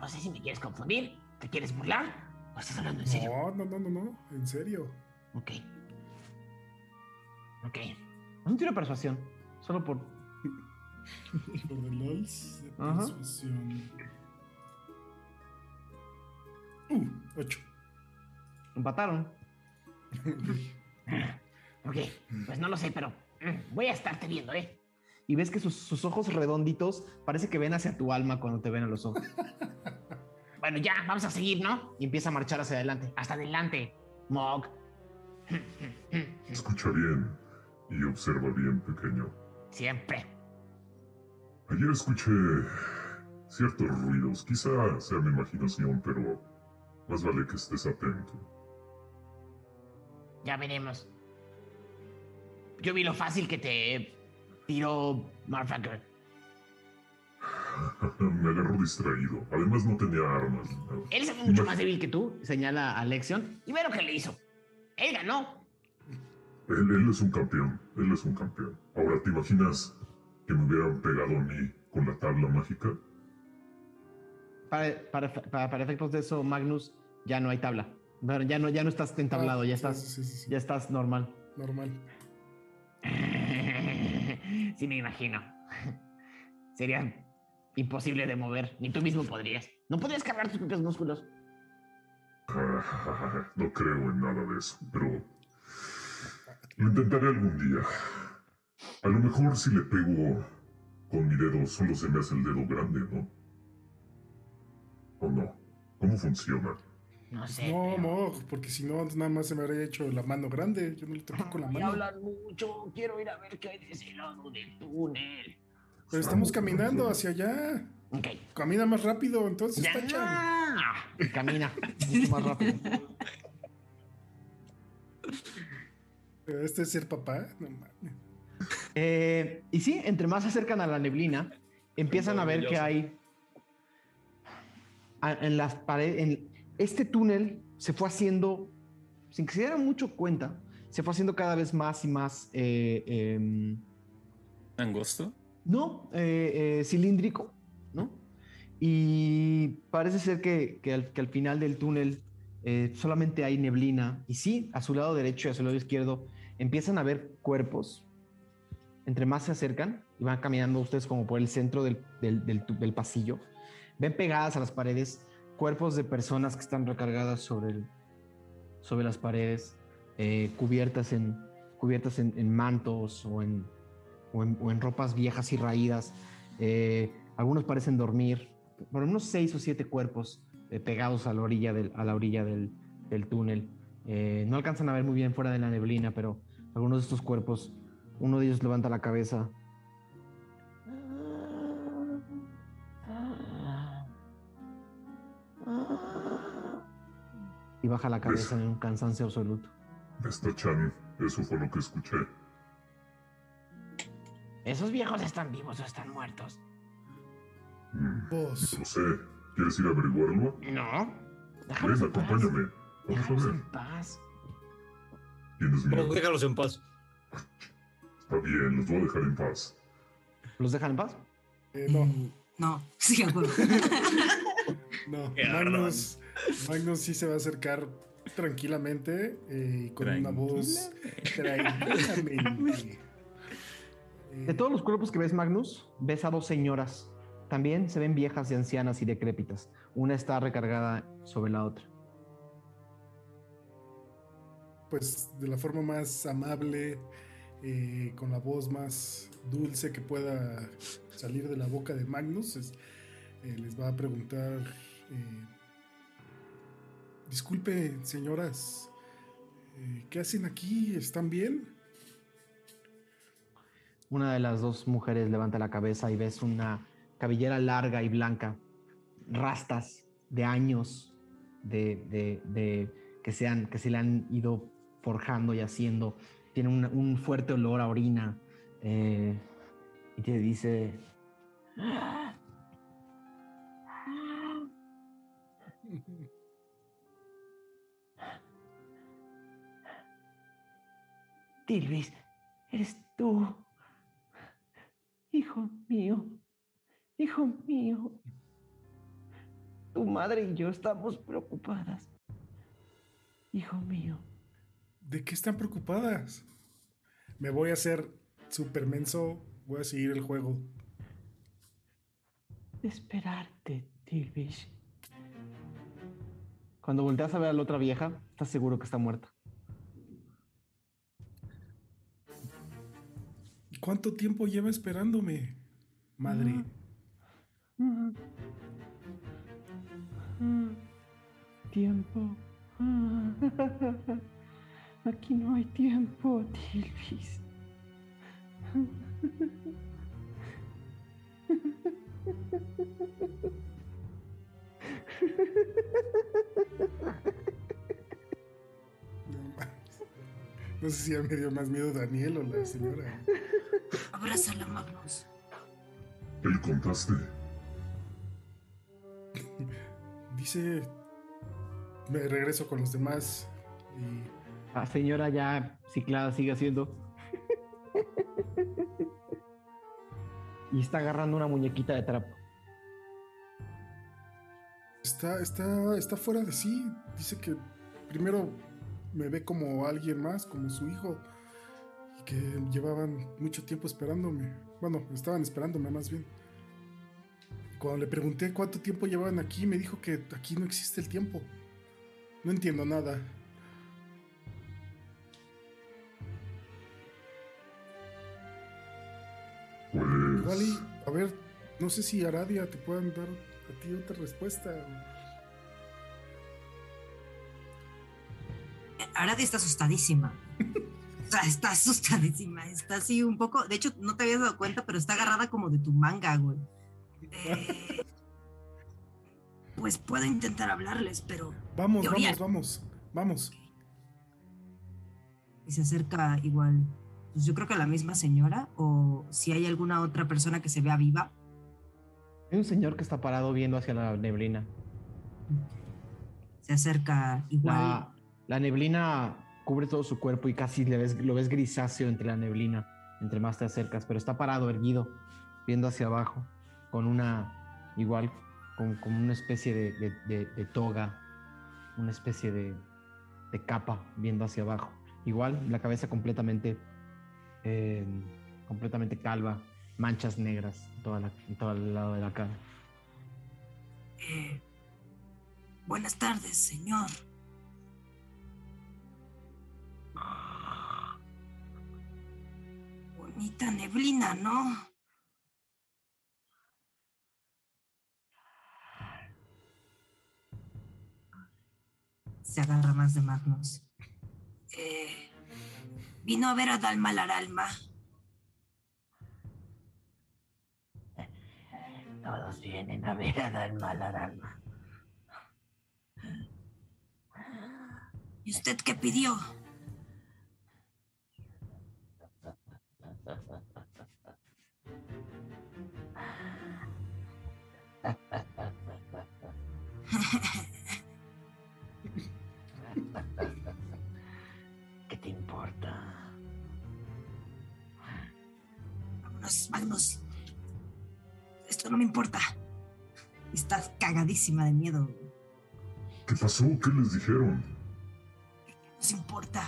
No sé si me quieres confundir. ¿Te quieres burlar? ¿O estás hablando en serio? No, no, no, no, no, en serio. Ok. Ok. Un tiro de persuasión. Solo por. Por de LOLs de Ajá. persuasión. Uh, 8. Empataron. Ok, pues no lo sé, pero mm, voy a estarte viendo, ¿eh? Y ves que sus, sus ojos redonditos parece que ven hacia tu alma cuando te ven a los ojos. Bueno, ya, vamos a seguir, ¿no? Y empieza a marchar hacia adelante. Hasta adelante, Mog. Escucha bien y observa bien, pequeño. Siempre. Ayer escuché ciertos ruidos. Quizá sea mi imaginación, pero más vale que estés atento. Ya veremos. Yo vi lo fácil que te tiró Marfucker. Me agarró distraído. Además no tenía armas. Él se ve mucho más débil que tú. Señala a Lexion. Y ve lo que le hizo. Él ganó. Él, él es un campeón. Él es un campeón. Ahora, ¿te imaginas que me hubieran pegado a mí con la tabla mágica? Para, para, para- para efectos de eso, Magnus, ya no hay tabla. Bueno, ya no, ya no estás entablado, Ah, ya estás, sí, sí, sí. ya estás normal. Normal. sí, me imagino. Sería imposible de mover. Ni tú mismo podrías. No podrías cargar tus propios músculos. No creo en nada de eso, pero lo intentaré algún día. A lo mejor si le pego con mi dedo, solo se me hace el dedo grande, ¿no? ¿O no? ¿Cómo funciona? No sé. No, pero- no, porque si no, nada más se me habría hecho la mano grande. Yo no le toqué con la mano. hablar mucho. Quiero ir a ver qué hay de ese lado del túnel. Pero estamos caminando hacia allá. Ok. Camina más rápido, entonces, Ya. Tachan. Camina mucho más rápido. Pero Este es ser papá. No mames. Eh, y sí, entre más se acercan a la neblina, empiezan a ver que hay en las paredes, en este túnel se fue haciendo, sin que se dieran mucho cuenta, se fue haciendo cada vez más y más, eh, em, ¿Angosto? No, eh, eh, cilíndrico, ¿no? Y parece ser que, que al, final del túnel eh, solamente hay neblina. Y sí, a su lado derecho y a su lado izquierdo empiezan a ver cuerpos. Entre más se acercan y van caminando ustedes como por el centro del, del- pasillo, ven pegadas a las paredes cuerpos de personas que están recargadas sobre, el- sobre las paredes, cubiertas, en, cubiertas en mantos o en, o en, o en ropas viejas y raídas. Eh, algunos parecen dormir. Por unos seis o siete cuerpos eh, pegados a la orilla del, a la orilla del, del túnel. Eh, no alcanzan a ver muy bien fuera de la neblina, pero algunos de estos cuerpos, uno de ellos levanta la cabeza. Y baja la cabeza en un cansancio absoluto. Esta Chan, eso fue lo que escuché. ¿Esos viejos están vivos o están muertos? Mm, Vos. No sé. ¿Quieres ir a averiguarlo? No. Déjalos Ven, en paz. acompáñame. Vamos a Déjalos ver. en paz. Tienes Pero miedo. déjalos en paz. Está bien, los voy a dejar en paz. ¿Los dejan en paz? Eh, no, No, sí, no. Magnus, Magnus sí se va a acercar tranquilamente eh, y con una voz tranquilamente. Eh, De todos los cuerpos que ves, Magnus, ves a dos señoras. También se ven viejas y ancianas y decrépitas. Una está recargada sobre la otra. pues de la forma más amable, eh, con la voz más dulce que pueda salir de la boca de Magnus, eh, les va a preguntar, disculpe señoras, ¿qué hacen aquí? ¿Están bien? Una de las dos mujeres levanta la cabeza y ves una cabellera larga y blanca, rastas de años de, que, se que se le han ido forjando y haciendo. Tiene un, un fuerte olor a orina eh, y te dice, Tilvis, eres tú. Hijo mío, hijo mío. Tu madre y yo estamos preocupadas. Hijo mío. ¿De qué están preocupadas? Me voy a hacer super menso. Voy a seguir el juego. de esperarte, Tilvish. Cuando volteas a ver a la otra vieja, estás seguro que está muerta. Cuánto tiempo lleva esperándome? Madre. Mm. Mm. Tiempo. Ah. Aquí no hay tiempo, Tilvis. No sé si ya me dio más miedo Daniel o la señora. Abrázala, Magnus. ¿Qué le contaste? Dice. Me regreso con los demás. Y La señora ya ciclada sigue haciendo. y está agarrando una muñequita de trapo. está, está, está fuera de sí. Dice que primero me ve como alguien más, como su hijo. Y que llevaban mucho tiempo esperándome. Bueno, estaban esperándome más bien. Cuando le pregunté cuánto tiempo llevaban aquí, me dijo que aquí no existe el tiempo. No entiendo nada. Igual Pues. a ver, no sé si Aradia te puedan dar a ti otra respuesta. Aradia está asustadísima. O sea, está asustadísima. Está así un poco. De hecho, no te habías dado cuenta, pero está agarrada como de tu manga, güey. Eh, pues puedo intentar hablarles, pero. Vamos, Teoría. vamos, vamos, vamos. Y se acerca igual. Pues yo creo que a la misma señora, o si hay alguna otra persona que se vea viva. Hay un señor que está parado viendo hacia la neblina. Se acerca igual. La, la neblina cubre todo su cuerpo y casi lo ves grisáceo entre la neblina, entre más te acercas, pero está parado, erguido, viendo hacia abajo, con una, igual, con, una especie de, de- toga, una especie de, capa, viendo hacia abajo. Igual, la cabeza completamente, eh, completamente calva, manchas negras en, en todo el lado de la cara. Eh, buenas tardes, señor. Bonita neblina, ¿no? Se agarra más de Magnus. Eh, vino a ver a Dalma Laralma. Todos vienen a ver a Dalma alma. ¿Y usted qué pidió? ¿Qué te importa? Vámonos, Magnus. Esto no me importa. Estás cagadísima de miedo. ¿Qué pasó? ¿Qué les dijeron? No nos importa.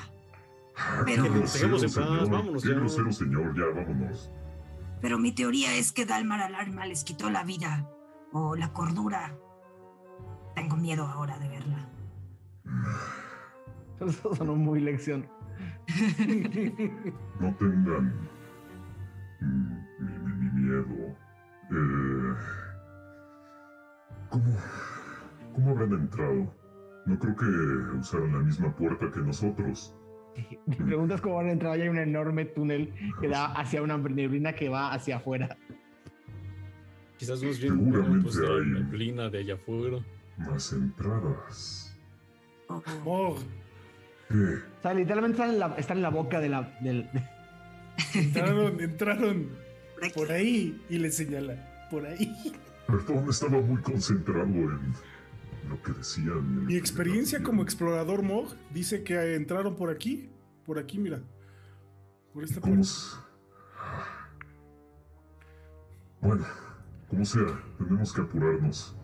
Pero- paz, señor. vámonos Qué ya. grosero, señor. Ya, vámonos. Pero mi teoría es que Dalmar Alarma les quitó la vida o la cordura. Tengo miedo ahora de verla. Eso sonó muy lección. No tengan mi, mi- mi miedo. Eh, ¿cómo, ¿Cómo habrán entrado? No creo que usaron la misma puerta que nosotros. Mi pregunta es cómo van a entrar. Hay un enorme túnel que da hacia una neblina que va hacia afuera. Quizás más bien Seguramente pues, hay- neblina de allá afuera. Más entradas. Oh, ¿Qué? O sea, literalmente están en la, están en la boca de la, del. entraron, entraron por ahí y le señala. Por ahí. Perdón, estaba muy concentrado en lo que decían. Mi experiencia como explorador Mog dice que entraron por aquí. Por aquí, mira. Por esta ¿Cómo puerta. Bueno, como sea, tenemos que apurarnos.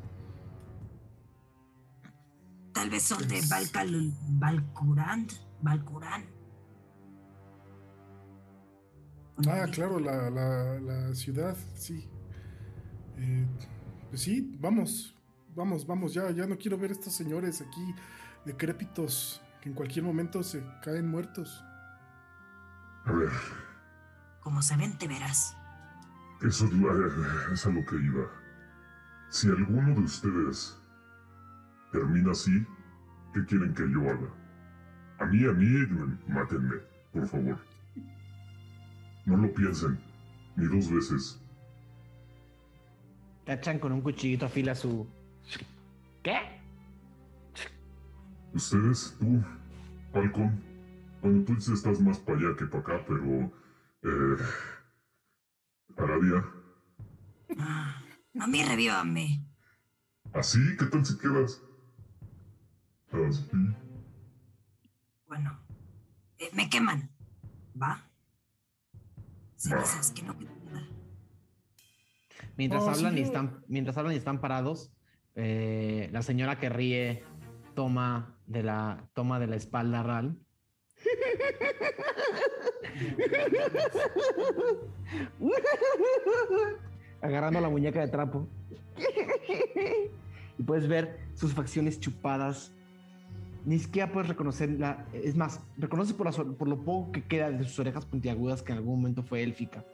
Tal vez son de Valcal, Valcurand. Valcurán. Ah, claro, la, la, la ciudad, sí. Eh, pues sí, vamos, vamos, vamos, ya, ya no quiero ver a estos señores aquí decrépitos que en cualquier momento se caen muertos. A ver, Como se ven, te verás. eso es, la- es a lo que iba. Si alguno de ustedes termina así, ¿qué quieren que yo haga? A mí, a mí, mátenme, por favor. No lo piensen, ni dos veces. Tachan con un cuchillito afila su. ¿Qué? Ustedes, tú, Falcon, bueno, tú sí estás más para allá que para acá, pero... Eh, Aradia, Ah, a mí revívame. ¿así? ¿Qué tal si quedas? Así. Bueno, eh, me queman. ¿Va? Cenizas que no queda nada. Mientras Oh, hablan sí, y están, mientras hablan y están parados, eh, la señora que ríe toma de la, toma de la espalda Ral. Agarrando la muñeca de trapo. Y puedes ver sus facciones chupadas. Ni siquiera puedes reconocerla. Es más, reconoces por, por lo poco que queda de sus orejas puntiagudas que en algún momento fue élfica.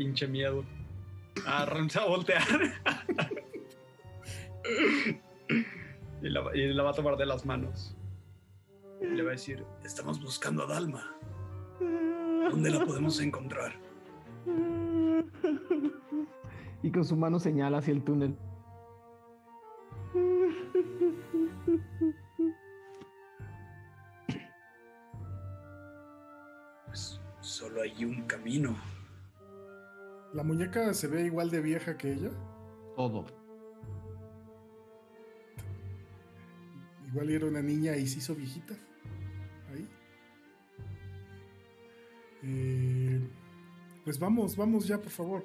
Pinche miedo. Ah, va a voltear. y, la, va- y la va a tomar de las manos. Y le va a decir, estamos buscando a Dalma. ¿Dónde la podemos encontrar? Y con su mano señala hacia el túnel. Pues solo hay un camino. ¿La muñeca se ve igual de vieja que ella? Todo. Igual era una niña y se hizo viejita. Ahí. Eh, pues vamos, vamos ya, por favor.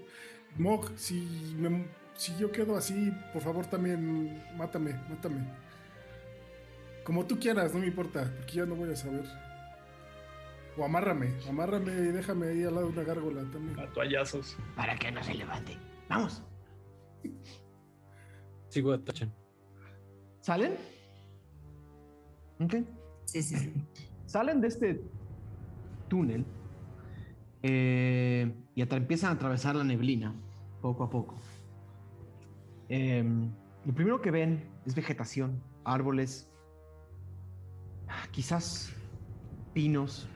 Mog, si, me- si yo quedo así, por favor también mátame, mátame. Como tú quieras, no me importa, porque ya no voy a saber. O amárrame, amárrame y déjame ahí al lado de una gárgola también. A toallazos. Para que no se levante. Vamos. Sigo a Tachan. ¿Salen? Ok. Sí, sí, sí. Salen de este túnel eh, y empiezan a atravesar la neblina poco a poco. Em, lo primero que ven es vegetación, árboles, quizás pinos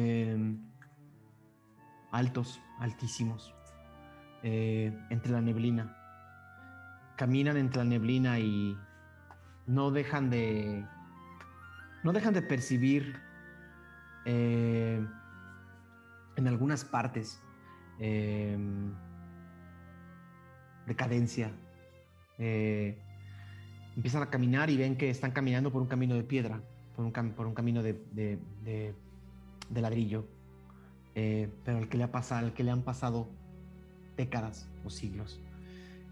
em, altos, altísimos, eh, entre la neblina. Caminan entre la neblina y no dejan de no dejan de percibir eh, en algunas partes eh, decadencia. Eh, empiezan a caminar y ven que están caminando por un camino de piedra, por un, camino de- de- de ladrillo, eh, pero al que, le ha pasado, al que le han pasado décadas o siglos.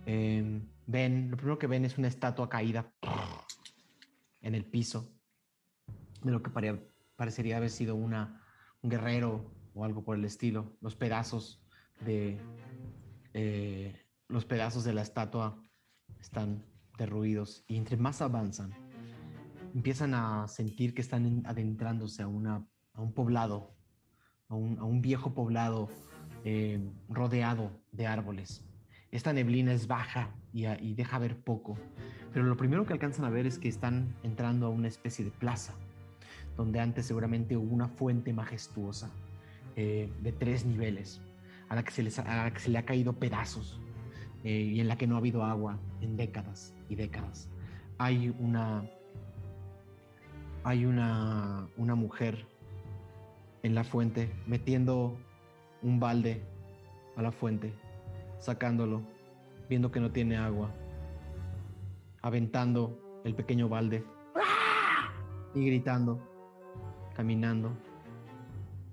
Ven, lo primero que ven es una estatua caída en el piso de lo que pare- parecería haber sido una, un guerrero o algo por el estilo. Los pedazos de eh, los pedazos de la estatua están derruidos y entre más avanzan empiezan a sentir que están en- adentrándose a, una, a un poblado, a un, viejo poblado eh, rodeado de árboles. Esta neblina es baja y, a- y deja ver poco. Pero lo primero que alcanzan a ver es que están entrando a una especie de plaza, donde antes seguramente hubo una fuente majestuosa eh, de tres niveles, a la, que se les, ha- a la que se le ha caído pedazos eh, y en la que no ha habido agua en décadas y décadas. Hay una, hay una, una mujer en la fuente metiendo un balde a la fuente, sacándolo, viendo que no tiene agua, aventando el pequeño balde y gritando, caminando,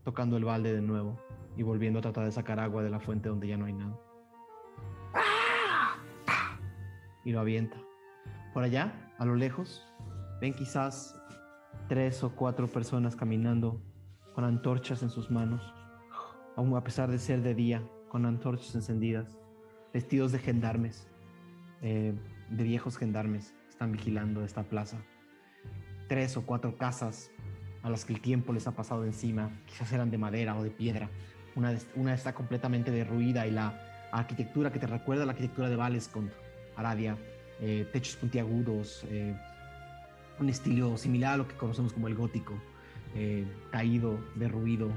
tocando el balde de nuevo y volviendo a tratar de sacar agua de la fuente donde ya no hay nada. Y lo avienta. Por allá, a lo lejos, ven quizás tres o cuatro personas caminando con antorchas en sus manos, aun a pesar de ser de día, con antorchas encendidas, vestidos de gendarmes, eh, de viejos gendarmes, están vigilando esta plaza. Tres o cuatro casas a las que el tiempo les ha pasado encima, quizás eran de madera o de piedra. Una, está completamente derruida y la arquitectura que te recuerda a la arquitectura de Valescont, Aradia, eh, techos puntiagudos, eh, un estilo similar a lo que conocemos como el gótico, eh, caído, derruido.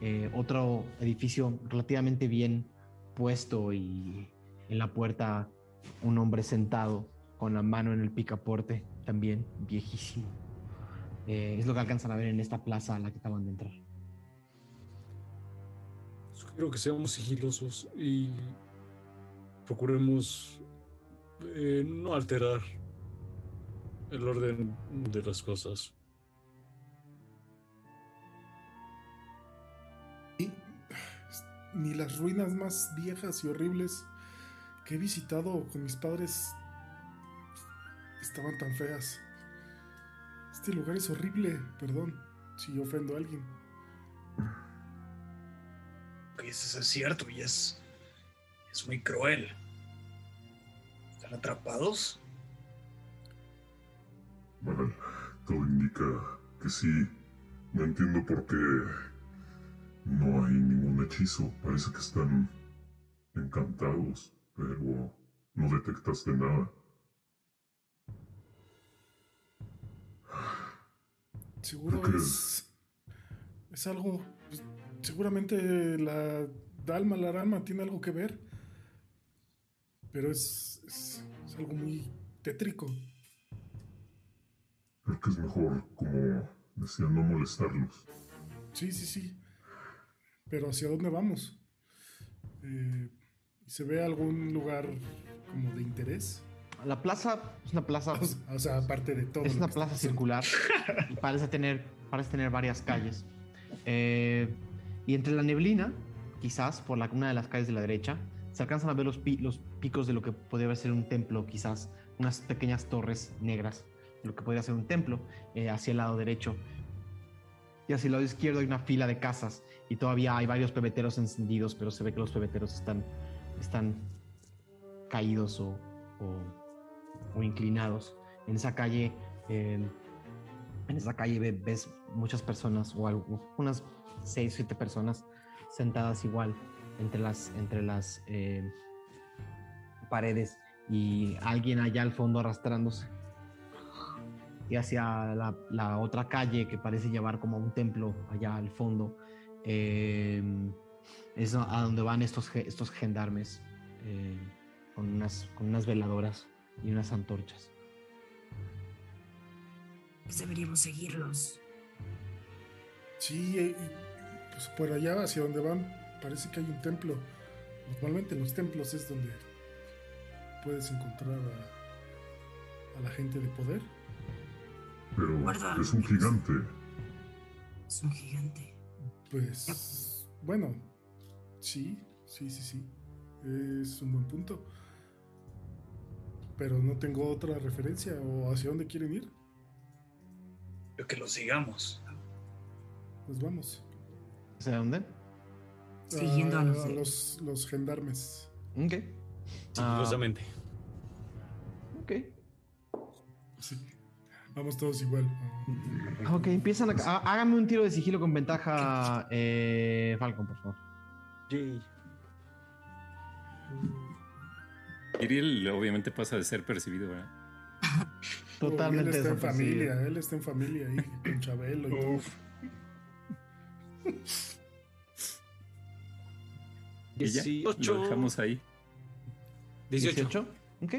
Eh, otro edificio relativamente bien puesto y en la puerta un hombre sentado con la mano en el picaporte, también viejísimo. Eh, es lo que alcanzan a ver en esta plaza a la que acaban de entrar. Sugiero que seamos sigilosos y procuremos eh, no alterar el orden de las cosas. Ni las ruinas más viejas y horribles que he visitado con mis padres estaban tan feas. Este lugar es horrible, perdón si ofendo a alguien. Dices es cierto y es. es muy cruel. ¿Están atrapados? Bueno, todo indica que sí. No entiendo por qué no hay ningún hechizo. Parece que están encantados, pero no detectaste nada. Seguro que- es. Es algo. pues, seguramente la Dalma, la Rama tiene algo que ver. Pero es, es, es algo muy tétrico. Creo que es mejor, como decía, no molestarlos. Sí, sí, sí. Pero ¿hacia dónde vamos? Eh, ¿Se ve algún lugar como de interés? La plaza es una plaza, O sea, aparte de todo. es una plaza circular y parece tener, parece tener varias calles. Eh, y entre la neblina, quizás por la, una de las calles de la derecha, se alcanzan a ver los, pi- los picos de lo que podría ser un templo, quizás unas pequeñas torres negras, de lo que podría ser un templo, eh, hacia el lado derecho. Y hacia el lado izquierdo hay una fila de casas y todavía hay varios pebeteros encendidos, pero se ve que los pebeteros están, están caídos o, o- inclinados. En esa calle, en esa calle ve- ves muchas personas o algo- unas seis, siete personas sentadas igual entre las, entre las eh, paredes y alguien allá al fondo arrastrándose. Y hacia la, la otra calle que parece llevar como a un templo allá al fondo, eh, es a donde van estos, estos gendarmes eh, con, unas, con unas veladoras y unas antorchas. Pues deberíamos seguirlos. Sí, eh, y, pues por allá hacia donde van, parece que hay un templo. Normalmente en los templos es donde puedes encontrar a, a la gente de poder. Pero Guarda. es un gigante. Es un gigante. Pues bueno, sí, sí, sí, sí. Es un buen punto. Pero no tengo otra referencia o hacia dónde quieren ir. Yo que lo sigamos. Pues vamos. ¿Hacia dónde? Siguiendo a los de- los, los gendarmes. Ok. Ah, Sigilosamente. ok. Sí. Vamos todos igual. Ah, Ok, empiezan a... há- Hágame un tiro de sigilo con ventaja, eh, Falcon, por favor. Yay. Kirill obviamente pasa de ser percibido, ¿verdad? Totalmente. Él está en familia, él está en familia ahí con Chabelo y todo. Uf. Y ya, 18. lo dejamos ahí. 18. 18. Ok.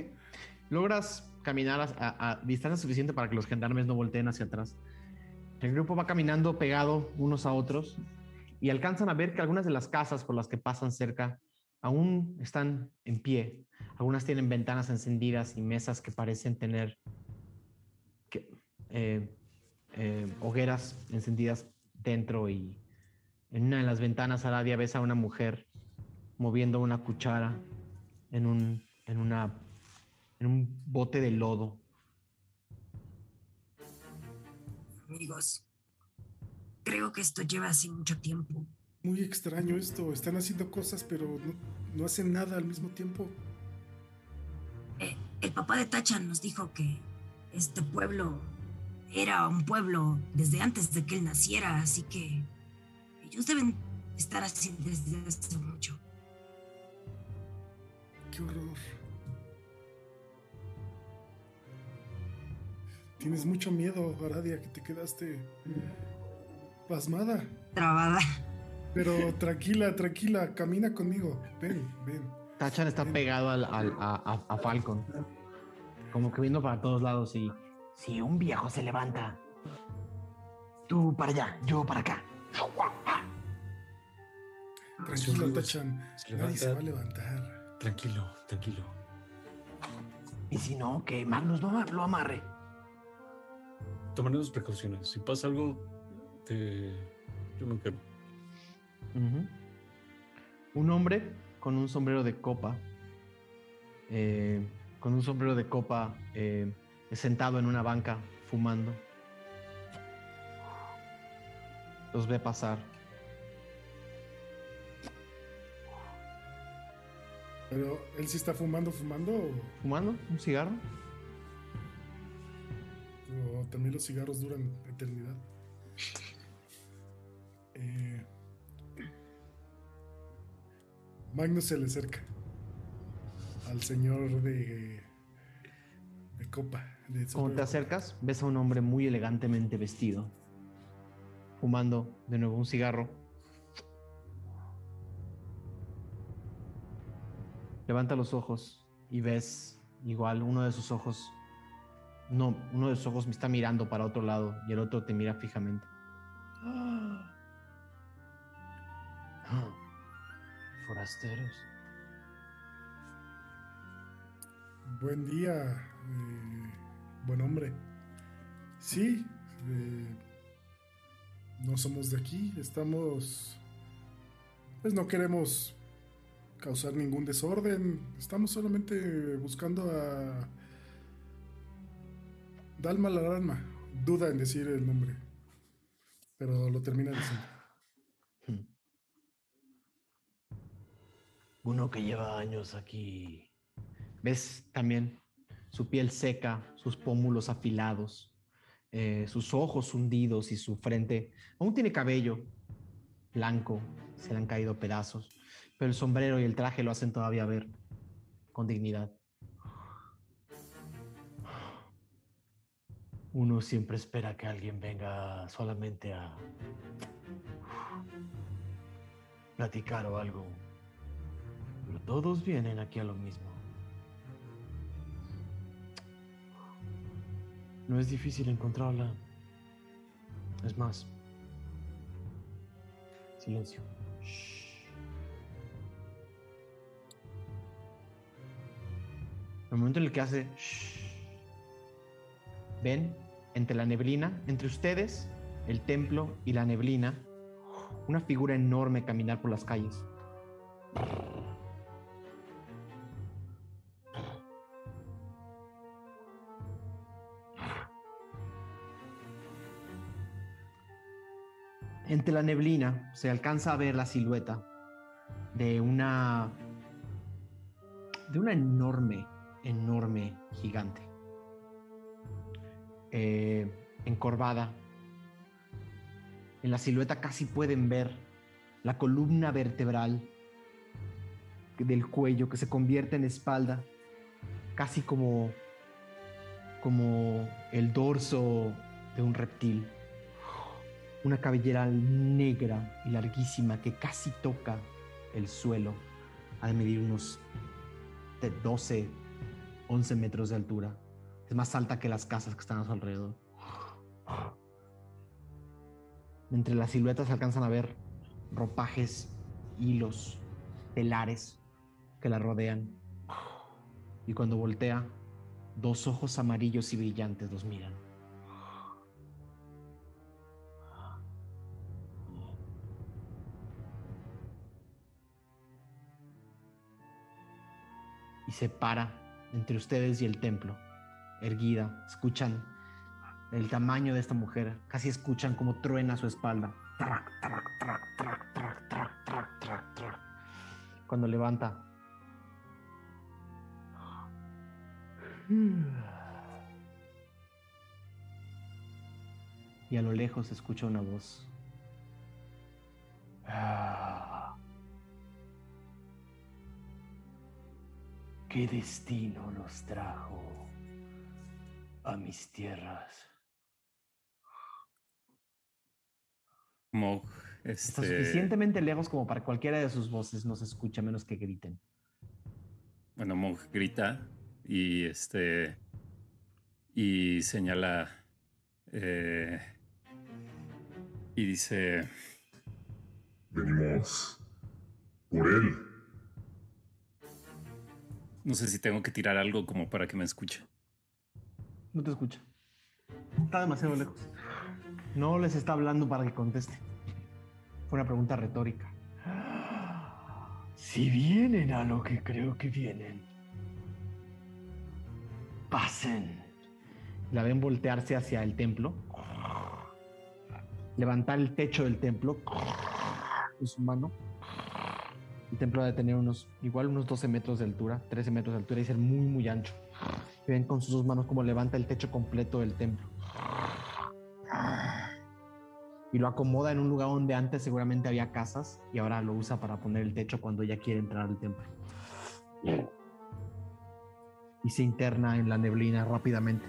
Logras caminar a, distancia suficiente para que los gendarmes no volteen hacia atrás. El grupo va caminando pegado unos a otros y alcanzan a ver que algunas de las casas por las que pasan cerca aún están en pie. Algunas tienen ventanas encendidas y mesas que parecen tener que- eh, eh, hogueras encendidas dentro y en una de las ventanas Aradia ves a una mujer moviendo una cuchara en un, en una, en un bote de lodo. Amigos, creo que esto lleva así mucho tiempo. Muy extraño esto. Están haciendo cosas, pero no, no hacen nada al mismo tiempo. Eh, el papá de Tachan nos dijo que este pueblo era un pueblo desde antes de que él naciera, así que ellos deben estar así desde hace mucho. Qué horror. Tienes mucho miedo, Aradia, que te quedaste pasmada. Trabada. Pero tranquila, tranquila, camina conmigo. Ven, ven. Tachan está pegado al, al- a, a- a Falcon, como que viendo para todos lados y Si un viejo se levanta, tú para allá, yo para acá. Tranquilo, Tachan. se Nadie se va a levantar. Tranquilo, tranquilo. Y si no, que Magnus lo, lo amarre. Tomaremos precauciones. Si pasa algo, te... yo me encargo. Un hombre con un sombrero de copa, eh, con un sombrero de copa eh, sentado en una banca fumando. Los ve pasar. Pero él sí está fumando, fumando. ¿Fumando? ¿Un cigarro? O también los cigarros duran eternidad. Eh, Magnus se le acerca al señor de, de copa. de Como te acercas, ves a un hombre muy elegantemente vestido, fumando de nuevo un cigarro. Levanta los ojos y ves igual uno de sus ojos. No, uno de sus ojos me está mirando para otro lado y el otro te mira fijamente. Ah. Ah. Forasteros. Buen día, eh, buen hombre. Sí, eh, no somos de aquí, estamos... Pues no queremos causar ningún desorden, estamos solamente buscando a... Dalma la Dalma, duda en decir el nombre, pero lo termina diciendo. Uno que lleva años aquí. Ves también su piel seca, sus pómulos afilados, eh, sus ojos hundidos y su frente. Aún tiene cabello blanco, se le han caído pedazos, pero el sombrero y el traje lo hacen todavía ver con dignidad. Uno siempre espera que alguien venga solamente a platicar o algo. Pero todos vienen aquí a lo mismo. No es difícil encontrarla. Es más. Silencio. Shh. El momento en el que hace... shh, ven entre la neblina, entre ustedes, el templo y la neblina, una figura enorme caminar por las calles. Entre la neblina se alcanza a ver la silueta de una de una enorme, enorme gigante, eh, encorvada. En la silueta casi pueden ver la columna vertebral del cuello que se convierte en espalda casi como, como el dorso de un reptil. Una cabellera negra y larguísima que casi toca el suelo. De medir unos de 12, 11 metros de altura. Es más alta que las casas que están a su alrededor. Entre las siluetas se alcanzan a ver ropajes, hilos, telares que la rodean. Y cuando voltea, dos ojos amarillos y brillantes los miran. Y se para entre ustedes y el templo, erguida. Escuchan el tamaño de esta mujer. Casi escuchan como truena su espalda. Trac, trac, trac, trac, trac, trac, trac, trac, trac. Cuando levanta. Y a lo lejos escucha una voz. ¿Qué destino los trajo a mis tierras? Mog, Está este, suficientemente lejos como para cualquiera de sus voces no se escucha, menos que griten. bueno, Mog grita y este y señala eh, y dice Venimos por él. no sé si tengo que tirar algo como para que me escuche. No te escucha. Está demasiado lejos. No les está hablando para que conteste. Fue una pregunta retórica. Si vienen a lo que creo que vienen, pasen. La ven voltearse hacia el templo, levantar el techo del templo con su mano. El templo debe tener unos, igual unos 12 metros de altura, 13 metros de altura y ser muy, muy ancho. Ven con sus dos manos como levanta el techo completo del templo. Y lo acomoda en un lugar donde antes seguramente había casas y ahora lo usa para poner el techo cuando ella quiere entrar al templo. Y se interna en la neblina rápidamente,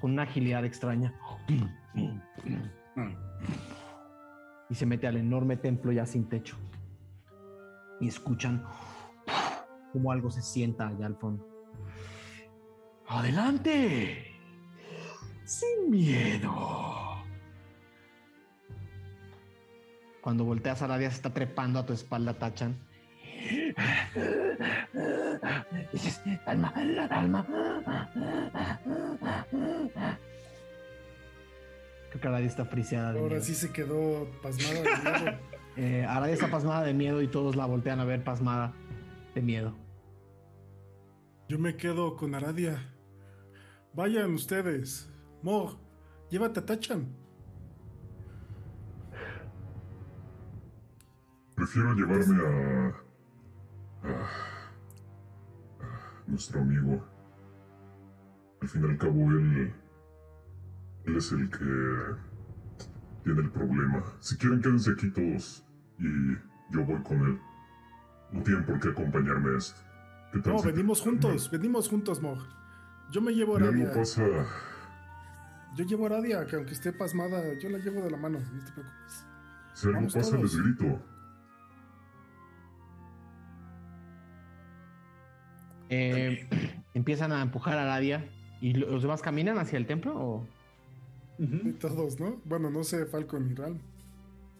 con una agilidad extraña. Y se mete al enorme templo ya sin techo. Y escuchan como algo se sienta allá al fondo. ¡Adelante! Sin miedo. Cuando volteas a Aradia se está trepando a tu espalda, Tachan. Dices, alma, alma. Creo que Aradia está friseada de Ahora miedo. sí se quedó pasmada de miedo. Eh, Aradia está pasmada de miedo y todos la voltean a ver pasmada de miedo. Yo me quedo con Aradia. Vayan ustedes. Mog, llévate a Tachan. Prefiero llevarme a, a- a nuestro amigo. Al fin y al cabo, él. Él es el que tiene el problema. Si quieren, quédense aquí todos. Y yo voy con él. No tienen por qué acompañarme a esto. ¿Qué tal No, si- venimos juntos, venimos juntos, Mog. Yo me llevo a Si algo Aradia. pasa, Yo llevo a Aradia, que aunque esté pasmada, yo la llevo de la mano, no te preocupes. si algo Vamos pasa, todos. les grito. Eh, empiezan a empujar a Aradia. ¿Y lo- los demás caminan hacia el templo? O? Y todos, ¿no? Bueno, no sé, Falcon y Ral.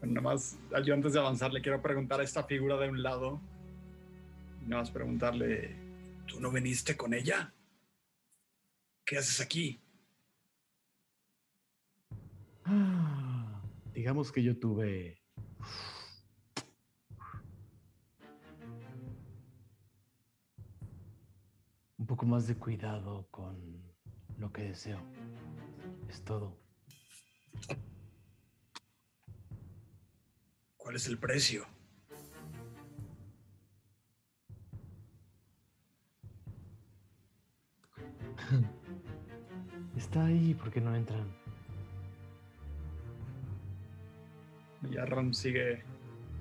Bueno, nada más, yo antes de avanzar le quiero preguntar a esta figura de un lado. Nada más preguntarle, ¿Tú no viniste con ella? ¿Qué haces aquí? Ah, Digamos que yo tuve. Un poco más de cuidado con lo que deseo. Es todo. ¿Cuál es el precio? Está ahí, ¿por qué no entran? y Ram sigue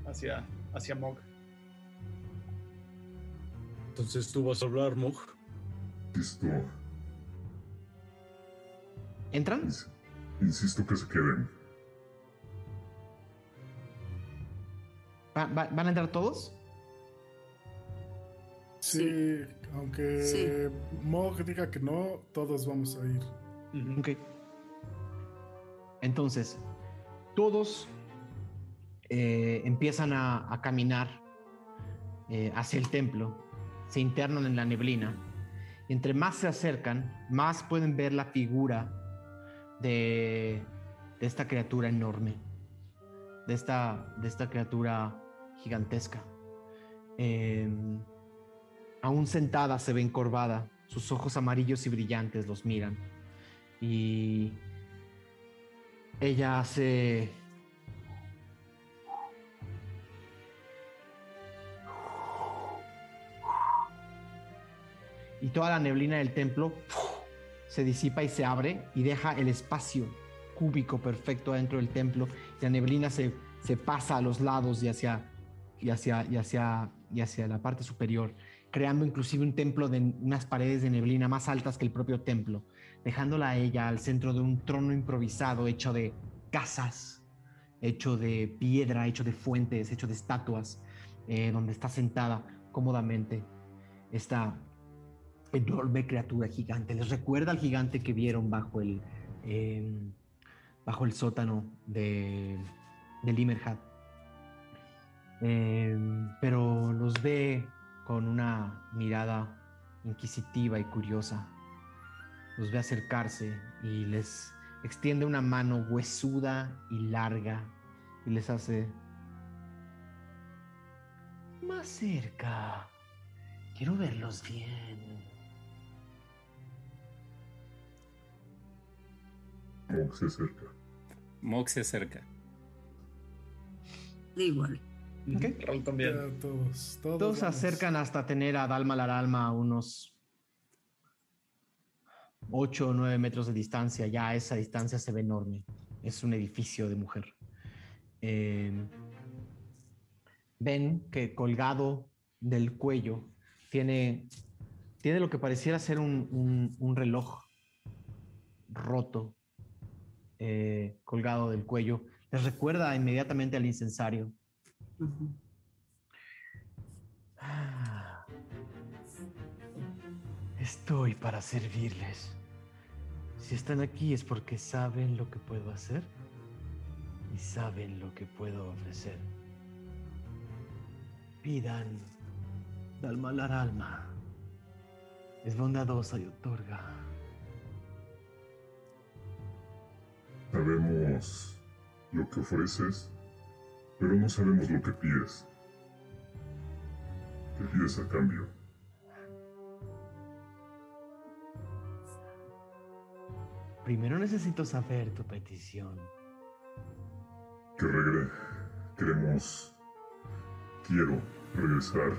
hacia, hacia Mog. Entonces tú vas a hablar, Mog. Insisto, ¿Entran? ins- insisto que se queden. ¿Va- va- ¿Van a entrar todos? Sí, aunque Sí. Mog diga que no, todos vamos a ir. Entonces, todos eh, empiezan a, caminar eh, hacia el templo, se internan en la neblina. Y entre más se acercan, más pueden ver la figura de, esta criatura enorme, de esta, de esta criatura gigantesca. Em, aún sentada se ve encorvada, sus ojos amarillos y brillantes los miran y ella hace y toda la neblina del templo se disipa y se abre y deja el espacio cúbico perfecto dentro del templo. La neblina se, se pasa a los lados y hacia, y, hacia, y, hacia, y hacia la parte superior creando inclusive un templo de unas paredes de neblina más altas que el propio templo dejándola a ella al centro de un trono improvisado hecho de casas, hecho de piedra, hecho de fuentes, hecho de estatuas, eh, donde está sentada cómodamente esta enorme criatura gigante. Les recuerda al gigante que vieron bajo el, eh, bajo el sótano de, de Limerhat. Eh, pero los ve con una mirada inquisitiva y curiosa los ve acercarse y les extiende una mano huesuda y larga y les hace más cerca. Quiero verlos bien. Mog se acerca. Mog se acerca. Da igual. Ok. Raúl también. Ya todos, todos. Todos acercan hasta tener a Dalma Laralma a unos 8 o 9 metros de distancia. Ya a esa distancia se ve enorme. Es un edificio de mujer. Eh, ven que colgado del cuello tiene, tiene lo que pareciera ser un, un- un reloj roto eh, colgado del cuello. Les recuerda inmediatamente al incensario. Ah. Estoy para servirles. Si están aquí es porque saben lo que puedo hacer y saben lo que puedo ofrecer. Pidan, Dalma al alma. Es bondadosa y otorga. Sabemos lo que ofreces, pero no sabemos lo que pides. ¿Qué pides a cambio? Primero necesito saber tu petición. Que regre... Queremos... Quiero regresar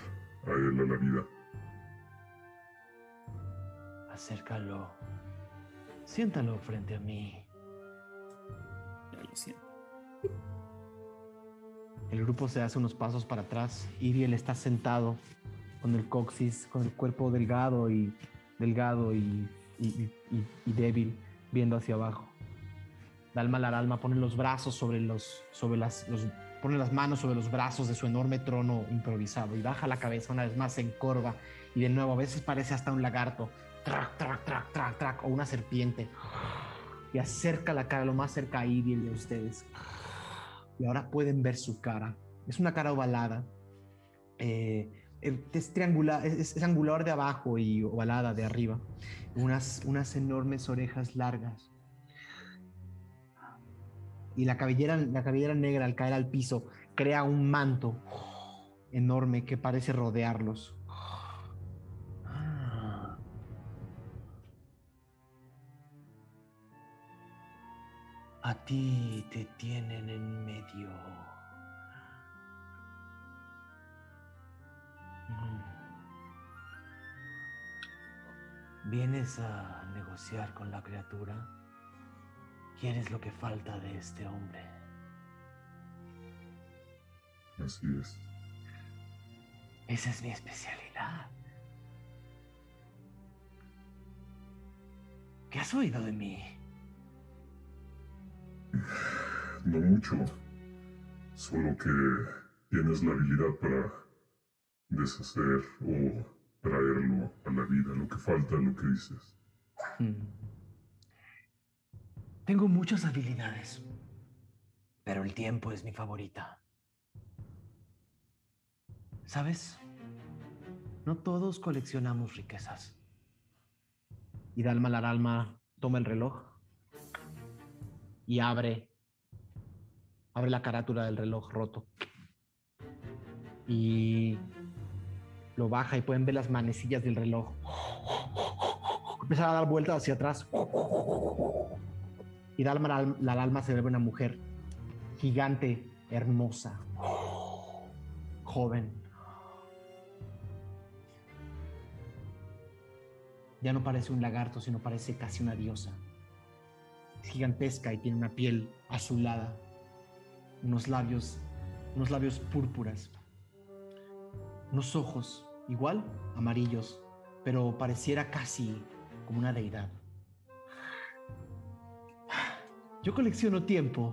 a él a la vida. Acércalo. Siéntalo frente a mí. Ya lo siento. El grupo se hace unos pasos para atrás. Iriel está sentado con el coxis, con el cuerpo delgado y delgado y, y- y- y- y débil, viendo hacia abajo. Dalma Laralma pone los brazos sobre los, sobre las, los- pone las manos sobre los brazos de su enorme trono improvisado y baja la cabeza una vez más, se encorva y de nuevo a veces parece hasta un lagarto, trac, trac, trac, trac, trac, o una serpiente y acerca la cara lo más cerca a a ustedes y ahora pueden ver su cara. Es una cara ovalada. eh, es triangular, es, angular de abajo y ovalada de arriba. Unas, unas enormes orejas largas. Y la cabellera, la cabellera negra al caer al piso crea un manto enorme que parece rodearlos. A ti te tienen en medio. ¿Vienes a negociar con la criatura? ¿Quieres lo que falta de este hombre? Así es. Esa es mi especialidad. ¿Qué has oído de mí? No mucho. Solo que tienes la habilidad para deshacer o traerlo a la vida, lo que falta, lo que dices. Hmm. Tengo muchas habilidades, pero el tiempo es mi favorita. ¿Sabes? No todos coleccionamos riquezas. Y Dalma la alma toma el reloj y abre, abre la carátula del reloj roto. Y lo baja y pueden ver las manecillas del reloj. Empieza a dar vueltas hacia atrás. Y la, la alma se ve una mujer gigante, hermosa, joven. Ya no parece un lagarto, sino parece casi una diosa. Es gigantesca y tiene una piel azulada, unos labios, unos labios púrpuras, unos ojos igual amarillos, pero pareciera casi como una deidad. Yo colecciono tiempo.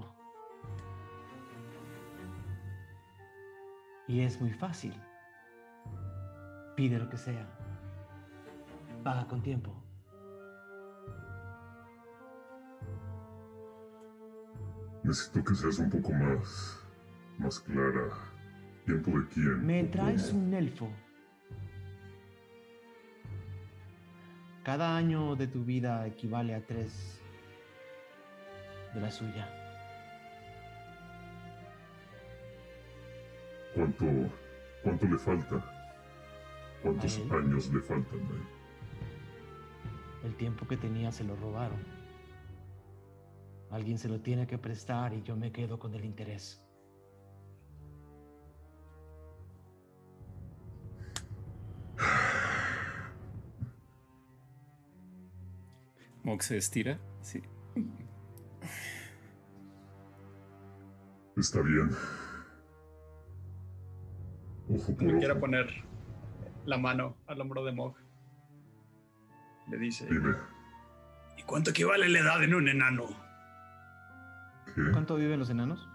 Y es muy fácil. Pide lo que sea. Paga con tiempo. Necesito que seas un poco más. más clara. ¿Tiempo de quién? Me ¿O traes un elfo. Cada año de tu vida equivale a tres de la suya. ¿Cuánto. cuánto le falta? ¿Cuántos años le faltan a él? El tiempo que tenía se lo robaron. Alguien se lo tiene que prestar y yo me quedo con el interés. Mox se estira. Sí. Está bien. Ojo por Le quiere ojo. poner la mano al hombro de Mog. Le dice: Dime, ¿Y cuánto equivale la edad en un enano? ¿qué? ¿Cuánto viven los enanos?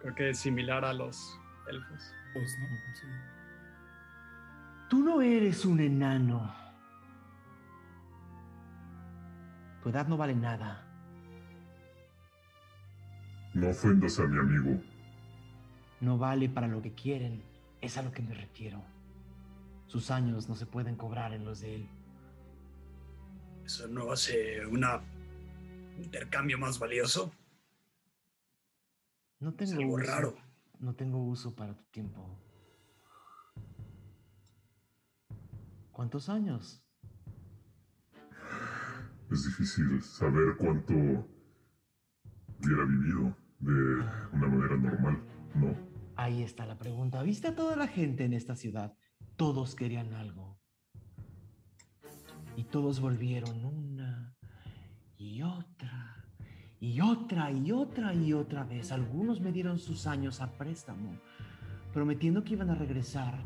Creo que es similar a los elfos. Pues, ¿no? Sí. Tú no eres un enano. Tu edad no vale nada. No ofendas a mi amigo. No vale para lo que quieren. Es a lo que me refiero. Sus años no se pueden cobrar en los de él. ¿Eso no hace una intercambio más valioso? No Es tengo algo uso. raro. No tengo uso para tu tiempo. ¿Cuántos años? Es difícil saber cuánto hubiera vivido de una manera normal, ¿no? Ahí está la pregunta. ¿Viste a toda la gente en esta ciudad? Todos querían algo. Y todos volvieron una y otra y otra y otra y otra vez. Algunos me dieron sus años a préstamo, prometiendo que iban a regresar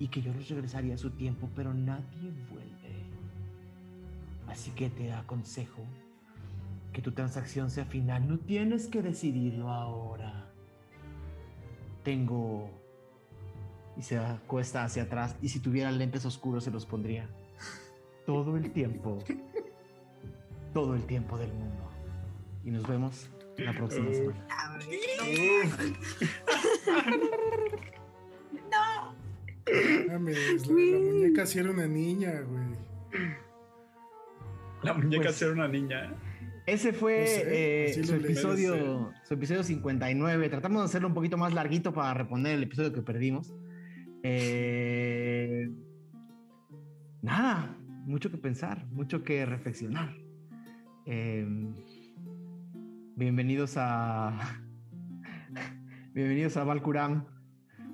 y que yo les regresaría a su tiempo, pero nadie vuelve. Así que te aconsejo que tu transacción sea final. No tienes que decidirlo ahora. Tengo... Y se acuesta hacia atrás. Y si tuviera lentes oscuros se los pondría. Todo el tiempo. Todo el tiempo del mundo. Y nos vemos la próxima semana. Mames, la, la muñeca sí era una niña, güey. La muñeca Pues- ser una niña. ¿eh? Ese fue No sé, eh, su, episodio, su episodio 59. Tratamos de hacerlo un poquito más larguito para reponer el episodio que perdimos. Eh, nada, mucho que pensar, mucho que reflexionar. Eh, bienvenidos a. bienvenidos a Valkuram,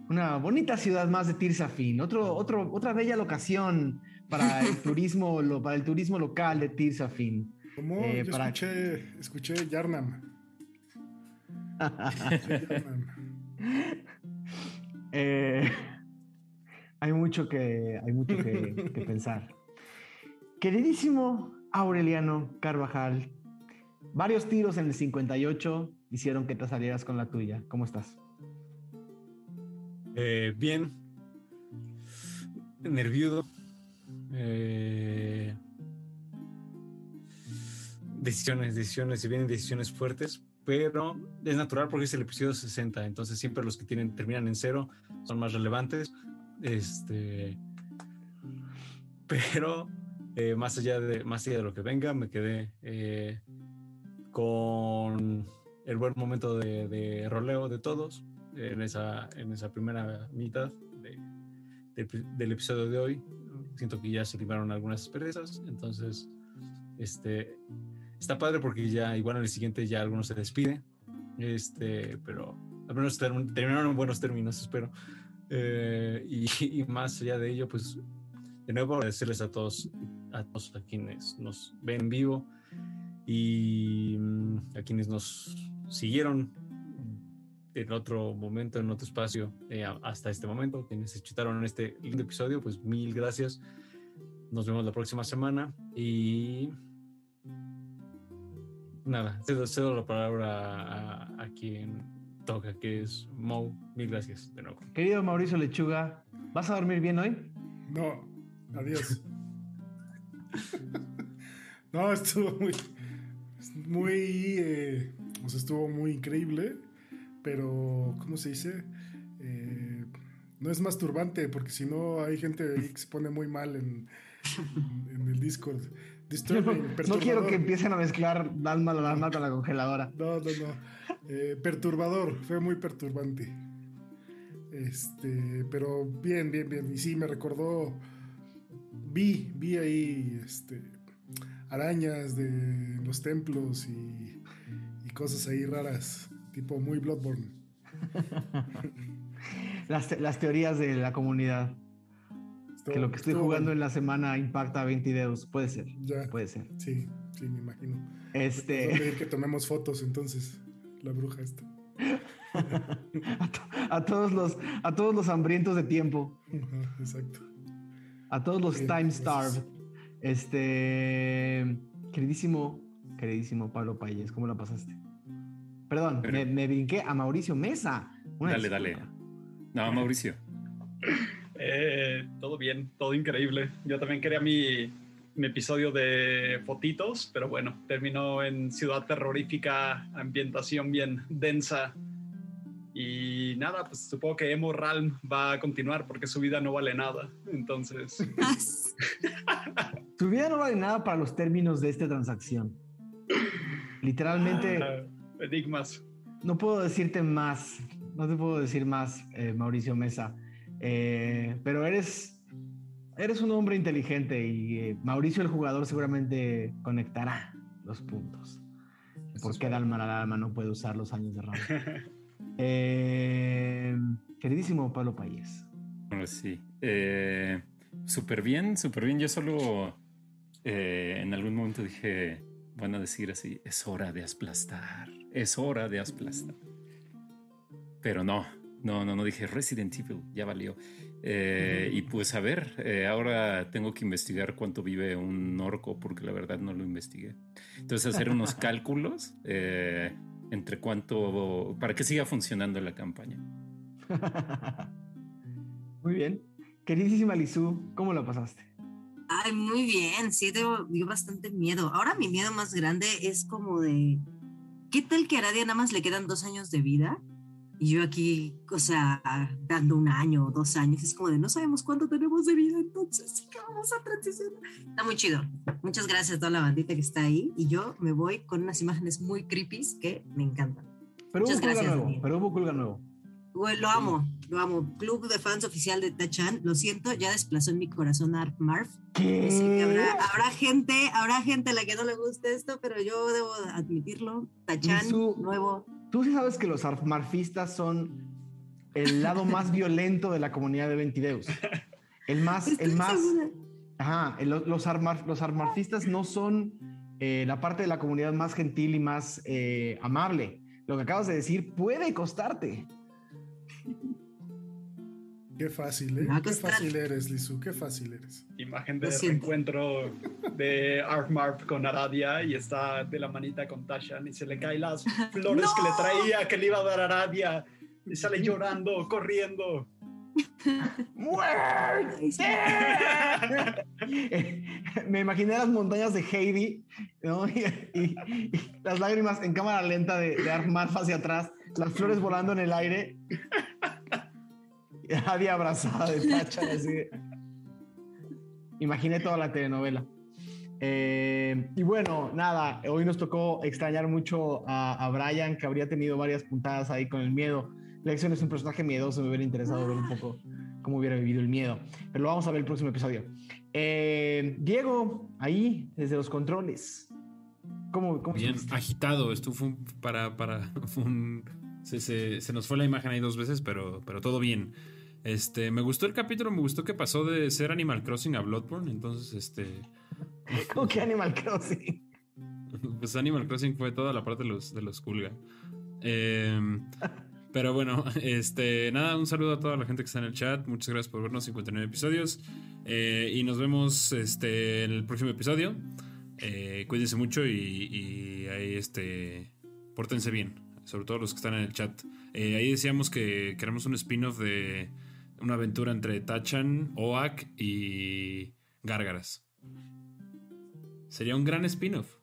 una bonita ciudad más de Tirsafin. Otro, otro, otra bella locación para el turismo, lo- para el turismo local de Tirsafin. Como Eh, yo para- escuché, escuché Yarnam. Escuché Yarnam. Eh, hay mucho que, hay mucho que, que pensar. Queridísimo Aureliano Carvajal, varios tiros en el 58 hicieron que te salieras con la tuya. ¿Cómo estás? Eh, bien. Nerviudo. Eh, decisiones, decisiones, si vienen decisiones fuertes, pero es natural porque es el episodio 60, entonces siempre los que tienen, terminan en cero son más relevantes. Este, pero eh, más, allá de, más allá de lo que venga, me quedé eh, con el buen momento de, de, roleo de todos en esa, en esa primera mitad de, de, del episodio de hoy. Siento que ya se libraron algunas perezas, entonces este, está padre porque ya igual en el siguiente ya algunos se despide, este, pero al menos terminaron en buenos términos, espero. Eh, y, y, más allá de ello, pues de nuevo agradecerles a todos, a todos a quienes nos ven en vivo y mm, a quienes nos siguieron en otro momento, en otro espacio, eh, hasta este momento, quienes escucharon este lindo episodio, pues mil gracias. Nos vemos la próxima semana y nada, cedo, cedo la palabra a, a, quien toca, que es Mo. Mil gracias de nuevo. Querido Mauricio Lechuga, ¿vas a dormir bien hoy? No, adiós. no, estuvo muy, muy, eh, o sea, estuvo muy increíble, pero, ¿cómo se dice? Eh, no es masturbante, porque si no hay gente ahí que se pone muy mal en, en el Discord. Disturbing, no, no, quiero que empiecen a mezclar alma la alma con la congeladora. No, no, no. Eh, perturbador, fue muy perturbante. Este, pero bien, bien, bien. Y sí, me recordó. Vi, vi ahí este, arañas de los templos y, y cosas ahí raras, tipo muy Bloodborne. las, las teorías de la comunidad que lo que estoy jugando en la semana impacta a 20 dedos. Puede ser. Ya. Puede ser. Sí, sí, me imagino. Este. Voy a pedir que tomemos fotos entonces. La bruja esta. a, to a, todos los, a todos los hambrientos de tiempo. Exacto. A todos los time starved. Este. Queridísimo, queridísimo Pablo Payes, ¿cómo lo pasaste? Perdón, Pero... me, me, brinqué a Mauricio Mesa. Una dale, disculpa. dale. No, Mauricio. Eh, todo bien, todo increíble. Yo también quería mi, mi, episodio de fotitos, pero bueno, terminó en ciudad terrorífica, ambientación bien densa. Y nada, pues supongo que Emo Ralm va a continuar porque su vida no vale nada. Entonces. su vida no vale nada para los términos de esta transacción. Literalmente. Enigmas. No puedo decirte más. No te puedo decir más, eh, Mauricio Mesa. Eh, pero eres, eres un hombre inteligente y eh, Mauricio el jugador seguramente conectará los puntos. ¿Por qué Dalma la alma no puede usar los años de rama? queridísimo Pablo Payés. Bueno, sí. Súper bien, súper bien. Yo solo en algún momento dije, van a decir así, es hora de aplastar, es hora de aplastar. Pero no, no, no, no dije Resident Evil, ya valió. Eh, y pues a ver, eh, ahora tengo que investigar cuánto vive un orco porque la verdad no lo investigué. Entonces hacer unos cálculos eh, entre cuánto, para que siga funcionando la campaña. Muy bien. Queridísima Lizu, ¿cómo lo pasaste? Ay, muy bien, sí, tengo, dio bastante miedo. Ahora mi miedo más grande es como de, ¿qué tal que a Aradia nada más le quedan dos años de vida? Y yo aquí, o sea, dando un año o dos años, es como de no sabemos cuánto tenemos de vida, entonces, ¿qué vamos a transicionar? Está muy chido. Muchas gracias a toda la bandita que está ahí. Y yo me voy con unas imágenes muy creepy que me encantan. Pero Muchas hubo gracias. Nuevo, pero hubo nuevo. Lo amo, lo amo. Club de fans oficial de Tachan. Lo siento, ya desplazó en mi corazón a. Sí, que habrá, habrá, gente, habrá gente a la que no le guste esto, pero yo debo admitirlo. Tachan, Su, nuevo. Tú sí sabes que los marfistas son el lado más violento de la comunidad de Ventideus. El más, Estoy el más. segura. Ajá, el, los, armar, los armarfistas no son eh, la parte de la comunidad más gentil y más eh, amable. Lo que acabas de decir puede costarte. Qué fácil, ¿eh? Ah, Qué está- fácil eres, Lizu, qué fácil eres. Imagen de reencuentro de Armarp con Aradia y está de la manita con Tashan y se le caen las flores que le traía, que le iba a dar Aradia. Y sale llorando, corriendo. Me imaginé las montañas de Heidi, ¿no? Y, y- y las lágrimas en cámara lenta de, de Armarf hacia atrás, las flores volando en el aire. Y Nadie abrazada de Tacha, así. Imaginé toda la telenovela. Eh, y bueno, nada, hoy nos tocó extrañar mucho a, a Brian, que habría tenido varias puntadas ahí con el miedo. Lección es un personaje miedoso, me hubiera interesado ver un poco cómo hubiera vivido el miedo. Pero lo vamos a ver el próximo episodio. Eh, Diego, ahí, desde los controles. ¿Cómo, cómo Bien agitado. Esto fue un- para. para fue un- se, se- se nos fue la imagen ahí dos veces, pero, pero todo bien. Este, me gustó el capítulo, me gustó que pasó de ser Animal Crossing a Bloodborne. Entonces, este. ¿Cómo que Animal Crossing? Pues Animal Crossing fue toda la parte de los, de los Kulga. Em, pero bueno, este, nada, un saludo a toda la gente que está en el chat. Muchas gracias por vernos, 59 episodios. Eh, y nos vemos este, en el próximo episodio. Eh, cuídense mucho y, y ahí, este, pórtense bien, sobre todo los que están en el chat. Eh, ahí decíamos que queremos un spin-off de una aventura entre Tachan, Oak y Gárgaras. Sería un gran spin-off.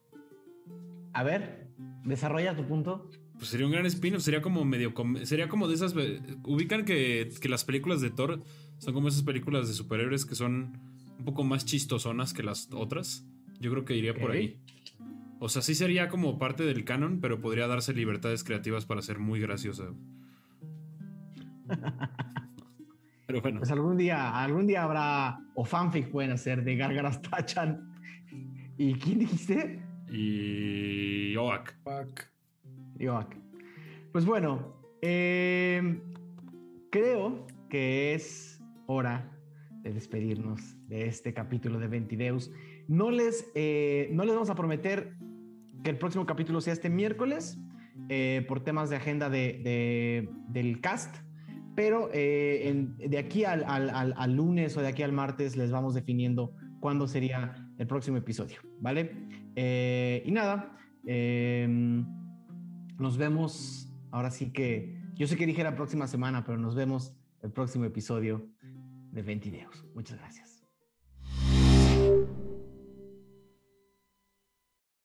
A ver, desarrolla tu punto. Pues sería un gran spin-off, sería como medio. Sería como de esas. Ubican que, que las películas de Thor son como esas películas de superhéroes que son un poco más chistosonas que las otras. Yo creo que iría por ahí. O sea, sí sería como parte del canon, pero podría darse libertades creativas para ser muy graciosa. Pero bueno, Pues algún día, algún día habrá, o fanfic pueden hacer de Gárgaras Tachan. ¿Y quién dijiste? y. Oak. Yoak. Pues bueno, eh, creo que es hora de despedirnos de este capítulo de Ventideus. No les, eh, no les vamos a prometer que el próximo capítulo sea este miércoles eh, por temas de agenda de, de- del cast, pero eh, de aquí al, lunes o de aquí al martes les vamos definiendo cuándo sería el próximo episodio, ¿vale? Eh, y nada, eh, nos vemos, ahora sí que, yo sé que dije la próxima semana, pero nos vemos el próximo episodio de Ventideos. Muchas gracias.